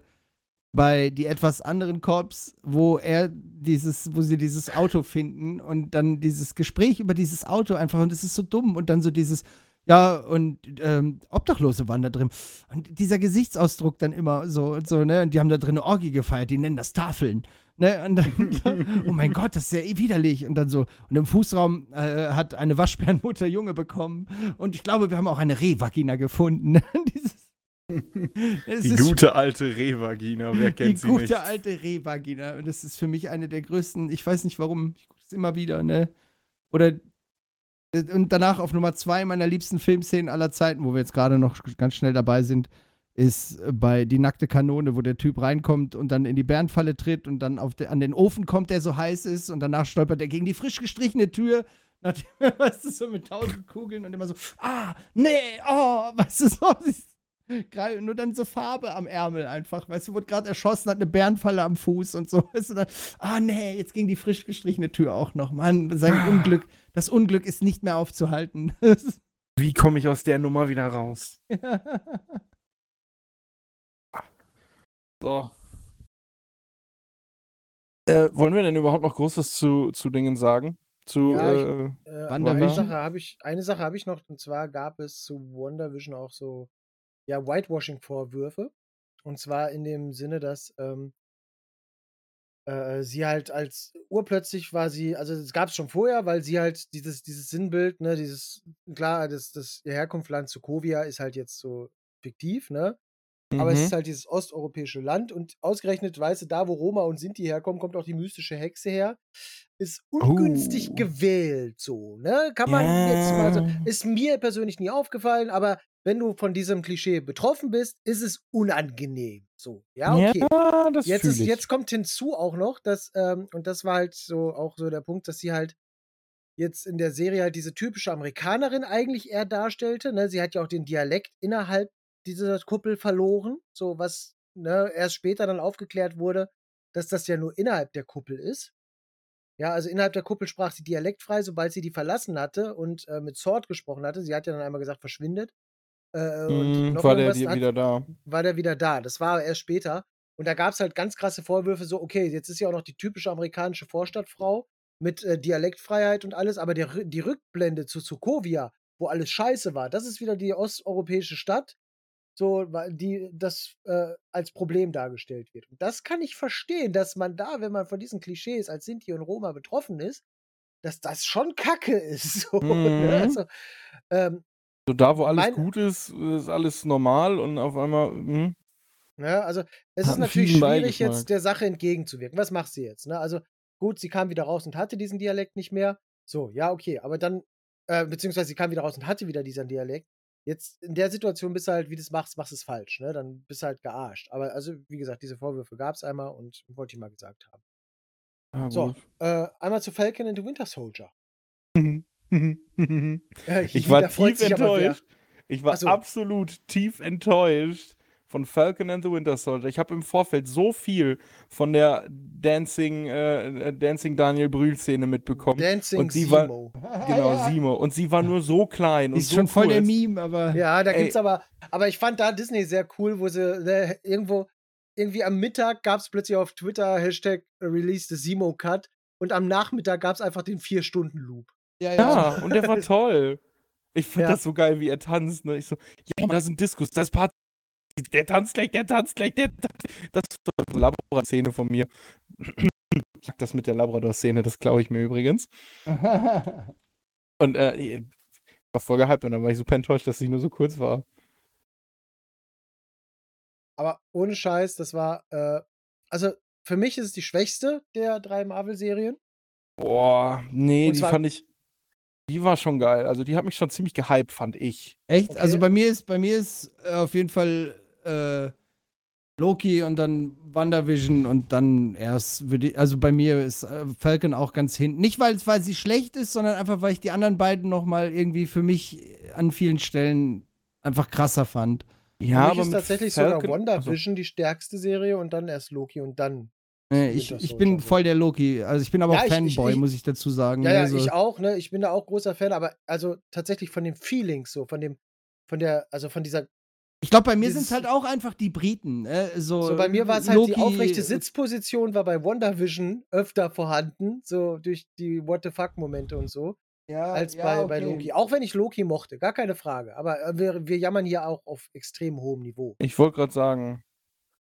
bei die etwas anderen Cops, wo er dieses, wo sie dieses Auto finden und dann dieses Gespräch über dieses Auto einfach und es ist so dumm und dann so dieses, ja, und ähm, Obdachlose waren da drin. Und dieser Gesichtsausdruck dann immer so, so, ne? Und die haben da drin eine Orgie gefeiert, die nennen das Tafeln. Ne? Und dann, [laughs] oh mein Gott, das ist ja eh widerlich. Und dann so, und im Fußraum äh, hat eine Waschbärenmutter Junge bekommen. Und ich glaube, wir haben auch eine Rehvagina gefunden. [laughs] Dieses, [laughs] die gute alte Rehvagina, wer kennt sie nicht? Die gute alte Rehvagina. Und das ist für mich eine der größten, ich weiß nicht warum, ich gucke es immer wieder, ne? Oder und danach auf Nummer zwei meiner liebsten Filmszenen aller Zeiten, wo wir jetzt gerade noch ganz schnell dabei sind, ist bei Die nackte Kanone, wo der Typ reinkommt und dann in die Bärenfalle tritt und dann auf de, an den Ofen kommt, der so heiß ist und danach stolpert er gegen die frisch gestrichene Tür. [laughs] Nachdem, weißt du, so mit tausend Kugeln und immer so, ah, nee, oh, [laughs] weißt du, so, [laughs] nur dann so Farbe am Ärmel einfach, weißt du, wurde gerade erschossen, hat eine Bärenfalle am Fuß und so, weißt du, dann, ah, nee, jetzt ging die frisch gestrichene Tür auch noch, Mann, sein ah. Unglück, das Unglück ist nicht mehr aufzuhalten. Wie komme ich aus der Nummer wieder raus? So. Äh, wollen wir denn überhaupt noch Großes zu, zu Dingen sagen? Zu ja, äh, ich, äh, eine Sache habe ich, eine Sache habe ich noch, und zwar gab es zu WandaVision auch so ja, Whitewashing-Vorwürfe. Und zwar in dem Sinne, dass ähm, äh, sie halt als urplötzlich war sie, also es gab es schon vorher, weil sie halt dieses, dieses Sinnbild, ne, dieses, klar, das, das Herkunftsland Sokovia ist halt jetzt so fiktiv, ne? Aber es ist mhm. halt dieses osteuropäische Land und ausgerechnet, weißt du, da wo Roma und Sinti herkommen, kommt auch die mystische Hexe her. Ist ungünstig Oh. gewählt, so, ne? Kann man jetzt mal so, ist mir persönlich nie aufgefallen, aber wenn du von diesem Klischee betroffen bist, ist es unangenehm. So, ja, okay. Ja, Jetzt ist, jetzt kommt hinzu auch noch, dass, ähm, und das war halt so auch so der Punkt, dass sie halt jetzt in der Serie halt diese typische Amerikanerin eigentlich eher darstellte. Ne? Sie hat ja auch den Dialekt innerhalb dieser Kuppel verloren, so was ne, erst später dann aufgeklärt wurde, dass das ja nur innerhalb der Kuppel ist. Ja, also innerhalb der Kuppel sprach sie dialektfrei, sobald sie die verlassen hatte und äh, mit Sword gesprochen hatte. Sie hat ja dann einmal gesagt, verschwindet. Äh, und Mm, war der hat, wieder da? war der wieder da. Das war erst später. Und da gab es halt ganz krasse Vorwürfe, so, okay, jetzt ist ja auch noch die typische amerikanische Vorstadtfrau mit äh, Dialektfreiheit und alles, aber der, die Rückblende zu Sokovia, wo alles scheiße war, das ist wieder die osteuropäische Stadt, so, die das äh, als Problem dargestellt wird. Und das kann ich verstehen, dass man da, wenn man von diesen Klischees als Sinti und Roma betroffen ist, dass das schon Kacke ist. [laughs] So, ne? Mhm. also, ähm, So da, wo alles mein, gut ist, ist alles normal und auf einmal, hm, Ja, also es ist natürlich schwierig, jetzt der Sache entgegenzuwirken. Was machst du jetzt? Ne? Also gut, sie kam wieder raus und hatte diesen Dialekt nicht mehr. So, ja, okay, aber dann, äh, beziehungsweise sie kam wieder raus und hatte wieder diesen Dialekt. Jetzt in der Situation bist du halt, wie du es machst, machst du es falsch, ne? Dann bist du halt gearscht. Aber also, wie gesagt, diese Vorwürfe gab es einmal und wollte ich mal gesagt haben. Ja, So, äh, einmal zu Falcon and the Winter Soldier. Äh, Ich [laughs] war tief enttäuscht. Ich war Achso, absolut tief enttäuscht von Falcon and the Winter Soldier. Ich habe im Vorfeld so viel von der Dancing, äh, Dancing Daniel Brühl-Szene mitbekommen. Dancing Und sie war, Simo. [laughs] genau, ja. Simo. Und sie war nur so klein Die und ist so schon voll der. Meme, aber. Ja, da Ey. gibt's aber, aber ich fand da Disney sehr cool, wo sie ne, irgendwo, irgendwie am Mittag gab es plötzlich auf Twitter Hashtag Release the Simo Cut und am Nachmittag gab es einfach den 4-Stunden-Loop. Ja, ja. Ja, und der war [laughs] toll. Ich fand Ja. das so geil, wie er tanzt. Ne? Ich so, ja, da ist ein Diskus, das ist Party. Der tanzt gleich, der tanzt gleich, der tanzt. Das ist so eine Labrador-Szene von mir. Ich sag das mit der Labrador-Szene, das klaue ich mir übrigens. Und äh, ich war voll gehypt und dann war ich super enttäuscht, dass sie nur so kurz war. Aber ohne Scheiß, das war, äh, also für mich ist es die schwächste der drei Marvel-Serien. Boah, nee, Und die fand ich, die war schon geil. Also die hat mich schon ziemlich gehypt, fand ich. Echt? Okay. Also bei mir ist, bei mir ist äh, auf jeden Fall äh, Loki und dann WandaVision und dann erst würde ich, also bei mir ist äh, Falcon auch ganz hinten. Nicht weil, weil sie schlecht ist, sondern einfach, weil ich die anderen beiden nochmal irgendwie für mich an vielen Stellen einfach krasser fand. Für Ja, mich aber ist tatsächlich Falcon, sogar also, WandaVision die stärkste Serie und dann erst Loki und dann Nee, ich, ich bin voll der Loki. Also ich bin aber Ja, auch ich- Fanboy, ich- muss ich dazu sagen. Ja, ja, also, ich auch, ne? Ich bin da auch großer Fan, aber also tatsächlich von den Feelings, so, von dem, von der, also von dieser, ich glaube, bei mir sind es halt auch einfach die Briten. Äh, so, so bei mir war es halt die Loki- aufrechte Sitzposition, war bei WandaVision öfter vorhanden, so durch die What the fuck-Momente und so, ja, als ja, bei, bei okay. Loki. Auch wenn ich Loki mochte, gar keine Frage. Aber äh, wir, wir jammern hier auch auf extrem hohem Niveau. Ich wollte gerade sagen.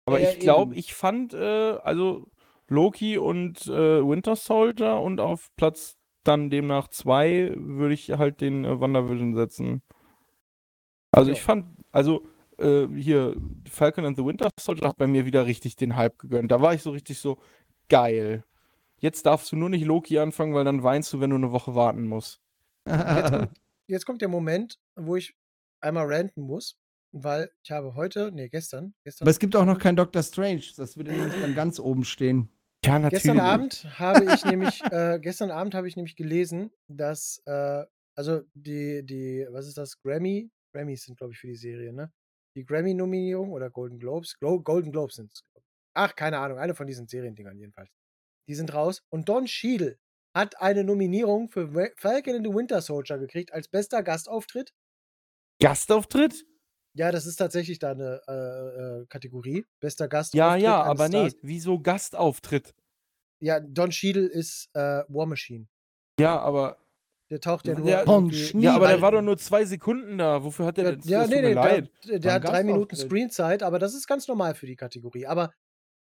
Aber Ja, ich glaube, ich fand, äh, also Loki und äh, Winter Soldier und auf Platz dann demnach zwei würde ich halt den äh, WandaVision setzen. Also Ja. ich fand, also äh, hier Falcon and the Winter Soldier hat bei mir wieder richtig den Hype gegönnt. Da war ich so richtig so geil. Jetzt darfst du nur nicht Loki anfangen, weil dann weinst du, wenn du eine Woche warten musst. Jetzt kommt, [laughs] jetzt kommt der Moment, wo ich einmal ranten muss, weil ich habe heute, nee, gestern, gestern Aber es gibt auch noch kein Doctor Strange. Das würde nämlich dann ganz oben stehen. Ja, natürlich. Gestern Abend habe ich nämlich, äh, gestern Abend habe ich nämlich gelesen, dass, äh, also die, die, was ist das, Grammy? Grammys sind, glaube ich, für die Serie, ne? Die Grammy-Nominierung oder Golden Globes? Glo Golden Globes sind es. Ach, keine Ahnung, eine von diesen Seriendingern jedenfalls. Die sind raus. Und Don Cheadle hat eine Nominierung für Falcon and the Winter Soldier gekriegt als bester Gastauftritt. Gastauftritt? Ja, das ist tatsächlich da eine äh, äh, Kategorie. Bester Gastauftritt. Ja, ja, aber nee, Stars. wieso Gastauftritt? Ja, Don Cheadle ist äh, War Machine. Ja, aber Der taucht ja nur Der- Ja, aber der war doch nur zwei Sekunden da. Wofür hat der Ja, denn? ja nee, nee, leid. der, der hat drei Minuten. Screenzeit, aber das ist ganz normal für die Kategorie. Aber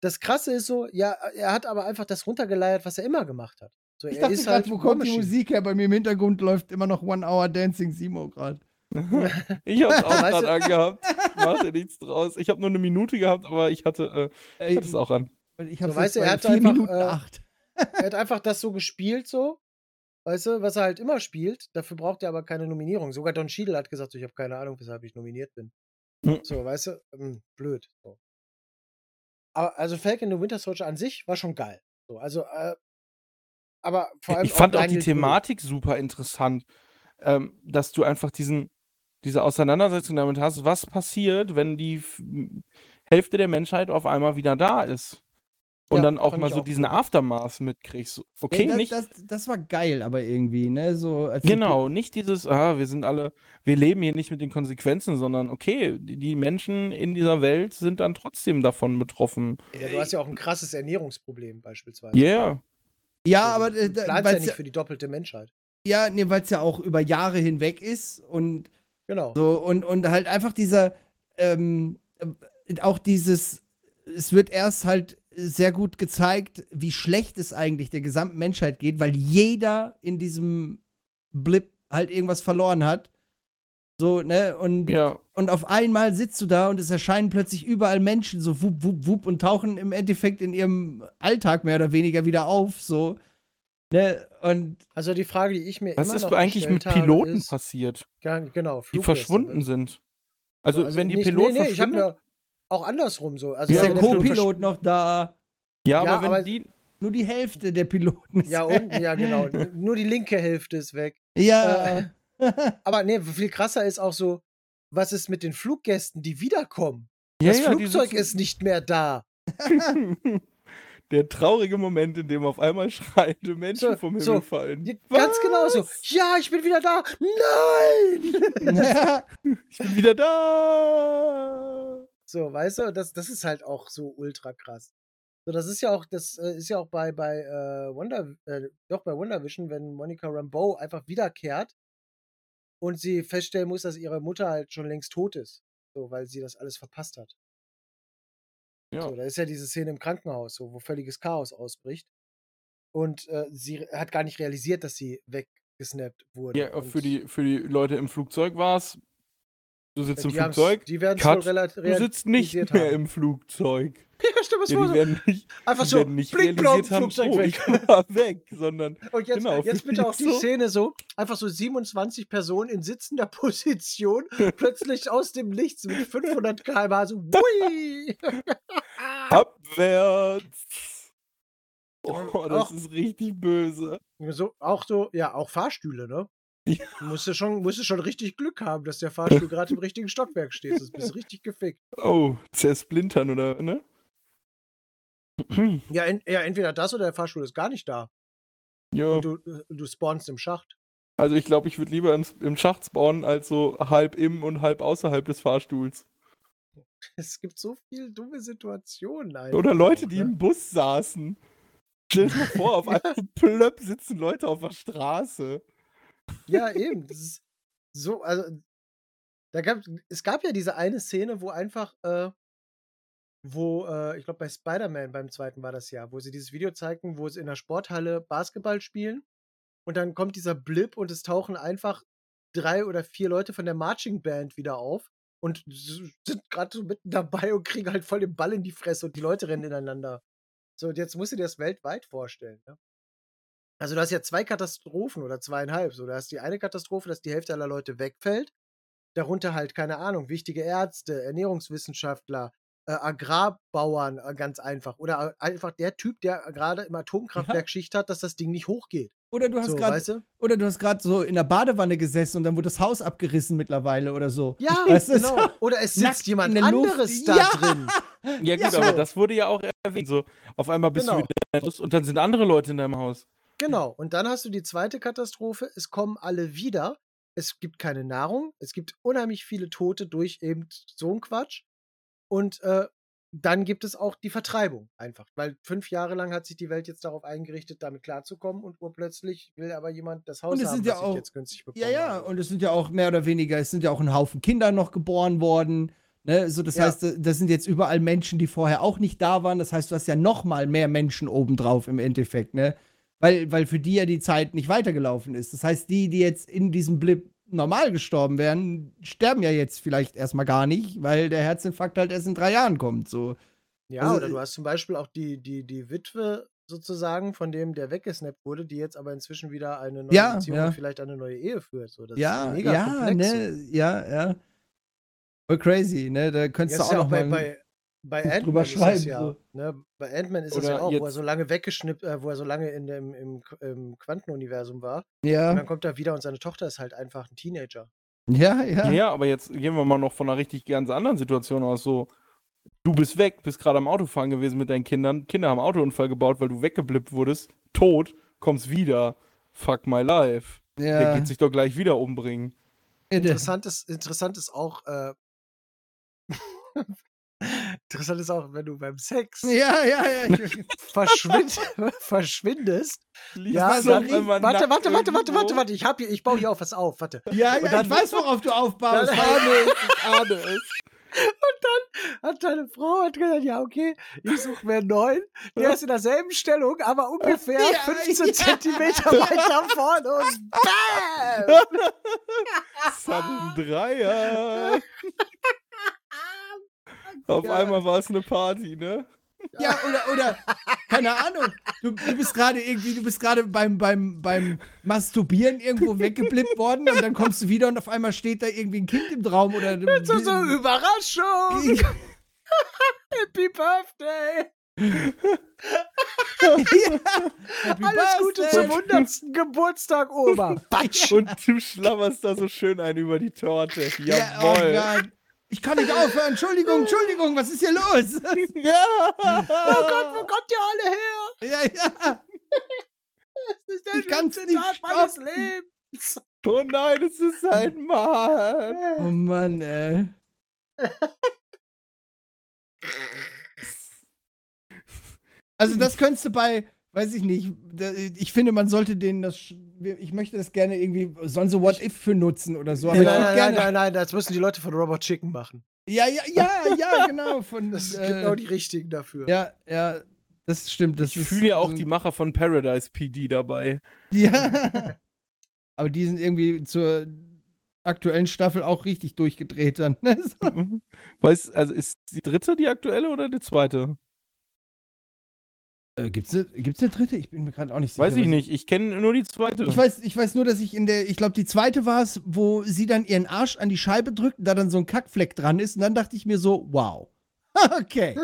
das Krasse ist so, ja, er hat aber einfach das runtergeleiert, was er immer gemacht hat. So, Ich er dachte ist gerade, halt wo kommt die. Musik her? Bei mir im Hintergrund läuft immer noch One Hour Dancing Simo gerade. [laughs] Ich hab's auch gerade angehabt. [laughs] Mach dir nichts draus. Ich habe nur eine Minute gehabt, aber ich hatte, äh, ich hatte es auch an. Ich So, habe weißt du, er hat vier einfach, Minuten äh, acht. Er hat einfach das so gespielt, so. Weißt du, was er halt immer spielt. Dafür braucht er aber keine Nominierung. Sogar Don Cheadle hat gesagt, ich habe keine Ahnung, weshalb ich nominiert bin. Hm. So, weißt du, hm, blöd. So. Aber also Falcon the Winter Soldier an sich war schon geil. So, also, äh, aber vor allem Ich fand auch die. Thematik super interessant, ähm, dass du einfach diesen, diese Auseinandersetzung damit hast, was passiert, wenn die Hälfte der Menschheit auf einmal wieder da ist. Und Ja, dann auch mal so auch diesen gut. Aftermath mitkriegst. Okay, Ja, das, nicht. das, das war geil, aber irgendwie, ne? So, als die- Genau, nicht dieses, ah, wir sind alle, wir leben hier nicht mit den Konsequenzen, sondern okay, die, die Menschen in dieser Welt sind dann trotzdem davon betroffen. Ja, du hast ja auch ein krasses Ernährungsproblem beispielsweise. Yeah. Ja, Also, aber du äh, planst ja nicht für die doppelte Menschheit. ja, nee, weil es ja auch über Jahre hinweg ist und Genau. so und, und halt einfach dieser, ähm, äh, auch dieses, es wird erst halt sehr gut gezeigt, wie schlecht es eigentlich der gesamten Menschheit geht, weil jeder in diesem Blip halt irgendwas verloren hat. So, ne? Und, Ja. und auf einmal sitzt du da und es erscheinen plötzlich überall Menschen, so wup, wup, wup und tauchen im Endeffekt in ihrem Alltag mehr oder weniger wieder auf, so. Ne? Und Also die Frage, die ich mir Was immer ist noch eigentlich mit habe, Piloten ist, passiert, genau, die Fluggäste, verschwunden wenn- sind? Also, Also wenn die nicht- Piloten nee, nee, verschwinden. Auch andersrum so. Also ist Ja, der wenn Pilot Co-Pilot noch da? Ja, Ja, aber wenn aber- die. Nur die Hälfte der Piloten ist Ja, unten, ja, genau. Nur die linke Hälfte ist weg. Ja. [laughs] Aber nee, viel krasser ist auch so, was ist mit den Fluggästen, die wiederkommen? Ja, das ja, Flugzeug ist nicht mehr da. [laughs] Der traurige Moment, in dem auf einmal schreiende Menschen So, vom Himmel so, fallen. Ja, Ganz genau so. Was? Ja, ich bin wieder da. Nein! [laughs] Ich bin wieder da. So, weißt du, das, das ist halt auch so ultra krass. So, das ist ja auch, das äh, ist ja auch bei, bei äh, Wonder, äh, doch bei WandaVision, wenn Monica Rambeau einfach wiederkehrt und sie feststellen muss, dass ihre Mutter halt schon längst tot ist. So, weil sie das alles verpasst hat. Ja. So, da ist ja diese Szene im Krankenhaus, so, wo völliges Chaos ausbricht. Und äh, sie hat gar nicht realisiert, dass sie weggesnappt wurde. Ja, und, für die, für die Leute im Flugzeug war es. Du sitzt äh, im Flugzeug. Die werden Cut, relativ du sitzt nicht mehr im Flugzeug. Ja, stimmt, das Ja, die so. werden nicht, [laughs] Einfach die so, werden nicht blink, blonk, realisiert haben, Flugzeug oh, weg. ich war weg, sondern [laughs] Und jetzt, Genau, jetzt bitte auch die so. Szene so, einfach so 27 Personen in sitzender [laughs] Position, plötzlich aus dem Nichts mit 500 km/h so, wui! abwärts. Oh, das Auch- ist richtig böse. so, auch so, ja, auch Fahrstühle, ne? Ja. Du musst ja schon, musst du schon richtig Glück haben, dass der Fahrstuhl gerade im richtigen Stockwerk steht. Das bist richtig gefickt. Oh, zersplintern oder, ne? [clears throat] Ja, en ja, entweder das oder der Fahrstuhl ist gar nicht da. ja. Und du, äh, du spawnst im Schacht. Also ich glaube, ich würde lieber im, Schacht spawnen, als so halb im und halb außerhalb des Fahrstuhls. Es gibt so viele dumme Situationen einfach. Oder Leute, die ne? im Bus saßen. Stell dir mal vor, auf einmal [laughs] plöpp sitzen Leute auf der Straße. Ja, eben. Das ist so, also da gab, es gab ja diese eine Szene, wo einfach, äh, wo, äh, ich glaube bei Spider-Man beim zweiten war das ja, wo sie dieses Video zeigten, wo sie in der Sporthalle Basketball spielen und dann kommt dieser Blip und es tauchen einfach drei oder vier Leute von der Marching Band wieder auf und sind gerade so mitten dabei und kriegen halt voll den Ball in die Fresse und die Leute rennen ineinander. So, und jetzt musst du dir das weltweit vorstellen. Ne? Also du hast ja zwei Katastrophen oder zweieinhalb. So, du hast die eine Katastrophe, dass die Hälfte aller Leute wegfällt. Darunter halt, keine Ahnung, wichtige Ärzte, Ernährungswissenschaftler, äh, Agrarbauern, äh, ganz einfach. Oder einfach der Typ, der gerade im Atomkraftwerk Schicht hat, dass das Ding nicht hochgeht. Oder du hast So, gerade weißt du? oder du hast gerade so in der Badewanne gesessen und dann wurde das Haus abgerissen mittlerweile oder so. Ja, [laughs] Weißt du, genau. Oder es nackt sitzt jemand in der Luft. anderes da Ja. drin. Ja gut, Ja. aber das wurde ja auch erwähnt. So, auf einmal bist Genau. du wieder und dann sind andere Leute in deinem Haus. Genau. Und dann hast du die zweite Katastrophe. Es kommen alle wieder. Es gibt keine Nahrung. Es gibt unheimlich viele Tote durch eben so einen Quatsch. Und äh, dann gibt es auch die Vertreibung einfach. Weil fünf Jahre lang hat sich die Welt jetzt darauf eingerichtet, damit klarzukommen. Und urplötzlich will aber jemand das Haus Und es haben, sind ja auch- jetzt günstig bekommen Ja, ja, habe. und es sind ja auch mehr oder weniger, es sind ja auch ein Haufen Kinder noch geboren worden. Ne? So, das Ja. heißt, äh, das sind jetzt überall Menschen, die vorher auch nicht da waren. Das heißt, du hast ja noch mal mehr Menschen obendrauf im Endeffekt, ne? Weil, weil für die ja die Zeit nicht weitergelaufen ist. Das heißt, die, die jetzt in diesem Blip normal gestorben wären, sterben ja jetzt vielleicht erstmal gar nicht, weil der Herzinfarkt halt erst in drei Jahren kommt. So. Ja, Also, oder äh, du hast zum Beispiel auch die, die, die Witwe sozusagen, von dem der weggesnappt wurde, die jetzt aber inzwischen wieder eine neue Ja, Beziehung ja. und vielleicht eine neue Ehe führt. So, das ja, ist mega ja, komplex. ne, ja, ja. Voll crazy, ne? Da könntest du auch ja noch auch bei, mal bei, bei Ant-Man drüber ist das schreiben, ja. so. Ne? Bei Ant-Man ist das Oder ja auch, wo er so lange weggeschnippt, äh, wo er so lange in dem, im, im Quantenuniversum war. Und Ja, dann kommt er wieder und seine Tochter ist halt einfach ein Teenager. ja, ja. Ja. aber jetzt gehen wir mal noch von einer richtig ganz anderen Situation aus. So, du bist weg, bist gerade am Autofahren gewesen mit deinen Kindern. Kinder haben Autounfall gebaut, weil du weggeblippt wurdest. Tot, kommst wieder. Fuck my life. Der ja. geht sich doch gleich wieder umbringen. Der- Interessant ist, interessant ist auch, äh, [laughs] interessant ist auch, wenn du beim Sex Ja, ja, ja. Verschwind, [laughs] verschwindest. Ja, dann, einmal warte, warte, warte, warte, warte, warte, ich, hab hier, ich baue hier auf was auf, warte. ja, Und ja, dann- ich weiß, worauf du aufbaust. Dann- ahne es. Ich ahne es. Hat deine Frau hat gesagt, ja, okay, ich suche mir einen neuen. Der ist in derselben Stellung, aber ungefähr Ja, 15 ja. Zentimeter weiter vorne und BAM! Sudden Dreier. [laughs] Auf einmal war es eine Party, ne? Ja, oder, oder, keine Ahnung. Du, du bist gerade irgendwie, du bist gerade beim, beim, beim Masturbieren irgendwo weggeblippt worden und dann kommst du wieder und auf einmal steht da irgendwie ein Kind im Traum oder. [laughs] So, so, Überraschung! [laughs] Happy Birthday! Happy Alles Gute zum 100. Geburtstag, Oma. Batsch! Und du schlammerst da so schön ein über die Torte. Ja, oh Jawoll. Ich kann nicht aufhören. Entschuldigung, Entschuldigung, was ist hier los? [laughs] ja. Oh Gott, wo kommt ihr alle her? ja, ja. Das ist der Ich kann's nicht Tag meines stoppen. Lebens. Oh nein, es ist ein Mann. Oh Mann, ey. Also das könntest du bei, weiß ich nicht, ich finde, man sollte denen das, ich möchte das gerne irgendwie, sollen sie What If für nutzen oder so. Nein, nein, nein, gerne, nein, nein, das müssen die Leute von Robot Chicken machen. Ja, ja, ja, ja, genau. Von, [laughs] Das ist äh, genau die richtigen dafür. Ja, ja, das stimmt. Das Ich fühle ja auch so- die Macher von Paradise PD dabei. Ja. [laughs] Aber die sind irgendwie zur aktuellen Staffel auch richtig durchgedreht dann. ne? So. Weißt, also ist die dritte die aktuelle oder die zweite? Äh, gibt's, ne, gibt's eine dritte? Ich bin mir gerade auch nicht sicher. Weiß ich nicht. Ich kenne nur die zweite. Ich weiß, ich weiß nur, dass ich in der, ich glaube, die zweite war es, wo sie dann ihren Arsch an die Scheibe drückt, da dann so ein Kackfleck dran ist. Und dann dachte ich mir so, wow. [laughs] Okay.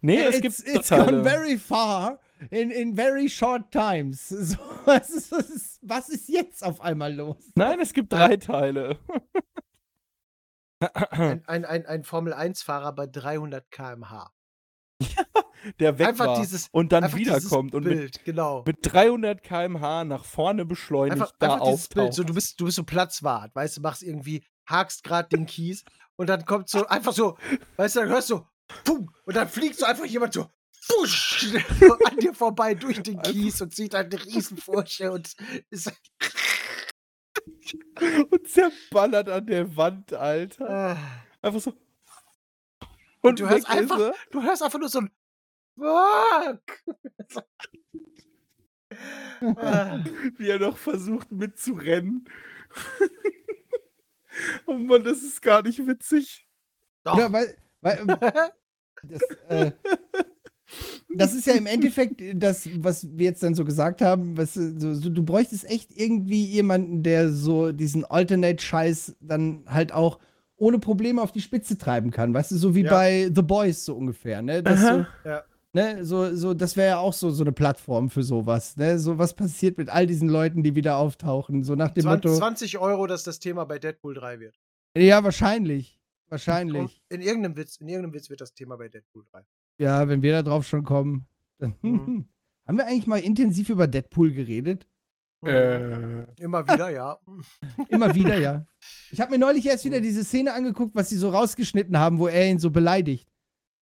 nee, es it's, gibt it's Teile. gone very far in, in very short times. [laughs] So, was, ist, was, ist, was ist jetzt auf einmal los? Nein, es gibt drei Teile. Ein, ein, ein, ein Formel-1-Fahrer bei 300 km/h. Der weg Einfach war dieses- und dann wiederkommt und mit, Bild, genau. mit 300 km/h nach vorne beschleunigt Einfach, da einfach auftaucht. So, du bist, du bist so Platzwart, weißt du, machst irgendwie, hakst gerade den Kies und dann kommt so einfach so, weißt du, dann hörst du, pum, und dann fliegt so einfach jemand so, fusch, so [laughs] an dir vorbei durch den Kies und zieht halt eine Riesenfurche und ist. [laughs] und zerballert an der Wand, Alter. Ah. Einfach so. Und du weg hörst einfach, du hörst einfach nur so ein Fuck. [laughs] Wie er noch versucht mitzurennen. [laughs] oh Mann, das ist gar nicht witzig. Doch. Ja, weil, weil ähm, das, äh, das ist ja im Endeffekt das, was wir jetzt dann so gesagt haben. Was, äh, so, so, du bräuchtest echt irgendwie jemanden, der so diesen Alternate-Scheiß dann halt auch ohne Probleme auf die Spitze treiben kann. Weißt du, so wie Ja. bei The Boys so ungefähr. Ne? Das so, Aha. Ja. Ne? so, so, das wäre ja auch so, so eine Plattform für sowas. Ne? So was passiert mit all diesen Leuten, die wieder auftauchen. So nach dem 20, Motto. 20 Euro, dass das Thema bei Deadpool 3 wird. Ja, wahrscheinlich. Wahrscheinlich. in irgendeinem Witz, in irgendeinem Witz wird das Thema bei Deadpool 3. Ja, wenn wir da drauf schon kommen. Dann [laughs] Mhm. Haben wir eigentlich mal intensiv über Deadpool geredet? Äh, Immer wieder, ja. [laughs] Immer wieder, ja. [laughs] Ich habe mir neulich erst wieder diese Szene angeguckt, was sie so rausgeschnitten haben, wo er ihn so beleidigt.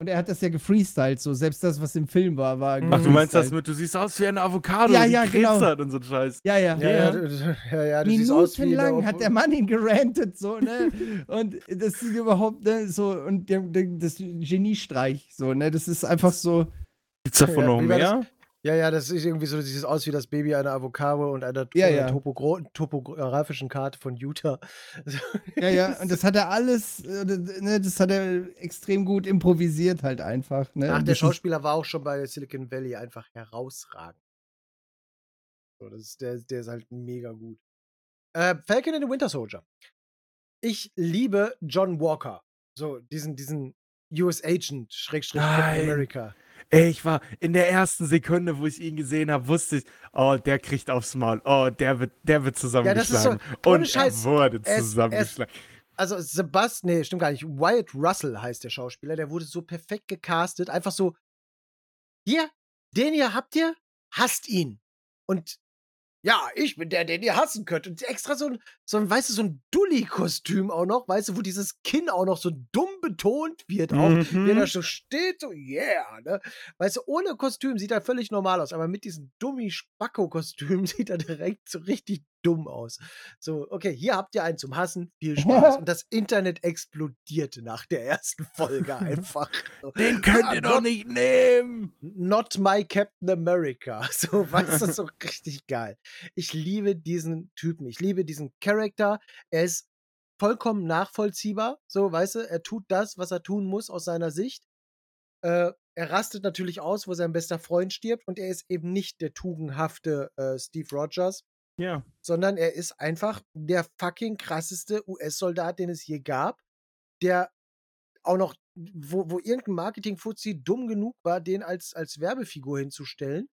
Und er hat das ja gefreestylt, so. Selbst das, was im Film war, war. Ach, ach, du meinst das mit, du siehst aus wie eine Avocado, Ja, die ja, genau. Hat und so ein Scheiß. Ja, ja. Ja, ja, ja, ja, wie Minutenlang hat der Mann ihn gerantet, so, ne? Und das ist überhaupt, ne, so, und der, der, das Geniestreich, so, ne? Das ist einfach so. Gibt's davon Ja, noch mehr? Ja, ja, das ist irgendwie so, das sieht aus wie das Baby einer Avocado und einer Ja, äh, ja. topogro- topografischen Karte von Utah. [laughs] Ja, ja, und das hat er alles, äh, ne, das hat er extrem gut improvisiert halt einfach, ne? Ach, der Schauspieler war auch schon bei Silicon Valley einfach herausragend. So, das ist, der, der ist halt mega gut. Äh, Falcon and the Winter Soldier. Ich liebe John Walker. So, diesen, diesen US Agent, Schrägstrich. America. Ey, ich war in der ersten Sekunde, wo ich ihn gesehen habe, wusste ich, oh, der kriegt aufs Maul. Oh, der wird, der wird das ist so- zusammengeschlagen. Und Scheiß, er wurde er ist- zusammengeschlagen. Also Sebastian, nee, stimmt gar nicht. Wyatt Russell heißt der Schauspieler. Der wurde so perfekt gecastet. Einfach so, hier, den hier habt ihr, hasst ihn. Und ja, ich bin der, den ihr hassen könnt. Und extra so ein, so ein weißt du, so ein Dulli-Kostüm auch noch, weißt du, wo dieses Kinn auch noch so dumm betont wird, auch, Mhm. der da so steht, so, yeah, ne? Weißt du, ohne Kostüm sieht er völlig normal aus, aber mit diesem Dummi-Spacko-Kostüm [laughs] sieht er direkt so richtig dumm aus. So, okay, hier habt ihr einen zum Hassen, viel Spaß. [laughs] Und das Internet explodierte nach der ersten Folge [laughs] einfach. Den könnt ah, ihr doch nicht nehmen. Not my Captain America. [laughs] So, weißt du, so richtig geil. Ich liebe diesen Typen. Ich liebe diesen Charakter. Er ist vollkommen nachvollziehbar. So, weißt du, er tut das, was er tun muss aus seiner Sicht. Äh, er rastet natürlich aus, wo sein bester Freund stirbt. Und er ist eben nicht der tugendhafte äh, Steve Rogers, Ja. sondern er ist einfach der fucking krasseste US-Soldat, den es je gab, der auch noch, wo, wo irgendein Marketing-Fuzzi dumm genug war, den als, als Werbefigur hinzustellen.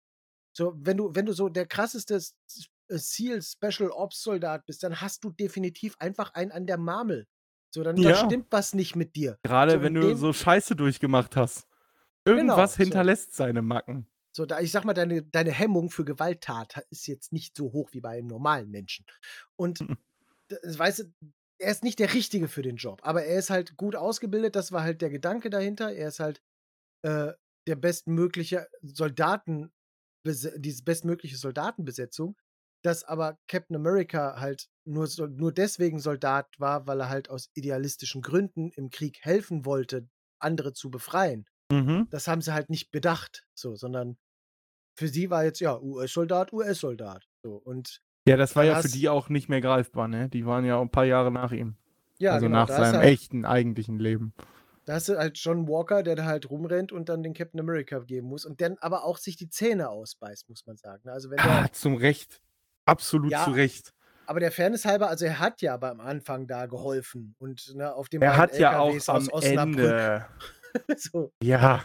So, wenn du, wenn du so der krasseste äh, SEAL Special Ops Soldat bist, dann hast du definitiv einfach einen an der Marmel. So, dann, Ja. stimmt was nicht mit dir. Gerade So, wenn du so Scheiße durchgemacht hast. Irgendwas Genau, so. hinterlässt seine Macken. So, da, ich sag mal, deine, deine Hemmung für Gewalttat ist jetzt nicht so hoch wie bei einem normalen Menschen. Und, d- weißt du, er ist nicht der Richtige für den Job, aber er ist halt gut ausgebildet, das war halt der Gedanke dahinter. Er ist halt äh, der bestmögliche Soldaten, die bestmögliche Soldatenbesetzung, dass aber Captain America halt nur, nur deswegen Soldat war, weil er halt aus idealistischen Gründen im Krieg helfen wollte, andere zu befreien Mhm. das haben sie halt nicht bedacht, so, sondern für sie war jetzt ja US-Soldat, US-Soldat. So und Ja, das war ja für die auch nicht mehr greifbar, ne? Die waren ja ein paar Jahre nach ihm. ja, also genau, nach seinem halt, echten, eigentlichen Leben. da hast du halt John Walker, der da halt rumrennt und dann den Captain America geben muss und dann aber auch sich die Zähne ausbeißt, muss man sagen. Also wenn Ah, der, zum Recht. Absolut Ja, zu Recht. aber der Fairness halber, also er hat ja aber am Anfang da geholfen und ne, auf dem Er hat ja auch LKWs am. Ende. [laughs] so, Ja.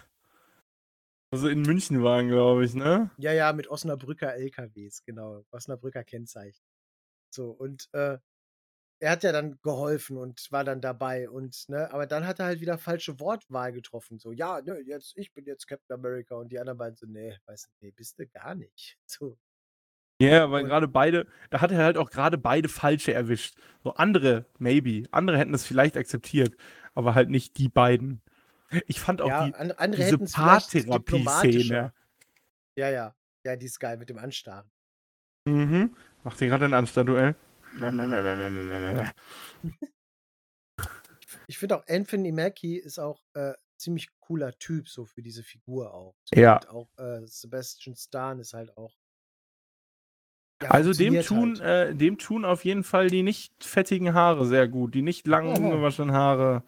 Also in München waren, glaube ich, ne? ja, ja, mit Osnabrücker LKWs, genau, Osnabrücker Kennzeichen. So und äh, er hat ja dann geholfen und war dann dabei und, ne, aber dann hat er halt wieder falsche Wortwahl getroffen. So, ja, ne, jetzt, ich bin jetzt Captain America und die anderen beiden so, nee, weißt du, nee, bist du gar nicht. [laughs] So. Ja, weil Und- gerade beide, da hat er halt auch gerade beide falsche erwischt. So andere, maybe. Andere hätten es vielleicht akzeptiert, aber halt nicht die beiden. Ich fand auch ja, die, an- andere diese. Paartherapie-Szene. Ja, ja. Ja, die ist geil mit dem Anstarren. Mhm. Macht ihr gerade ein Anstand-Duell? [laughs] Ich finde auch Anthony Mackie ist auch äh, ziemlich cooler Typ, so für diese Figur auch. So, Ja. Und auch äh, Sebastian Stan ist halt auch. ja, Also dem tun, halt. äh, dem tun auf jeden Fall die nicht fettigen Haare sehr gut. Die nicht langen, ungewaschenen Haare.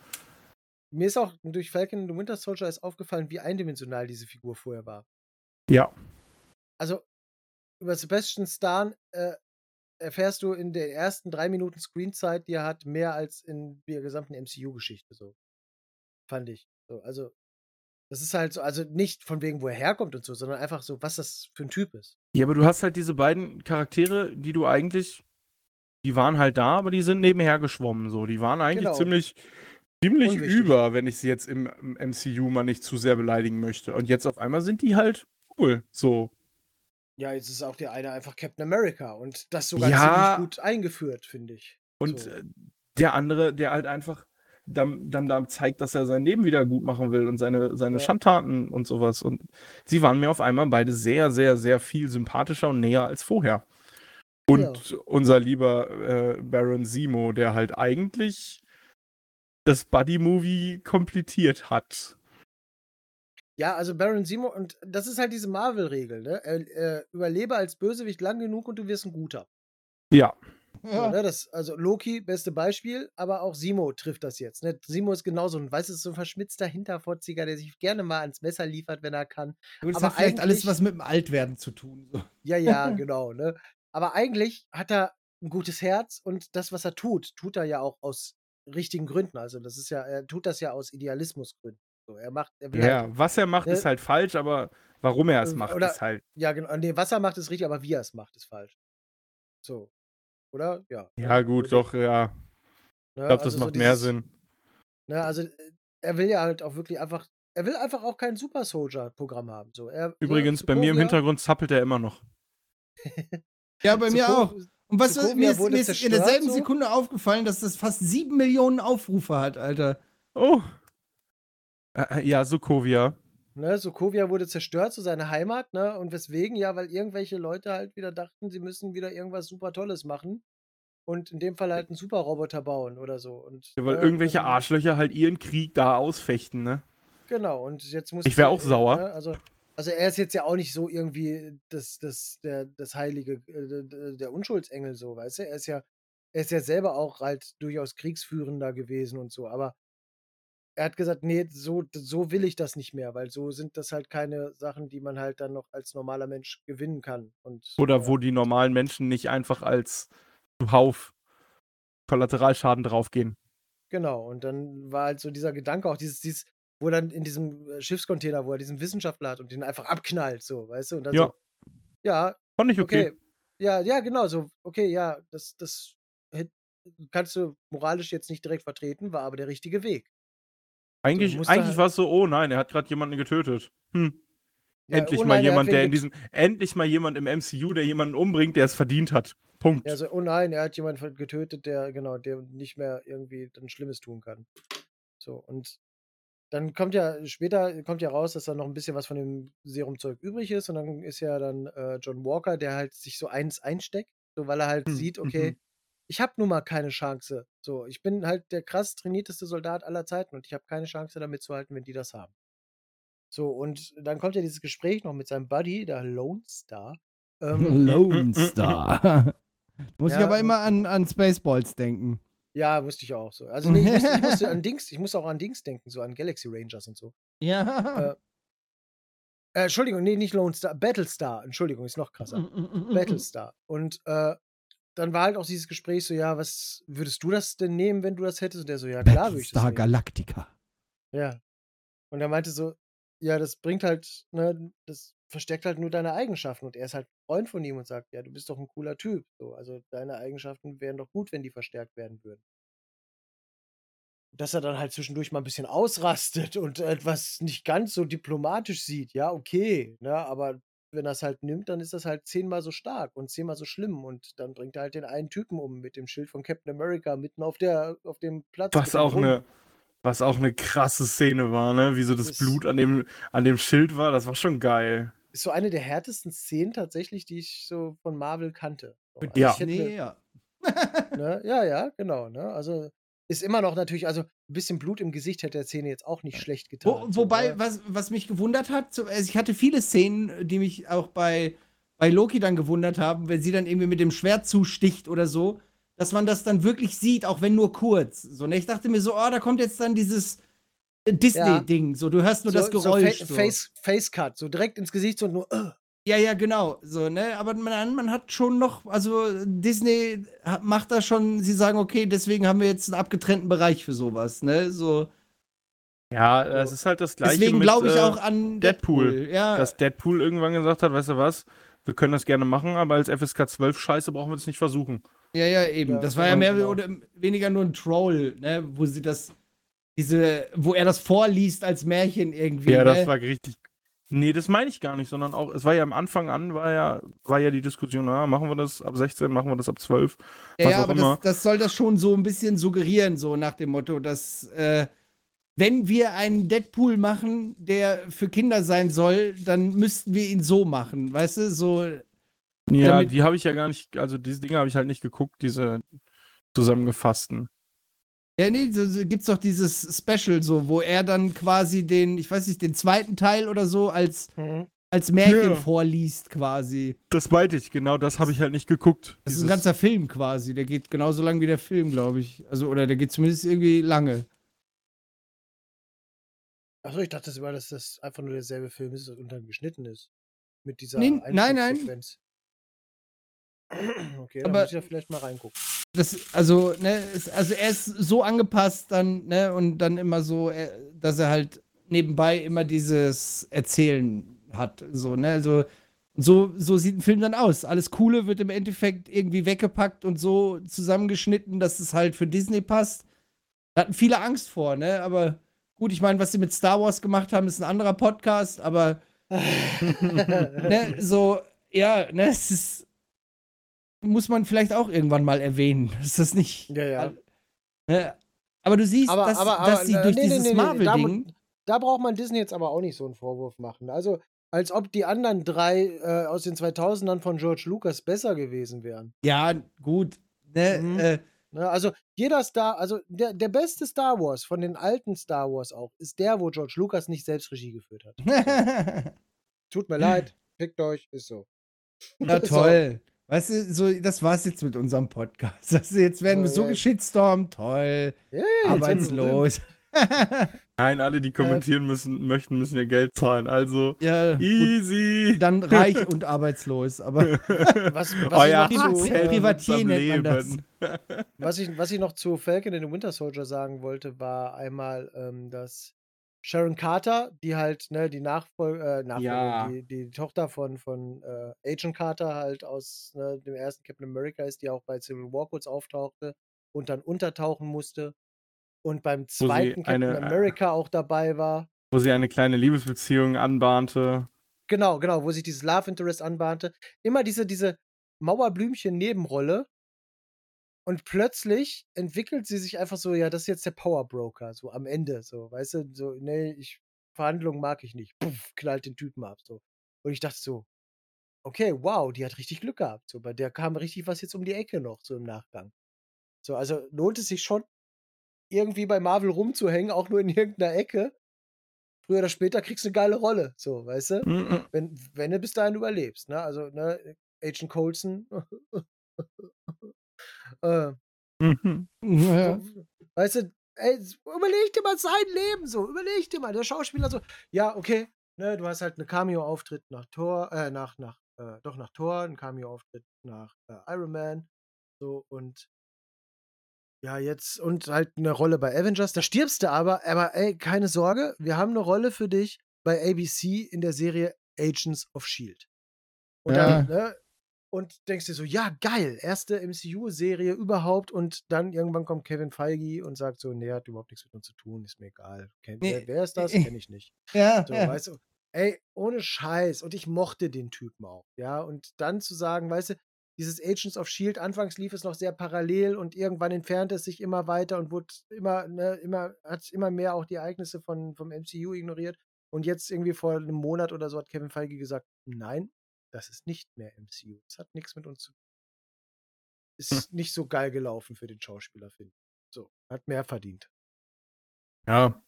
Mir ist auch durch Falcon and the Winter Soldier ist aufgefallen, wie eindimensional diese Figur vorher war. Ja. Also über Sebastian Stan äh, erfährst du in den ersten drei Minuten Screenzeit, die er hat, mehr als in der gesamten MCU-Geschichte so. Fand ich. So, also, das ist halt so, also nicht von wegen, wo er herkommt und so, sondern einfach so, was das für ein Typ ist. Ja, aber du hast halt diese beiden Charaktere, die du eigentlich, die waren halt da, aber die sind nebenher geschwommen. So, die waren eigentlich Genau. ziemlich, ziemlich Unwichtig. über, wenn ich sie jetzt im, im MCU mal nicht zu sehr beleidigen möchte. Und jetzt auf einmal sind die halt cool. So. Ja, jetzt ist auch der eine einfach Captain America und das sogar Ja. ziemlich gut eingeführt, finde ich. Und So. äh, der andere, der halt einfach dann, dann da zeigt, dass er sein Leben wieder gut machen will und seine, seine Ja. Schandtaten und sowas. Und sie waren mir auf einmal beide sehr, sehr, sehr viel sympathischer und näher als vorher. Und unser lieber äh, Baron Simo, der halt eigentlich das Buddy-Movie komplettiert hat. Ja, also Baron Simo, und das ist halt diese Marvel-Regel, ne? Er, äh, überlebe als Bösewicht lang genug und du wirst ein guter. Ja, So, Ja. ne? das, also Loki, beste Beispiel, aber auch Simo trifft das jetzt. Ne? Simo ist genauso ein, weißt du, so ein verschmitzter Hinterfotziger, der sich gerne mal ans Messer liefert, wenn er kann. Gut, das Aber hat vielleicht alles was mit dem Altwerden zu tun. So. Ja, ja, [laughs] genau, ne? Aber eigentlich hat er ein gutes Herz und das, was er tut, tut er ja auch aus richtigen Gründen. Also das ist ja, er tut das ja aus Idealismusgründen. So, er macht, er will halt, ja, was er macht, Ne? ist halt falsch, aber warum er es Äh, macht, oder- ist halt. ja, genau, nee, was er macht, ist richtig, aber wie er es macht, ist falsch. So. Oder? Ja. Ja, gut, So, doch, ja. ne? Ich glaube, das Also so macht mehr dieses- Sinn. Ne, also äh, er will ja halt auch wirklich einfach, er will einfach auch kein Super Soldier-Programm haben. So, er, ne, Übrigens, bei mir im Hintergrund zappelt er immer noch. [laughs] Ja, bei mir auch. Und was Sokovia mir ist, mir ist in derselben so? Sekunde aufgefallen, dass das fast sieben Millionen Aufrufe hat, Alter. Oh. Äh, äh, ja, Sokovia. Ne, Sokovia wurde zerstört, so seine Heimat, ne? Und weswegen? Ja, weil irgendwelche Leute halt wieder dachten, sie müssen wieder irgendwas super Tolles machen. Und in dem Fall halt einen Superroboter bauen oder so. Und, Ja, weil ne, irgendwelche dann- Arschlöcher halt ihren Krieg da ausfechten, ne? Genau, und jetzt muss Ich wär auch sauer. Ne, also, also er ist jetzt ja auch nicht so irgendwie das, das, der, das heilige, äh, der Unschuldsengel so, weißt du? Er ist ja, er ist ja selber auch halt durchaus kriegsführender gewesen und so, aber er hat gesagt, nee, so, so will ich das nicht mehr, weil so sind das halt keine Sachen, die man halt dann noch als normaler Mensch gewinnen kann. Und, Oder äh, wo die normalen Menschen nicht einfach als Zuhauf Kollateralschaden draufgehen. Genau, und dann war halt so dieser Gedanke auch, dieses, dieses, wo dann in diesem äh, Schiffscontainer, wo er diesen Wissenschaftler hat und den einfach abknallt, so, weißt du? Und dann Ja. so, ja, Fand ich okay. okay. Ja, ja, genau, so, okay, ja, das, das kannst du moralisch jetzt nicht direkt vertreten, war aber der richtige Weg. Eigentlich, musste eigentlich halt- war es so, oh nein, er hat gerade jemanden getötet. Hm. Ja, endlich oh mal nein, er hat jemand, der in diesem, endlich mal jemand im MCU, der jemanden umbringt, der es verdient hat. Punkt. Ja, so, oh nein, er hat jemanden getötet, der, genau, der nicht mehr irgendwie dann Schlimmes tun kann. So, und dann kommt ja, später kommt ja raus, dass da noch ein bisschen was von dem Serumzeug übrig ist und dann ist ja dann äh, John Walker, der halt sich so eins einsteckt, so weil er halt Hm, sieht, okay, mhm. ich habe nun mal keine Chance. So, ich bin halt der krass trainierteste Soldat aller Zeiten und ich habe keine Chance damit zu halten, wenn die das haben. So, und dann kommt ja dieses Gespräch noch mit seinem Buddy, der Lone Star. [laughs] Ähm, Lone [laughs] Star. [laughs] Muss ich Ja, aber und- immer an, an Spaceballs denken. Ja, wusste ich auch so. Also nee, ich musste, ich musste an [laughs] Dings, ich musste auch an Dings denken, so an Galaxy Rangers und so. Ja. Äh, Äh, Entschuldigung, nee, nicht Lone Star, Battlestar, Entschuldigung, ist noch krasser. Mhm. Battlestar. Und äh, dann war halt auch dieses Gespräch so, ja, was würdest du das denn nehmen, wenn du das hättest? Und der so, ja, klar würde ich das Battlestar nehmen. Galactica. Ja. Und er meinte so, ja, das bringt halt, ne, das verstärkt halt nur deine Eigenschaften und er ist halt Freund von ihm und sagt, ja, du bist doch ein cooler Typ. So, also deine Eigenschaften wären doch gut, wenn die verstärkt werden würden. Dass er dann halt zwischendurch mal ein bisschen ausrastet und etwas nicht ganz so diplomatisch sieht, ja, okay, ne, aber wenn er es halt nimmt, dann ist das halt zehnmal so stark und zehnmal so schlimm und dann bringt er halt den einen Typen um mit dem Schild von Captain America mitten auf der auf dem Platz. Was auch eine was auch eine krasse Szene war, ne? Wie so das, das Blut an dem an dem Schild war, das war schon geil. Ist so eine der härtesten Szenen tatsächlich, die ich so von Marvel kannte. Also ja. Nee, ja. [laughs] ne? Ja, ja, genau, ne? Also ist immer noch natürlich, also ein bisschen Blut im Gesicht hätte der Szene jetzt auch nicht schlecht getan. Wo, wobei, so, was, was mich gewundert hat, so, also ich hatte viele Szenen, die mich auch bei, bei Loki dann gewundert haben, wenn sie dann irgendwie mit dem Schwert zusticht oder so, dass man das dann wirklich sieht, auch wenn nur kurz. So, ne? Ich dachte mir so, oh, da kommt jetzt dann dieses Disney-Ding, ja. so, du hörst nur so, das Geräusch. So, Fa Face, Face Cut, so direkt ins Gesicht so nur. Uh. Ja, ja, genau. So, ne? Aber man, man hat schon noch, also Disney macht da schon, sie sagen, okay, deswegen haben wir jetzt einen abgetrennten Bereich für sowas, ne? So. Ja, es ist halt das gleiche. Deswegen glaube ich äh, auch an Deadpool. Deadpool. Ja. Dass Deadpool irgendwann gesagt hat, weißt du was, wir können das gerne machen, aber als FSK 12 Scheiße brauchen wir es nicht versuchen. Ja, ja, eben. Ja, das war ja mehr genau. oder weniger nur ein Troll, ne? Wo sie das, diese, wo er das vorliest als Märchen irgendwie. Ja, ne? das war richtig Nee, das meine ich gar nicht, sondern auch, es war ja am Anfang an, war ja, war ja die Diskussion, na, machen wir das ab 16, machen wir das ab 12. Ja, ja aber das, das, soll das schon so ein bisschen suggerieren, so nach dem Motto, dass äh, wenn wir einen Deadpool machen, der für Kinder sein soll, dann müssten wir ihn so machen, weißt du, so. Ja, die habe ich ja gar nicht, also diese Dinge habe ich halt nicht geguckt, diese zusammengefassten. Ja, nee, so, so gibt's doch dieses Special so, wo er dann quasi den, ich weiß nicht, den zweiten Teil oder so als, mhm. als Märchen ja. vorliest quasi. Das meinte ich, genau, das habe ich halt nicht geguckt. Das ist ein ganzer Film quasi, der geht genauso lang wie der Film, glaube ich. Also, oder der geht zumindest irgendwie lange. Achso, ich dachte sogar, dass das einfach nur derselbe Film ist und dann geschnitten ist. Mit dieser nee, Nein, nein. Okay, dann Aber muss ich ja vielleicht mal reingucken das, also, ne, ist, also er ist so angepasst dann, ne, und dann immer so, äh, dass er halt nebenbei immer dieses Erzählen hat, so, ne, also so, so sieht ein Film dann aus. Alles Coole wird im Endeffekt irgendwie weggepackt und so zusammengeschnitten, dass es halt für Disney passt. Da hatten viele Angst vor, ne, aber gut, ich meine, was sie mit Star Wars gemacht haben, ist ein anderer Podcast, aber [laughs] [laughs] ne, so, ja, ne, es ist muss man vielleicht auch irgendwann mal erwähnen. [laughs] Ist das nicht? Ja, ja. Ne? Aber du siehst, aber, dass, aber, aber, dass sie durch nee, dieses nee, nee, Marvel-Ding. Da, da, braucht man Disney jetzt aber auch nicht so einen Vorwurf machen. Also, als ob die anderen drei äh, aus den 2000ern von George Lucas besser gewesen wären. Ja, gut. Ne, mhm. äh, ne, also, jeder Star, also der, der beste Star Wars von den alten Star Wars auch, ist der, wo George Lucas nicht selbst Regie geführt hat. [laughs] Tut mir leid, fickt euch, ist so. Na [laughs] toll. Weißt du, so, das war's jetzt mit unserem Podcast. [laughs] Also jetzt werden oh, wir so ja. geschitstormt, toll, ja, arbeitslos. [laughs] Nein, alle, die kommentieren müssen, möchten, müssen ja Geld zahlen. Also ja, easy. Gut, dann reich und arbeitslos. Aber [laughs] was, was Euer ich noch zu, Privatier nennt man das. Was ich, was ich noch zu Falcon and the Winter Soldier sagen wollte, war einmal, ähm, dass Sharon Carter, die halt, ne, die Nachfol äh, Nachfolge, ja. die, die, Tochter von, von äh, Agent Carter halt aus ne, dem ersten Captain America ist, die auch bei Civil War kurz auftauchte und dann untertauchen musste und beim zweiten Captain eine, äh, America auch dabei war. Wo sie eine kleine Liebesbeziehung anbahnte. Genau, genau, wo sich dieses Love Interest anbahnte. Immer diese, diese Mauerblümchen-Nebenrolle, und plötzlich entwickelt sie sich einfach so, ja, das ist jetzt der Power Broker, so am Ende, so, weißt du, so, nee, ich, Verhandlungen mag ich nicht. Puff, knallt den Typen ab, so. Und ich dachte so, okay, wow, die hat richtig Glück gehabt, so, bei der kam richtig was jetzt um die Ecke noch, so im Nachgang. So, also lohnt es sich schon, irgendwie bei Marvel rumzuhängen, auch nur in [laughs] irgendeiner Ecke. Früher oder später kriegst du eine geile Rolle, so, weißt du? Mhm. Wenn, wenn du bis dahin überlebst, ne? Also, ne, Agent Coulson, [laughs] Äh, mhm. ja. Weißt du, ey, überleg dir mal sein Leben so, überleg dir mal, der Schauspieler so, ja, okay, ne, du hast halt eine Cameo-Auftritt nach Thor, äh, nach, nach, äh, doch nach Thor, ein Cameo-Auftritt nach äh, Iron Man, so und ja, jetzt und halt eine Rolle bei Avengers, da stirbst du aber, aber ey, keine Sorge, wir haben eine Rolle für dich bei ABC in der Serie Agents of Shield. Und, Ja. dann, ne, und denkst dir so, ja, geil, erste MCU-Serie überhaupt. Und dann irgendwann kommt Kevin Feige und sagt so, nee, hat überhaupt nichts mit uns zu tun, ist mir egal. Ken, Nee, wer, wer ist das? Kenn ich nicht. [laughs] Ja, So, ja. weißt du, ey, ohne Scheiß. Und ich mochte den Typen auch, ja. Und dann zu sagen, weißt du, dieses Agents of Shield, anfangs lief es noch sehr parallel und irgendwann entfernte es sich immer weiter und wurde immer, ne, immer, hat immer mehr auch die Ereignisse von, vom MCU ignoriert. Und jetzt irgendwie vor einem Monat oder so hat Kevin Feige gesagt, nein, das ist nicht mehr MCU. Das hat nichts mit uns zu tun. Ist nicht so geil gelaufen für den Schauspieler, finde ich. So, hat mehr verdient. Ja,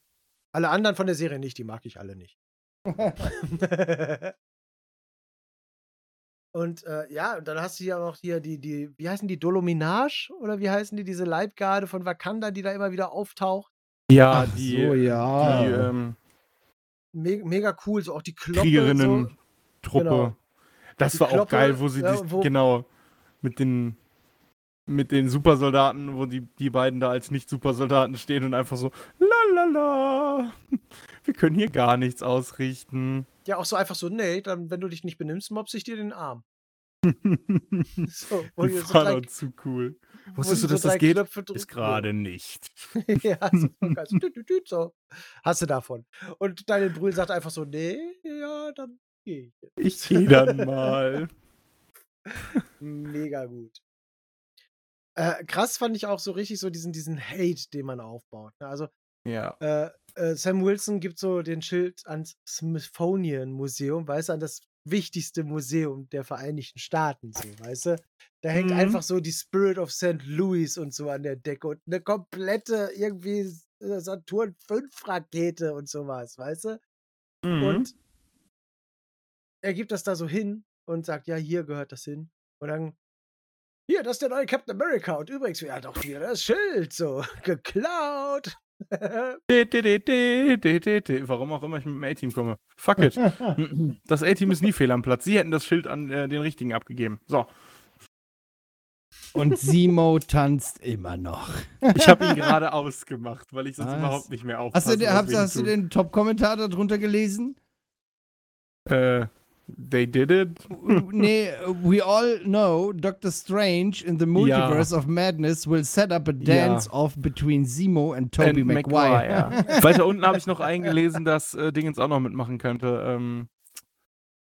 Alle anderen von der Serie nicht, die mag ich alle nicht. [laughs] [laughs] Und äh, ja, und dann hast du hier auch hier die, die, wie heißen die, Dolominage? Oder wie heißen die, diese Leibgarde von Wakanda, die da immer wieder auftaucht? ja, Ach die, so, ja. die ähm, Me mega cool, so auch die Kloppe. So. Kriegerinnen-Truppe. Genau. Das Die war auch Kloppe, geil, wo sie ja, die, wo- genau mit den mit den Supersoldaten, wo die, die beiden da als Nicht-Supersoldaten stehen und einfach so, la la la, wir können hier gar nichts ausrichten. Ja, auch so einfach so, nee, dann, wenn du dich nicht benimmst, mobs ich dir den Arm. [laughs] So, wo die so drei- auch zu cool. Wusstest du, dass drei das geht? Ist gerade nicht. [laughs] ja, so, so, so. Hast du davon. Und Daniel Brühl sagt einfach so, nee, ja, dann ich. Ich gehe dann mal. [laughs] Mega gut. Äh, krass fand ich auch so richtig so diesen, diesen Hate, den man aufbaut. ne? Also Ja. äh, äh, Sam Wilson gibt so den Schild ans Smithsonian Museum, weißt du, an das wichtigste Museum der Vereinigten Staaten, so, weißt du? Da hängt Mhm. einfach so die Spirit of St. Louis und so an der Decke und eine komplette irgendwie Saturn 5 Rakete und sowas, weißt du? Mhm. Und er gibt das da so hin und sagt, ja, hier gehört das hin. Und dann, hier, das ist der neue Captain America. Und übrigens, wer hat auch wieder das Schild so [laughs] geklaut. De, de, de, de, de, de, de. Warum auch immer ich mit dem A-Team komme. Fuck it. [laughs] Das A-Team ist nie fehl am Platz. Sie hätten das Schild an äh, den richtigen abgegeben. So. Und Simo tanzt immer noch. Ich habe ihn gerade ausgemacht, weil ich sonst Was? überhaupt nicht mehr Hast aufpasse. du, den- was hast, hast du den Top-Kommentar darunter gelesen? Äh, they did it? [laughs] nee, we all know Doctor Strange in the Multiverse of Madness will set up a dance-off between Zemo and Tobey And Maguire. ja. [laughs] Weiter unten habe ich noch eingelesen, dass äh, Dingens auch noch mitmachen könnte. Ähm,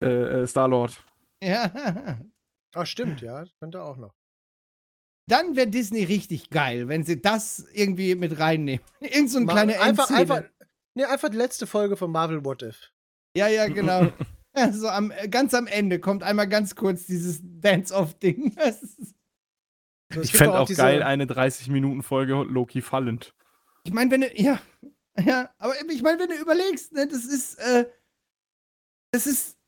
äh, äh, Star-Lord. ja. Ach, stimmt, ja. das Könnte auch noch. Dann wäre Disney richtig geil, wenn sie das irgendwie mit reinnehmen. [laughs] Irgend so eine Mal- kleine einfach, Endszene. einfach, nee, einfach die letzte Folge von Marvel What If. Ja, ja, genau. Ja, [laughs] so am, äh, ganz am Ende kommt einmal ganz kurz dieses Dance-Off-Ding. [laughs] So, Ich fände doch auch diese- geil eine 30-Minuten-Folge Loki fallend. Ich meine, wenn du, ja, [laughs] ja, aber ich meine, wenn du überlegst, ne, das ist, äh, das ist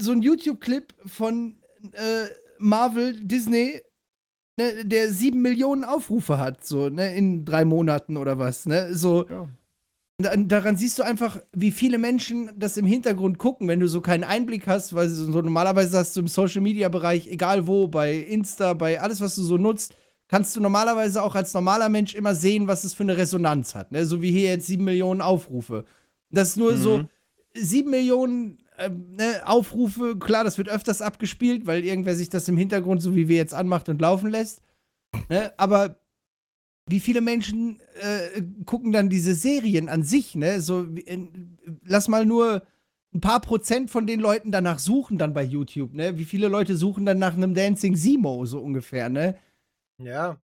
so ein YouTube-Clip von äh, Marvel, Disney, ne, der sieben Millionen Aufrufe hat, so, ne, in drei Monaten oder was, ne, so. Ja. Da- Daran siehst du einfach, wie viele Menschen das im Hintergrund gucken, wenn du so keinen Einblick hast, weil so so normalerweise hast du im Social-Media-Bereich, egal wo, bei Insta, bei alles, was du so nutzt, kannst du normalerweise auch als normaler Mensch immer sehen, was es für eine Resonanz hat. Ne? So wie hier jetzt sieben Millionen Aufrufe. Das ist nur so Mhm. sieben Millionen ähm, ne, Aufrufe. Klar, das wird öfters abgespielt, weil irgendwer sich das im Hintergrund, so wie wir jetzt, anmacht und laufen lässt. Ne? Aber wie viele Menschen äh, gucken dann diese Serien an sich, ne? So, in, lass mal nur ein paar Prozent von den Leuten danach suchen dann bei YouTube, ne? Wie viele Leute suchen dann nach einem Dancing Simo, so ungefähr, ne? Ja.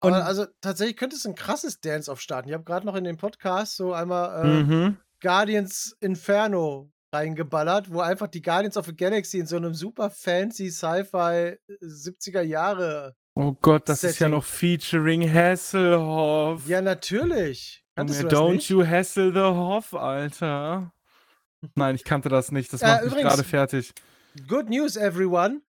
Und- Aber also tatsächlich könnte es ein krasses Dance-Off starten. Ich habe gerade noch in den Podcast so einmal äh, Mhm. Guardians Inferno reingeballert, wo einfach die Guardians of the Galaxy in so einem super fancy Sci-Fi 70er Jahre. Oh Gott, das ist ja Setting. noch featuring Hasselhoff. Ja, natürlich. Kanntest Junge, don't nicht? you hassle the Hoff, Alter. Nein, ich kannte das nicht. Das Äh, macht mich übrigens- gerade fertig. Good news, everyone.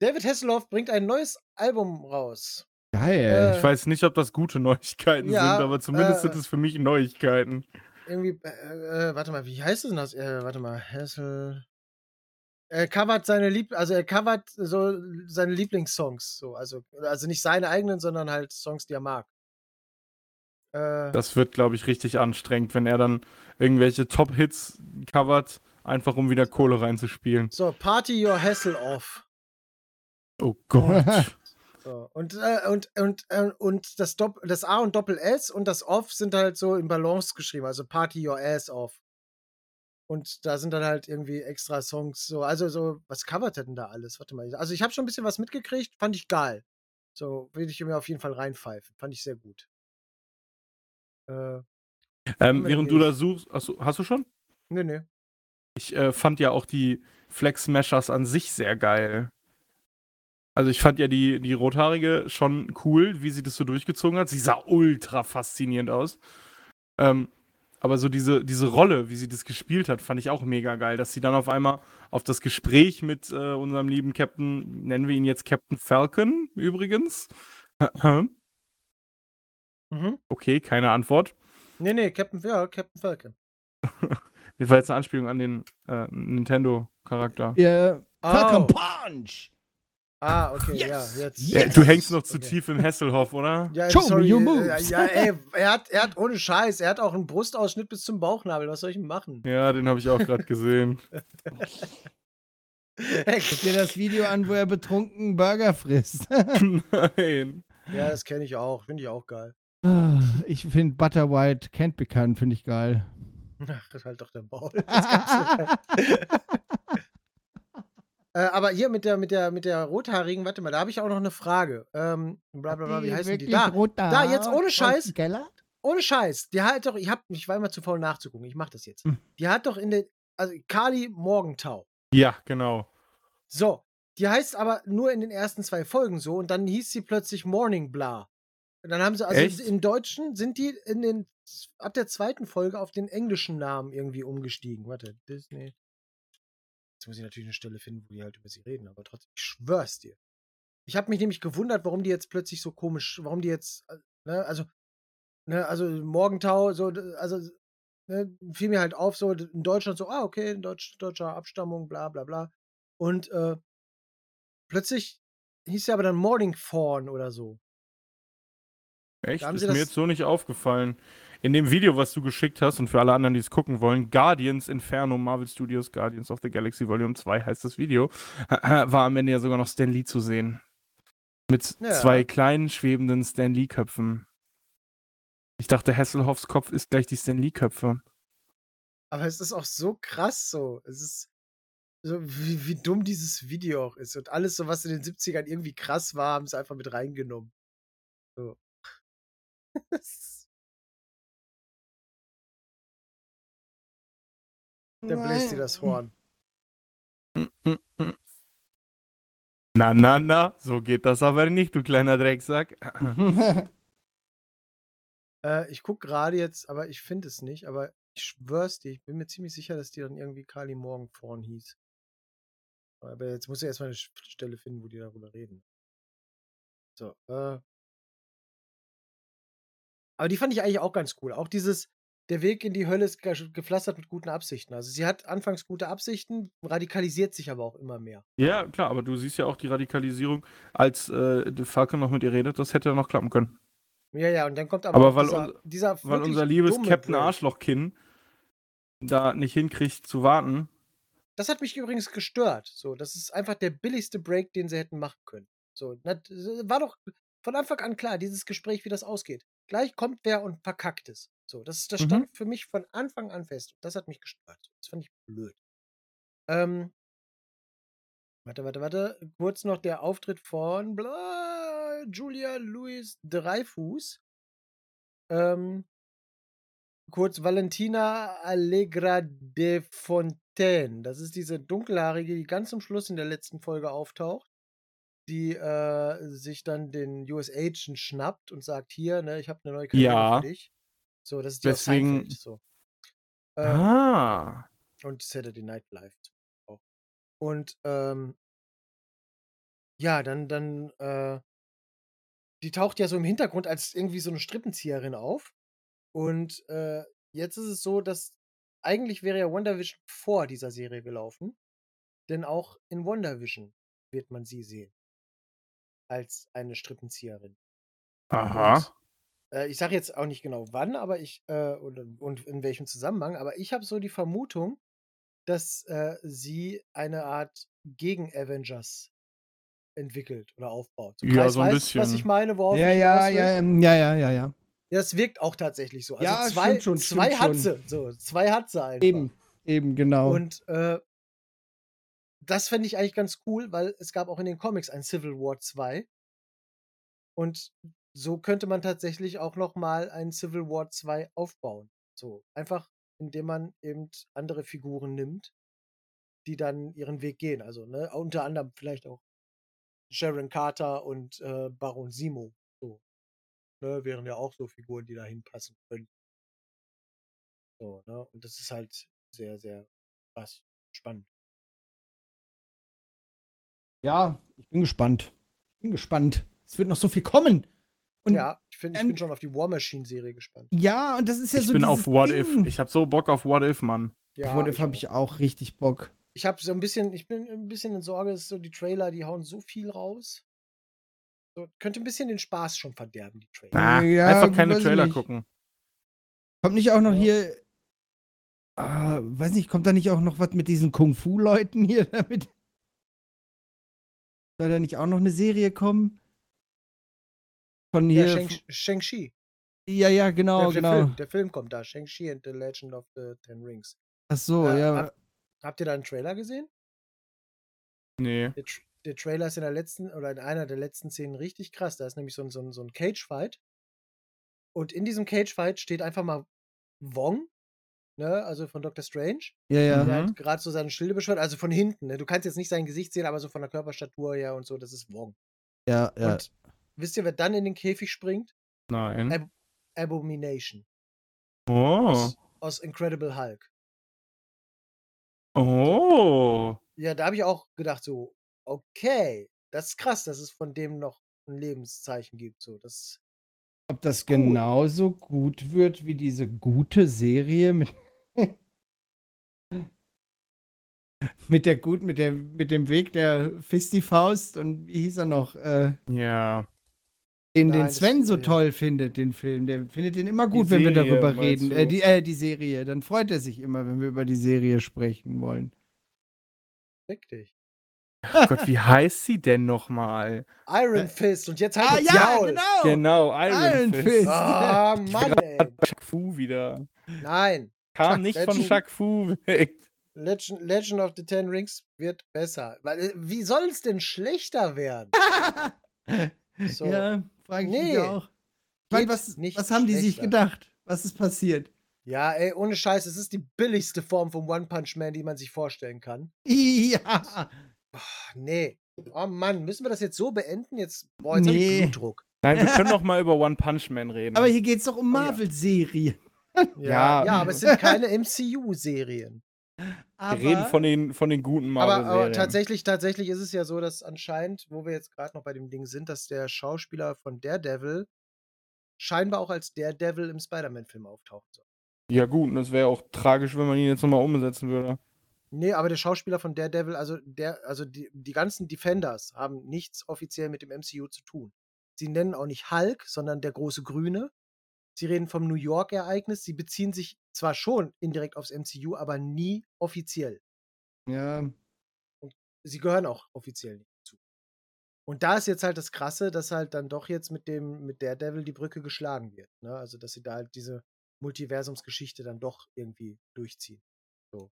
David Hasselhoff bringt ein neues Album raus. Geil. Äh, Ich weiß nicht, ob das gute Neuigkeiten ja, sind, aber zumindest äh, sind es für mich Neuigkeiten. Irgendwie, äh, äh, warte mal, wie heißt es denn das? Äh, warte mal, Hassel. Er covert seine Lieb, also er covert so seine Lieblingssongs, so, also, also nicht seine eigenen, sondern halt Songs, die er mag. Äh, Das wird, glaube ich, richtig anstrengend, wenn er dann irgendwelche Top-Hits covert einfach um wieder Kohle reinzuspielen. So, Party Your Hassle Off. Oh Gott. [laughs] So, und, äh, und, und, äh, und das, Dopp das A und Doppel S und das Off sind halt so in Balance geschrieben, also Party Your Ass Off. Und da sind dann halt irgendwie extra Songs, so, also so, was covert denn da alles? Warte mal. Also ich habe schon ein bisschen was mitgekriegt, fand ich geil. So, will ich mir auf jeden Fall reinpfeifen. Fand ich sehr gut. Äh, Ähm, während du da suchst, hast du, hast du schon? nee, nee. Ich äh, fand ja auch die Flex Smashers an sich sehr geil. Also ich fand ja die, die Rothaarige schon cool, wie sie das so durchgezogen hat. Sie sah ultra faszinierend aus. Ähm, aber so diese, diese Rolle, wie sie das gespielt hat, fand ich auch mega geil. Dass sie dann auf einmal auf das Gespräch mit äh, unserem lieben Captain, nennen wir ihn jetzt Captain Falcon übrigens. Mhm. okay, keine Antwort. Nee, nee, Captain, ja, Captain Falcon. [laughs] Das war jetzt eine Anspielung an den äh, Nintendo-Charakter. Ja, Falcon Oh. Punch! Ah, okay, Yes! ja, jetzt. Ja, Yes! du hängst noch zu Okay. tief im Hasselhoff, oder? Ja, Show me sorry, your äh, moves. Ja, ey, er hat, er hat ohne Scheiß, er hat auch einen Brustausschnitt bis zum Bauchnabel. Was soll ich denn machen? Ja, den habe ich auch gerade gesehen. [laughs] Guck dir das Video an, wo er betrunken Burger frisst. [laughs] Nein. ja, das kenne ich auch. Finde ich auch geil. Ich finde Butter White kennt bekannt, finde ich geil. Ach, das ist halt doch der Bau. [laughs] Äh, aber hier mit der, mit der, mit der rothaarigen, warte mal, da habe ich auch noch eine Frage. Ähm, bla bla bla, wie heißt die? Da, da, jetzt ohne Scheiß. Ohne Scheiß. Die hat doch, ich hab, ich war immer zu faul nachzugucken, ich mach das jetzt. Hm. Die hat doch in der, also Kali Morgentau. Ja, genau. So, die heißt aber nur in den ersten zwei Folgen so und dann hieß sie plötzlich Morning Blah. Und dann haben sie, also Echt? im Deutschen sind die in den, ab der zweiten Folge auf den englischen Namen irgendwie umgestiegen. Warte, Disney. Jetzt muss ich natürlich eine Stelle finden, wo die halt über sie reden, aber trotzdem, ich schwör's dir. Ich habe mich nämlich gewundert, warum die jetzt plötzlich so komisch, warum die jetzt, äh, ne, also, ne, also Morgentau, so, also, ne, fiel mir halt auf, so in Deutschland so, ah, okay, Deutsch, deutscher Abstammung, bla bla bla. Und äh, plötzlich hieß sie aber dann Morning Fawn oder so. Echt? Da Ist mir jetzt so nicht aufgefallen. In dem Video, was du geschickt hast und für alle anderen, die es gucken wollen, Guardians Inferno Marvel Studios Guardians of the Galaxy Volume 2 heißt das Video, [laughs] war am Ende ja sogar noch Stan Lee zu sehen. Mit Ja. zwei kleinen schwebenden Stan Lee-Köpfen. Ich dachte, Hasselhoffs Kopf ist gleich die Stan Lee-Köpfe. Aber es ist auch so krass so. Es ist so, wie, wie dumm dieses Video auch ist. Und alles so, was in den 70ern irgendwie krass war, haben sie einfach mit reingenommen. So. [laughs] Der bläst dir das Horn. Na, na, na, so geht das aber nicht, du kleiner Drecksack. [laughs] Äh, ich guck gerade jetzt, aber ich finde es nicht. Aber ich schwör's dir, ich bin mir ziemlich sicher, dass die dann irgendwie Kali Morgen vorn hieß. Aber jetzt muss ich erstmal eine Stelle finden, wo die darüber reden. So, äh. Aber die fand ich eigentlich auch ganz cool. Auch dieses, der Weg in die Hölle ist ge- gepflastert mit guten Absichten. Also sie hat anfangs gute Absichten, radikalisiert sich aber auch immer mehr. Ja, klar, aber du siehst ja auch die Radikalisierung, als äh, Falcon noch mit ihr redet, das hätte ja noch klappen können. Ja, ja, und dann kommt aber, Aber weil dieser, unser- dieser Weil unser liebes Captain. Arschlochkin da nicht hinkriegt zu warten. Das hat mich übrigens gestört. So, das ist einfach der billigste Break, den sie hätten machen können. So, na, war doch von Anfang an klar, dieses Gespräch, wie das ausgeht. Gleich kommt wer und verkackt es. So, das, das Mhm. stand für mich von Anfang an fest. Das hat mich gestört. Das fand ich blöd. Ähm, warte, warte, warte. Kurz noch der Auftritt von bla, Julia Louis Dreyfus. Ähm, kurz Valentina Allegra de Fontaine. Das ist diese dunkelhaarige, die ganz zum Schluss in der letzten Folge auftaucht, die äh, sich dann den US Agent schnappt und sagt, hier, ne, ich habe eine neue Karriere Ja. für dich. So, das ist die Deswegen- Seinfeld, so. Äh, Ah. und Saturday Night Live auch. Und ähm, ja, dann, dann, äh, die taucht ja so im Hintergrund als irgendwie so eine Strippenzieherin auf. Und äh, jetzt ist es so, dass eigentlich wäre ja WandaVision vor dieser Serie gelaufen. Denn auch in WandaVision wird man sie sehen. Als eine Strippenzieherin. Aha. Und, äh, ich sage jetzt auch nicht genau wann, aber ich, äh, und, und in welchem Zusammenhang, aber ich habe so die Vermutung, dass äh, sie eine Art Gegen-Avengers entwickelt oder aufbaut. Ja, Kreis so ein weiß, Was bisschen. ich meine, worauf Ja, ich ja, ja, ähm, ja, ja, ja, ja. Ja, Das wirkt auch tatsächlich so. Also Ja, zwei, stimmt schon, zwei stimmt hat schon. sie. So, zwei hat sie einfach. Eben, eben, genau. Und äh, das fände ich eigentlich ganz cool, weil es gab auch in den Comics ein Civil War 2. Und so könnte man tatsächlich auch noch mal ein Civil War 2 aufbauen. So, einfach indem man eben andere Figuren nimmt, die dann ihren Weg gehen. Also, ne, unter anderem vielleicht auch Sharon Carter und äh, Baron Simo. So. Ne, wären ja auch so Figuren, die da hinpassen können. So, ne? Und das ist halt sehr, sehr krass, spannend. ja, ich bin gespannt. Ich bin gespannt. Es wird noch so viel kommen. Und ja, ja, ich, find, ich ähm, bin schon auf die War Machine-Serie gespannt. und das ist ja ich so bin dieses auf What Ding. If. Ich habe so Bock auf What If, Mann. Ja, What If ich habe ich auch richtig Bock. Ich habe so ein bisschen, ich bin ein bisschen in Sorge, dass so die Trailer, die hauen so viel raus. So, könnte ein bisschen den Spaß schon verderben, die Trailer. Ah, Ja, einfach keine ich Trailer nicht. gucken. Kommt nicht auch noch Ja. hier. Ah, weiß nicht, kommt da nicht auch noch was mit diesen Kung-Fu-Leuten hier [laughs] damit? Soll da nicht auch noch eine Serie kommen? Von Ja, hier. Shang- Shang-Chi. ja, ja, genau, der, der, genau. Film, der Film kommt da. Shang-Chi and the Legend of the Ten Rings. Ach so, Äh, ja. hab- Habt ihr da einen Trailer gesehen? Nee. Der, der Trailer ist in der letzten oder in einer der letzten Szenen richtig krass. Da ist nämlich so ein, so ein, so ein Cage-Fight. Und in diesem Cage-Fight steht einfach mal Wong, ne, also von Doctor Strange. Ja, ja. Der Mhm. hat gerade so seine Schilde beschwört, also von hinten. Ne? Du kannst jetzt nicht sein Gesicht sehen, aber so von der Körperstatur her und so, das ist Wong. Ja, ja. Und wisst ihr, wer dann in den Käfig springt? Nein. Ab- Abomination Oh. aus, aus Incredible Hulk. Oh. Ja, da habe ich auch gedacht, so, okay, das ist krass, dass es von dem noch ein Lebenszeichen gibt. So, das, Ob das cool. genauso gut wird wie diese gute Serie mit. [laughs] mit der gut, mit der, mit dem Weg der Fisti-Faust und wie hieß er noch? Äh, Ja. Den, Nein, den Sven so toll findet, den Film. Der findet den immer gut, wenn wir Serie, darüber meinst reden. Äh, die, äh, die Serie. Dann freut er sich immer, wenn wir über die Serie sprechen wollen. fick dich. Oh Gott, wie heißt sie denn nochmal? Iron Fist und jetzt halt ah, ja, genau! Genau, Iron, Iron Fist. Fist. Ah, Mann, ey. Chuck Fu wieder. Nein. Kam nicht von. Chuck Fu weg. Legend, Legend of the Ten Rings wird besser. Weil, äh, wie soll es denn schlechter werden? [laughs] So. Ja, frage ich Nee, mich auch. Ich meine, was, nicht was haben die sich gedacht? Was ist passiert? Ja, ey, ohne Scheiß, es ist die billigste Form vom One Punch Man, die man sich vorstellen kann. [laughs] Ja. Ach, nee. Oh Mann, müssen wir das jetzt so beenden? Jetzt, boah, jetzt hab Nee. ich Blutdruck. Nein, wir können [laughs] noch mal über One Punch Man reden. Aber hier geht es doch um Oh. Marvel-Serien. Ja, Ja. ja, aber es sind keine MCU-Serien. Aber wir reden von den, von den guten Aber, Marvel-Serien. aber tatsächlich, tatsächlich ist es ja so, dass anscheinend, wo wir jetzt gerade noch bei dem Ding sind, dass der Schauspieler von Daredevil scheinbar auch als Daredevil im Spider-Man-Film auftauchen soll. Ja, gut, und das wäre auch tragisch, wenn man ihn jetzt nochmal umsetzen würde. Nee, aber der Schauspieler von Daredevil, also der, also die, die ganzen Defenders haben nichts offiziell mit dem MCU zu tun. Sie nennen auch nicht Hulk, sondern der große Grüne. Sie reden vom New York-Ereignis. Sie beziehen sich zwar schon indirekt aufs MCU, aber nie offiziell. ja, Sie gehören auch offiziell nicht dazu. Und da ist jetzt halt das Krasse, dass halt dann doch jetzt mit dem, mit Daredevil die Brücke geschlagen wird. Ne? Also, dass sie da halt diese Multiversumsgeschichte dann doch irgendwie durchziehen. So.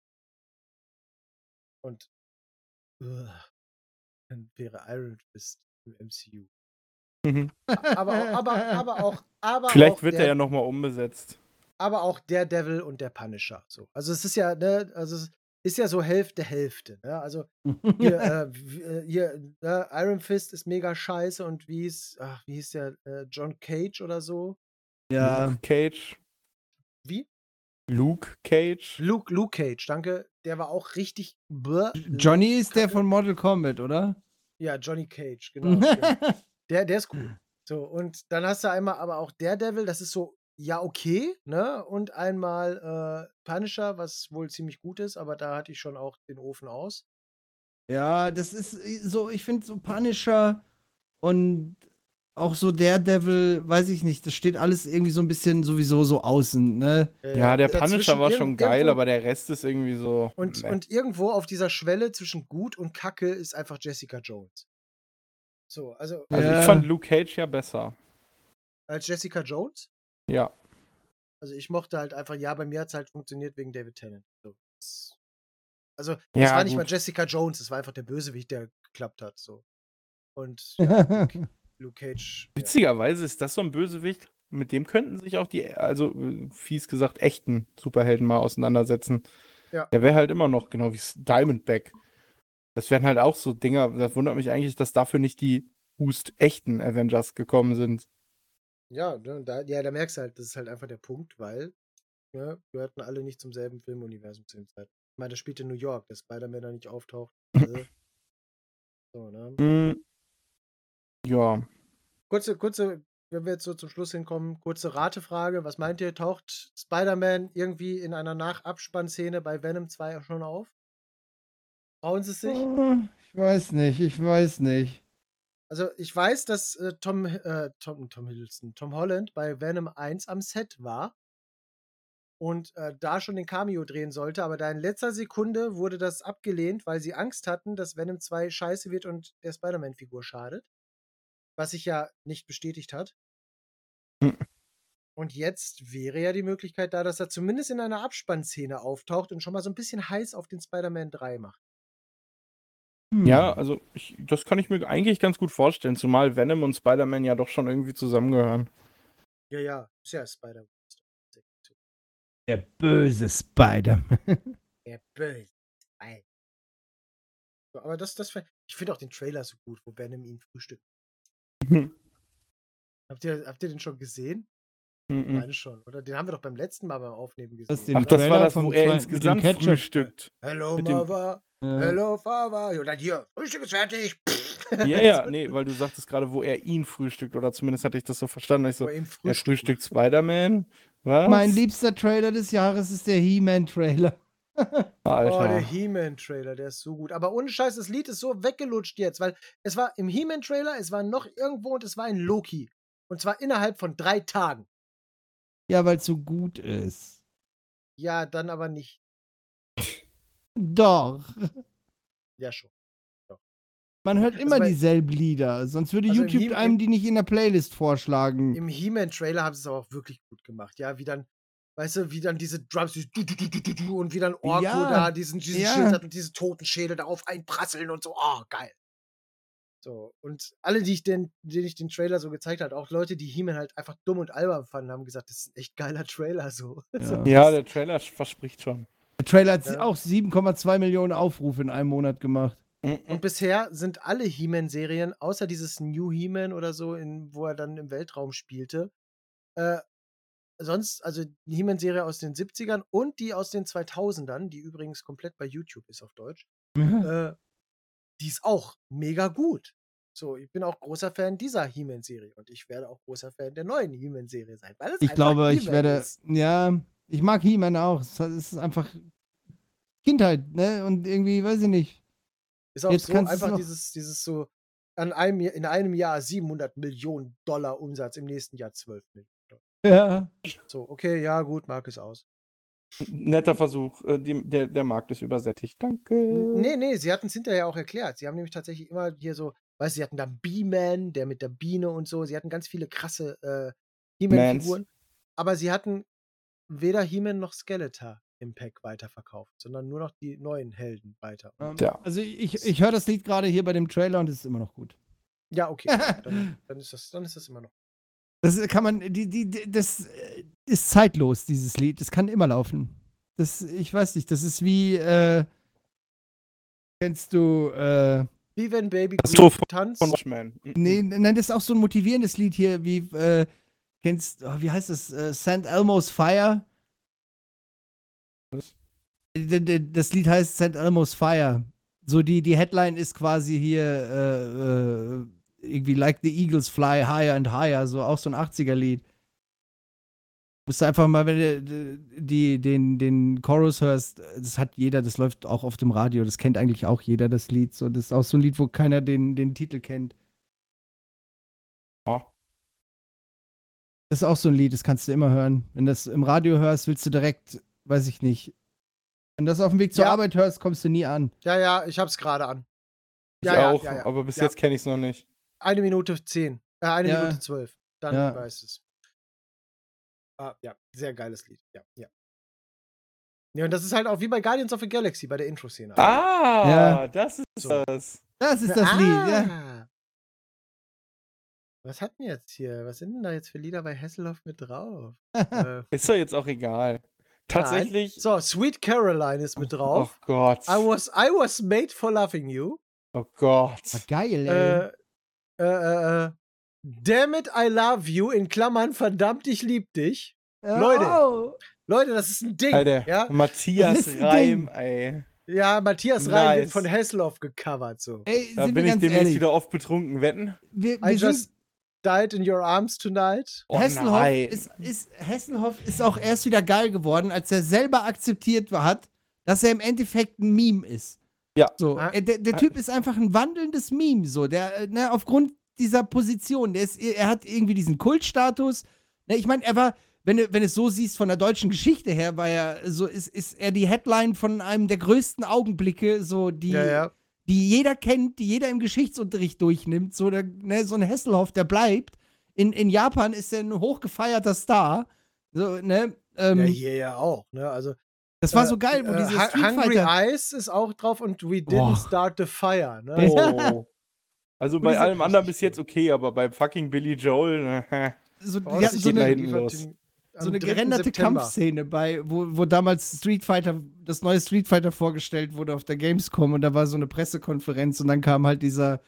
Und ugh, dann wäre Iron Fist im MCU. [laughs] Aber, aber, aber auch, aber Vielleicht auch wird der, er ja nochmal umbesetzt. aber auch Daredevil und der Punisher. So. Also es ist ja, ne, also es ist ja so Hälfte, Hälfte. Ne? Also hier, [laughs] äh, äh, hier äh, Iron Fist ist mega scheiße und wie hieß, ach, wie hieß der, äh, John Cage oder so? ja. Luke Cage. Wie? Luke Cage. Luke, Luke Cage, danke. Der war auch richtig. Johnny ist der von Mortal Kombat, oder? Ja, Johnny Cage, [laughs] genau. Der, der ist cool. So, und dann hast du einmal aber auch Daredevil, das ist so, ja, okay, ne? Und einmal äh, Punisher, was wohl ziemlich gut ist, aber da hatte ich schon auch den Ofen aus. ja, das ist äh, so, ich finde so Punisher und auch so Daredevil, weiß ich nicht, das steht alles irgendwie so ein bisschen sowieso so außen, ne? Ja, der Punisher war schon geil, irgendwo- aber der Rest ist irgendwie so. Und, meh. und irgendwo auf dieser Schwelle zwischen gut und Kacke ist einfach Jessica Jones. So, also also Ja. ich fand Luke Cage ja besser. als Jessica Jones. Ja. Also ich mochte halt einfach, ja, bei mir hat es halt funktioniert wegen David Tennant. So, das, also es Ja, war nicht mal gut. Jessica Jones, es war einfach der Bösewicht, der geklappt hat. So. Und [laughs] ja, Luke, Luke Cage. Ja. Witzigerweise ist das so ein Bösewicht, mit dem könnten sich auch die, also fies gesagt, echten Superhelden mal auseinandersetzen. Ja. Der wäre halt immer noch, genau wie Diamondback. Das wären halt auch so Dinger, das wundert mich eigentlich, dass dafür nicht die Hust echten Avengers gekommen sind. Ja, ne, da, ja, da merkst du halt, das ist halt einfach der Punkt, weil ja, gehörten alle nicht zum selben Filmuniversum zu dem Zeitpunkt. Ich meine, das spielt in New York, dass Spider-Man da nicht auftaucht. äh. [clears throat] so, ne? Hm, ja. Kurze, kurze, wenn wir jetzt so zum Schluss hinkommen, kurze Ratefrage. Was meint ihr, taucht Spider-Man irgendwie in einer Nachabspannszene bei Venom 2 schon auf? Trauen sie es sich? Ich weiß nicht, ich weiß nicht. Also ich weiß, dass äh, Tom, äh, Tom, Tom Hiddleston, Tom Holland bei Venom 1 am Set war und äh, da schon den Cameo drehen sollte, aber da in letzter Sekunde wurde das abgelehnt, weil sie Angst hatten, dass Venom 2 scheiße wird und der Spider-Man-Figur schadet. Was sich ja nicht bestätigt hat. Hm. Und jetzt wäre ja die Möglichkeit da, dass er zumindest in einer Abspannszene auftaucht und schon mal so ein bisschen heiß auf den Spider-Man 3 macht. Hm. Ja, also ich, das kann ich mir eigentlich ganz gut vorstellen, zumal Venom und Spider-Man ja doch schon irgendwie zusammengehören. Ja, ja, ist ja Spider-Man. Der böse Spider-Man. Der böse. So, aber das, das, ich finde auch den Trailer so gut, wo Venom ihn frühstückt. Habt ihr, habt ihr den schon gesehen? Ich Mhm. meine schon, oder? Den haben wir doch beim letzten Mal beim Aufnehmen gesehen. Das Ach, das war Trailer das, wo vom er insgesamt frühstückt. Hello, Mother. Ja. Hello, Father. Und dann hier, Frühstück ist fertig. [laughs] Ja, ja, nee, weil du sagtest gerade, wo er ihn frühstückt, oder zumindest hatte ich das so verstanden. Ich so, Wo er er frühstückt. Spider-Man? Was? Mein liebster Trailer des Jahres ist der He-Man-Trailer. [laughs] Oh, Alter. der He-Man-Trailer, der ist so gut. Aber ohne Scheiß, das Lied ist so weggelutscht jetzt, weil es war im He-Man-Trailer, es war noch irgendwo und es war in Loki. Und zwar innerhalb von drei Tagen. Ja, weil es so gut ist. Ja, dann aber nicht. Doch. Ja, schon. Man hört immer bei- dieselben Lieder, sonst würde Also YouTube einem die nicht in der Playlist vorschlagen. Im He-Man-Trailer haben sie es aber auch wirklich gut gemacht. Ja, wie dann, weißt du, wie dann diese Drums du, du, du, du, du, du, und wie dann Orko Ja, da diesen, diesen ja. Schild hat und diese Totenschädel da auf einprasseln und so. Oh, geil. So, und alle, die ich den, denen ich den Trailer so gezeigt habe, auch Leute, die He-Man halt einfach dumm und albern fanden, haben gesagt, das ist ein echt geiler Trailer so. [laughs] Ja. Ja, der Trailer verspricht schon. Der Trailer hat Ja. auch 7,2 Millionen Aufrufe in einem Monat gemacht. Und bisher sind alle He-Man-Serien, außer dieses New He-Man oder so, in, wo er dann im Weltraum spielte, äh, sonst, also die He-Man-Serie aus den 70ern und die aus den 2000ern, die übrigens komplett bei YouTube ist auf Deutsch, äh, die ist auch mega gut. So, ich bin auch großer Fan dieser He-Man-Serie und ich werde auch großer Fan der neuen He-Man-Serie sein, weil es Ich glaube, ich werde. Ist. Ja, ich mag He-Man auch. Es ist einfach Kindheit, ne? Und irgendwie, weiß ich nicht. Ist auch Jetzt so einfach dieses, dieses so, an einem, in einem Jahr 700 Millionen Dollar Umsatz, im nächsten Jahr 12 Millionen. Ja. So, okay, ja, gut, mag es aus. Netter Versuch. Äh, die, der, der Markt ist übersättigt. Danke. Nee, nee, sie hatten es hinterher auch erklärt. Sie haben nämlich tatsächlich immer hier so, weißt du, sie hatten da B-Man, der mit der Biene und so. Sie hatten ganz viele krasse äh, He-Man-Figuren. Aber sie hatten weder He-Man noch Skeletor im Pack weiterverkauft, sondern nur noch die neuen Helden weiter. Und, Ja. Also ich, ich höre das Lied gerade hier bei dem Trailer und es ist immer noch gut. ja, okay. [laughs] dann, dann, ist das, dann ist das immer noch. Das kann man, die, die, die- das äh, ist zeitlos, dieses Lied. Das kann immer laufen. Das, ich weiß nicht, das ist wie, äh, kennst du, äh, Wie wenn Baby Groot tanzt. Von Watchmen. Mhm. nee, nein, das ist auch so ein motivierendes Lied hier, wie, äh, kennst, oh, wie heißt das, äh, St. Elmo's Fire? Was? Das Lied heißt St. Elmo's Fire. So die, die Headline ist quasi hier, äh, äh, irgendwie Like the Eagles Fly Higher and Higher, so auch so ein 80er-Lied. Musst du einfach mal, wenn du die, den, den Chorus hörst, das hat jeder, das läuft auch auf dem Radio, das kennt eigentlich auch jeder, das Lied. So, das ist auch so ein Lied, wo keiner den, den Titel kennt. Oh. Das ist auch so ein Lied, das kannst du immer hören. Wenn du das im Radio hörst, willst du direkt, weiß ich nicht. Wenn du das auf dem Weg zur Ja. Arbeit hörst, kommst du nie an. Ja, ja, ich hab's gerade an. Ich Ja, ja, auch, ja, ja. aber bis Ja. jetzt kenne ich es noch nicht. Eine Minute zehn. Äh, eine Ja. Minute zwölf. Dann Ja. weißt du es. Ah, ja, sehr geiles Lied. Ja, ja. Ja, und das ist halt auch wie bei Guardians of the Galaxy bei der Intro-Szene. Ah, Ja. das ist So. das. Das ist das ah. Lied, ja. Was hatten wir jetzt hier? Was sind denn da jetzt für Lieder bei Hasselhoff mit drauf? [laughs] äh, Ist doch jetzt auch egal. Tatsächlich. so, Sweet Caroline ist mit drauf. Oh Gott. I was, I was made for loving you. Oh Gott. War geil, ey. Äh, äh, äh, äh, Damn it, I love you, in Klammern, verdammt, ich lieb dich. Leute. Oh. Leute, das ist ein Ding. Alter, Ja, Matthias Reim, ey. ja Matthias Reim wird Nice. von Hasselhoff gecovert. So. Ey, Da bin ich demnächst ehrlich. wieder oft betrunken, wetten? Wir, I wir sind, just died in your arms tonight. Oh Hasselhoff, nein. ist, ist, Hasselhoff ist auch erst wieder geil geworden, als er selber akzeptiert hat, dass er im Endeffekt ein Meme ist. Ja. So, Ah. er, der, der Typ ist einfach ein wandelndes Meme, so. Der, äh, ne, aufgrund dieser Position, der ist, er hat irgendwie diesen Kultstatus. Ne, ich meine, er war, wenn du, wenn du es so siehst, von der deutschen Geschichte her, war er so, ist, ist er die Headline von einem der größten Augenblicke, so, die, Ja, ja. die jeder kennt, die jeder im Geschichtsunterricht durchnimmt. So, der, ne, so ein Hasselhoff, der bleibt. In, in Japan ist er ein hochgefeierter Star. So, ne? Ähm, ja, hier ja auch. Ne? Also, das war äh, so geil, wo äh, diese Hu- Street Hungry Fighter. Eyes ist auch drauf und We Didn't Boah. Start the Fire. Ne? Oh. [laughs] Also bei allem anderen bis jetzt okay, aber bei fucking Billy Joel, ne? [laughs] So, Oh, das geht so eine, los. so eine gerenderte Kampfszene bei, wo, wo damals Street Fighter, das neue Street Fighter vorgestellt wurde auf der Gamescom und da war so eine Pressekonferenz und dann kam halt dieser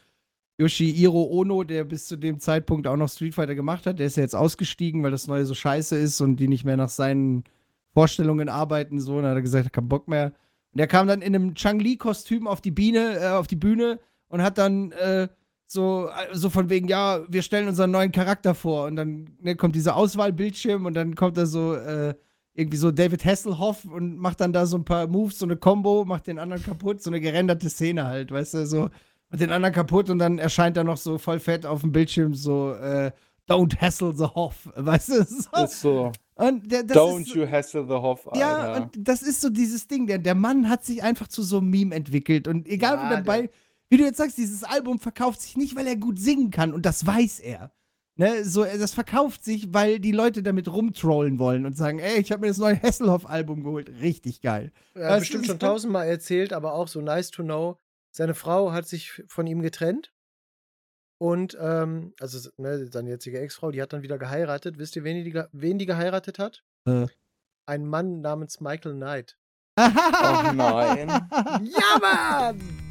Yoshihiro Ono, der bis zu dem Zeitpunkt auch noch Street Fighter gemacht hat. Der ist ja jetzt ausgestiegen, weil das neue so scheiße ist und die nicht mehr nach seinen Vorstellungen arbeiten. So, und dann hat er gesagt, er hat keinen Bock mehr. Und er kam dann in einem Chang-Li-Kostüm auf die Biene, äh, auf die Bühne und hat dann äh, so, äh, so von wegen, ja, wir stellen unseren neuen Charakter vor. Und dann ne, kommt dieser Auswahlbildschirm und dann kommt da so äh, irgendwie so David Hasselhoff und macht dann da so ein paar Moves, so eine Combo, macht den anderen kaputt, so eine gerenderte Szene halt, weißt du, so macht den anderen kaputt und dann erscheint da noch so voll fett auf dem Bildschirm so äh, Don't hassle the Hoff, [laughs] weißt du? So. Ist so. Und der, das Don't ist, you hassle the Hoff, Alter. ja, und das ist so dieses Ding. Der, der Mann hat sich einfach zu so einem Meme entwickelt. Und egal, Ja, wo dabei, wie du jetzt sagst, dieses Album verkauft sich nicht, weil er gut singen kann. Und das weiß er. Ne, so, das verkauft sich, weil die Leute damit rumtrollen wollen und sagen, ey, ich habe mir das neue Hasselhoff-Album geholt. Richtig geil. Ja, Das bestimmt schon tausendmal erzählt, aber auch so nice to know. Seine Frau hat sich von ihm getrennt. Und, ähm, also ne, seine jetzige Ex-Frau, die hat dann wieder geheiratet. Wisst ihr, wen die, wen die geheiratet hat? Äh. Ein Mann namens Michael Knight. [laughs] Oh nein. ja, Mann!